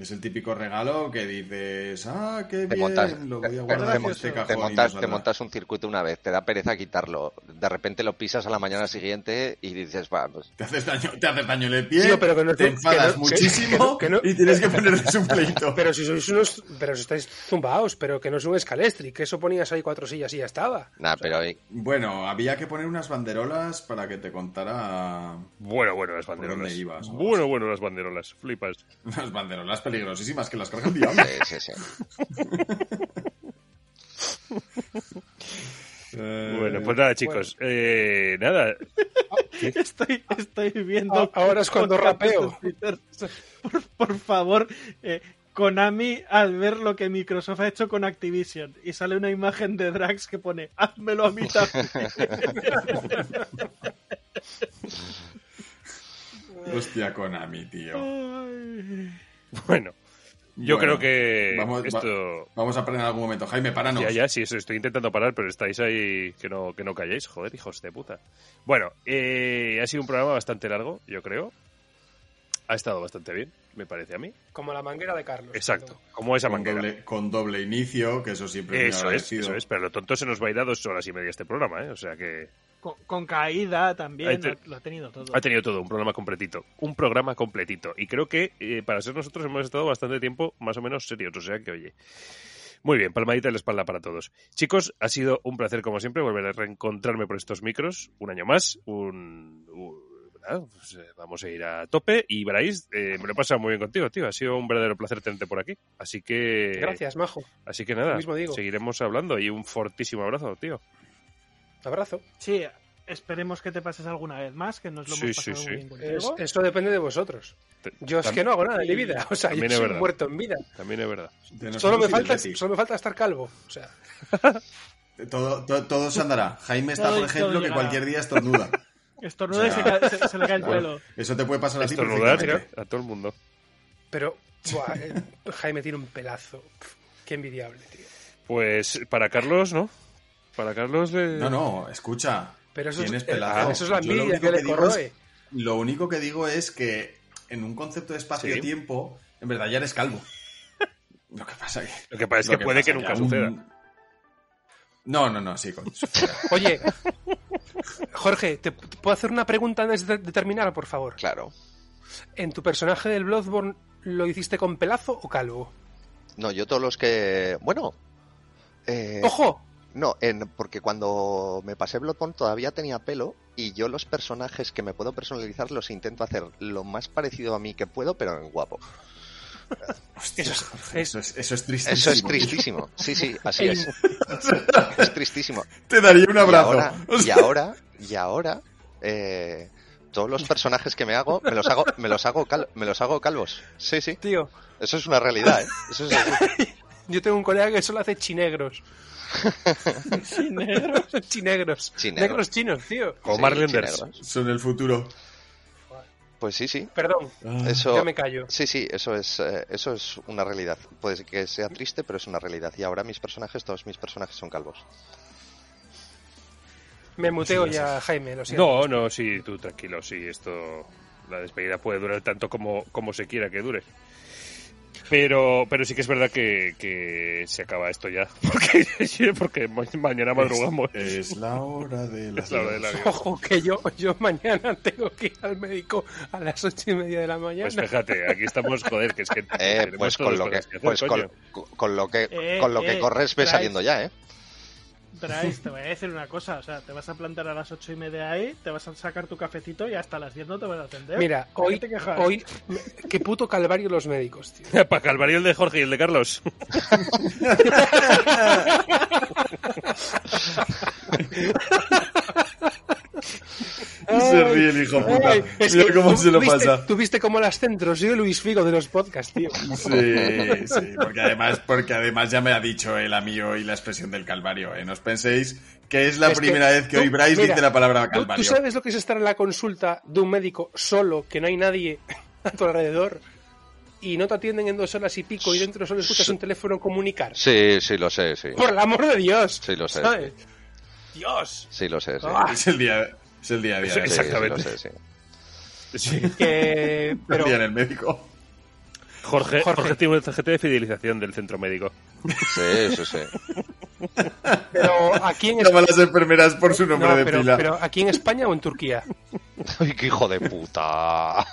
Speaker 4: Es el típico regalo que dices, ah, qué
Speaker 3: Te
Speaker 4: bien,
Speaker 3: montas-
Speaker 4: lo voy a
Speaker 3: te-
Speaker 4: guardar
Speaker 3: te
Speaker 4: en este
Speaker 3: te
Speaker 4: cajón. no
Speaker 3: montas, te
Speaker 4: saldrá".
Speaker 3: montas un circuito una vez, te da pereza quitarlo. De repente lo pisas a la mañana siguiente y dices, va, pues
Speaker 4: Te haces daño, te haces daño en el pie,
Speaker 2: pero que no-
Speaker 4: te
Speaker 2: que
Speaker 4: enfadas
Speaker 2: no- que-
Speaker 4: muchísimo
Speaker 2: que no-
Speaker 4: y tienes que ponerles un pleito.
Speaker 2: Pero si sois unos. Pero si estáis zumbaos, pero que no es un escalestri, que eso ponías ahí cuatro sillas y ya estaba.
Speaker 3: nada, pero eh,
Speaker 4: Bueno, había que poner unas banderolas para que te contara
Speaker 1: Bueno, bueno, las
Speaker 4: ¿Por
Speaker 1: banderolas.
Speaker 4: dónde ibas, o
Speaker 1: bueno, bueno, las banderolas. Flipas.
Speaker 4: unas banderolas peligrosísimas que las carga el diablo.
Speaker 3: sí, sí, sí.
Speaker 1: Bueno, pues nada, chicos. Eh, nada.
Speaker 5: Estoy, estoy viendo.
Speaker 2: Ah, ahora es cuando rapeo.
Speaker 5: Por, por favor, eh, Konami al ver lo que Microsoft ha hecho con Activision y sale una imagen de Drax que pone házmelo a mí también.
Speaker 4: Hostia, Konami, tío.
Speaker 5: Ay.
Speaker 1: Bueno, yo
Speaker 4: Bueno,
Speaker 1: creo que
Speaker 4: vamos, va-
Speaker 1: esto.
Speaker 4: vamos a parar en algún momento. Jaime, páranos.
Speaker 1: Ya, ya, sí, eso estoy intentando parar, pero estáis ahí que no, que no calléis, joder, hijos de puta. Bueno, eh, ha sido un programa bastante largo, yo creo. Ha estado bastante bien, me parece a mí.
Speaker 2: Como la manguera de Carlos.
Speaker 1: Exacto, como esa
Speaker 4: con,
Speaker 1: manguera.
Speaker 4: doble, con doble inicio, que eso siempre es
Speaker 1: Eso es,
Speaker 4: agradecido.
Speaker 1: eso es, pero lo tonto se nos va a ir a dos horas y media este programa, ¿eh? O sea que
Speaker 5: Con, con caída también, lo, ha tenido todo.
Speaker 1: ha tenido todo, un programa completito. Un programa completito. Y creo que eh, para ser nosotros hemos estado bastante tiempo más o menos serios, o sea que oye. Muy bien, palmadita en la espalda para todos. Chicos, ha sido un placer como siempre volver a reencontrarme por estos micros un año más. Un, un- nada, pues, eh, vamos a ir a tope y veréis, eh, me lo he pasado muy bien contigo, tío. Ha sido un verdadero placer tenerte por aquí. Así que
Speaker 2: Gracias, Majo.
Speaker 1: Así que nada,
Speaker 2: Lo mismo digo.
Speaker 1: seguiremos hablando y un fortísimo abrazo, tío.
Speaker 2: Abrazo.
Speaker 5: Sí, esperemos que te pases alguna vez más, que nos lo
Speaker 1: Sí,
Speaker 5: hemos
Speaker 1: sí,
Speaker 5: pasado
Speaker 1: sí.
Speaker 5: muy bien
Speaker 2: Es-
Speaker 5: contigo.
Speaker 2: eso depende de vosotros. Yo es que no hago nada en mi vida. O sea, yo soy
Speaker 1: verdad.
Speaker 2: muerto en vida.
Speaker 1: También es verdad.
Speaker 4: De
Speaker 2: Solo me,
Speaker 4: y
Speaker 2: falta, solo me falta estar calvo. O sea,
Speaker 4: Todo, todo, todo se andará. Jaime está,
Speaker 5: Todo-
Speaker 4: por ejemplo, que cualquier día estornuda.
Speaker 5: Estornuda y
Speaker 4: O
Speaker 5: se,
Speaker 4: sea,
Speaker 5: cae- se- se le cae el
Speaker 4: Bueno,
Speaker 5: pelo.
Speaker 4: eso te puede pasar a ti
Speaker 1: Estornudar a todo el mundo.
Speaker 2: pero buah, eh, Jaime tiene un pelazo. Qué envidiable, tío.
Speaker 1: Pues para Carlos, ¿no? Para Carlos le...
Speaker 4: No, no, escucha.
Speaker 2: Pero eso,
Speaker 4: Tienes
Speaker 2: es, eh,
Speaker 4: pelazo.
Speaker 2: eso es la envidia
Speaker 4: único
Speaker 2: que le
Speaker 4: que digo
Speaker 2: corroe.
Speaker 4: es- Lo único que digo es que en un concepto de espacio-tiempo, en verdad ya eres calvo. Lo que pasa que...
Speaker 1: Lo que pasa es que puede que nunca suceda.
Speaker 4: No, no, no, sí, con-.
Speaker 2: Oye, Jorge, ¿te puedo hacer una pregunta antes de de terminar, por favor?
Speaker 3: Claro.
Speaker 2: ¿En tu personaje del Bloodborne lo hiciste con pelazo o calvo?
Speaker 3: No, yo todos los que. Bueno. eh,
Speaker 2: ¡Ojo!
Speaker 3: No, en, porque cuando me pasé Bloodborne todavía tenía pelo y yo los personajes que me puedo personalizar los intento hacer lo más parecido a mí que puedo, pero en guapo.
Speaker 4: Hostia,
Speaker 2: Eso es-
Speaker 4: Jorge, eso es, eso es tristísimo.
Speaker 3: Eso es tristísimo. Sí, sí, así es. Es tristísimo.
Speaker 4: Te daría un
Speaker 3: Y
Speaker 4: abrazo.
Speaker 3: ahora, y ahora, y ahora, eh, todos los personajes que me hago, me los hago, me los hago, cal- me los hago calvos. Sí, sí.
Speaker 2: Tío,
Speaker 3: Eso es una realidad, ¿eh? Eso es así.
Speaker 2: yo tengo un colega que solo hace chinegros.
Speaker 5: Chinegros.
Speaker 2: Chinegros.
Speaker 3: Chinegros.
Speaker 2: Negros chinos, tío.
Speaker 1: Como
Speaker 3: Sí.
Speaker 4: Son el futuro.
Speaker 3: Pues sí, sí.
Speaker 2: Perdón,
Speaker 3: Eso,
Speaker 2: ya me callo.
Speaker 3: Sí, sí, eso es, eh, eso es una realidad. Puede que sea triste, pero es una realidad. Y ahora mis personajes, todos mis personajes son calvos.
Speaker 2: Me muteo
Speaker 4: Sí,
Speaker 2: ya, Jaime, lo siento.
Speaker 1: No, no, sí, tú tranquilo, sí, esto... La despedida puede durar tanto como, como se quiera que dure. Pero, pero sí que es verdad que, que se acaba esto ya. Porque, porque ma- mañana madrugamos.
Speaker 4: Es, es la hora de la
Speaker 1: Es la hora de la vida.
Speaker 2: Ojo, que yo, yo mañana tengo que ir al médico a las ocho y media de la mañana.
Speaker 1: Pues fíjate, aquí estamos, joder, que es que...
Speaker 3: Eh, pues
Speaker 1: todos
Speaker 3: con lo que,
Speaker 1: cosas hacer,
Speaker 3: pues con,
Speaker 1: coño.
Speaker 3: con lo que,
Speaker 5: Eh,
Speaker 3: con lo que
Speaker 5: eh,
Speaker 3: corres ves
Speaker 5: Bryce.
Speaker 3: saliendo ya, ¿eh?
Speaker 5: Bryce, te voy a decir una cosa, o sea, te vas a plantar a las ocho y media ahí, te vas a sacar tu cafetito y hasta las 10 no te vas a atender.
Speaker 2: Mira,
Speaker 5: ¿Por qué
Speaker 2: hoy,
Speaker 5: te
Speaker 2: hoy, qué puto calvario los médicos, tío.
Speaker 1: Para Calvario el de Jorge y el de Carlos.
Speaker 4: Se ríe el hijo puta. Mira cómo
Speaker 2: tú-
Speaker 4: se lo pasa.
Speaker 2: Tú viste como las centros, soy Luis Figo de los podcasts, tío.
Speaker 4: Sí, sí, porque además, porque además ya me ha dicho el amigo y la expresión del calvario. ¿eh? No os penséis que es la
Speaker 2: Es que
Speaker 4: primera vez que
Speaker 2: tú-
Speaker 4: hoy Bryce
Speaker 2: mira,
Speaker 4: dice la palabra
Speaker 2: ¿Tú, tú
Speaker 4: calvario.
Speaker 2: sabes lo que es estar en la consulta de un médico solo, que no hay nadie a tu alrededor, y no te atienden en dos horas y pico y dentro solo escuchas un teléfono comunicar?
Speaker 3: Sí, sí, lo sé, sí.
Speaker 2: Por el amor de Dios.
Speaker 3: Sí, lo sé.
Speaker 2: ¿sabes? Dios.
Speaker 3: Sí, lo sé, sí.
Speaker 2: Ah,
Speaker 4: Es el día, es el día a día.
Speaker 1: Sí,
Speaker 4: ¿eh?
Speaker 3: Sí, sí,
Speaker 1: exactamente.
Speaker 3: lo sé, sí.
Speaker 1: Sí.
Speaker 2: que, pero,
Speaker 4: El día en el médico.
Speaker 1: Jorge,
Speaker 2: Jorge.
Speaker 1: Jorge tiene una tarjeta de fidelización del centro médico.
Speaker 3: Sí, sí, sí.
Speaker 2: pero aquí en
Speaker 4: Llama a las enfermeras por su nombre
Speaker 2: No,
Speaker 4: de
Speaker 2: pero,
Speaker 4: pila.
Speaker 2: pero aquí en España o en Turquía.
Speaker 3: Ay, qué hijo de puta.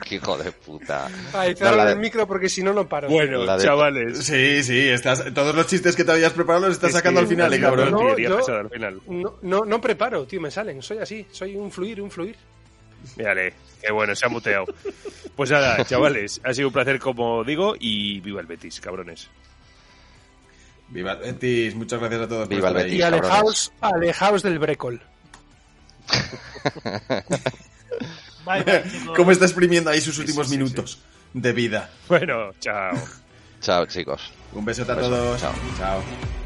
Speaker 3: qué hijo de puta.
Speaker 2: Ay,
Speaker 3: No,
Speaker 2: cerrar
Speaker 3: de-
Speaker 2: el micro porque si no, no paro.
Speaker 1: Bueno,
Speaker 3: de-
Speaker 1: chavales.
Speaker 4: Sí, sí, estás, todos los chistes que te habías preparado los estás
Speaker 1: Es
Speaker 4: sacando
Speaker 1: que
Speaker 4: al final, eh, cabrón.
Speaker 2: No,
Speaker 1: artillería
Speaker 2: yo-
Speaker 1: pesada al final.
Speaker 2: No, no, no preparo, tío, me salen. Soy así, soy un fluir, un fluir.
Speaker 1: Mírale, qué bueno, se ha muteado. Pues nada, chavales, ha sido un placer como digo y viva el Betis, cabrones.
Speaker 4: Viva el Betis, muchas gracias a todos. por
Speaker 3: Viva el
Speaker 4: ahí.
Speaker 2: Y
Speaker 3: Betis.
Speaker 2: alejaos, alejaos del brécol.
Speaker 5: Bye, bye, chicos.
Speaker 4: ¿Cómo está exprimiendo ahí sus últimos
Speaker 1: sí, sí.
Speaker 4: minutos de vida?
Speaker 1: Bueno, chao.
Speaker 3: Chao, chicos.
Speaker 4: Un besote a
Speaker 3: Beso.
Speaker 4: todos.
Speaker 3: Chao.
Speaker 4: Chao.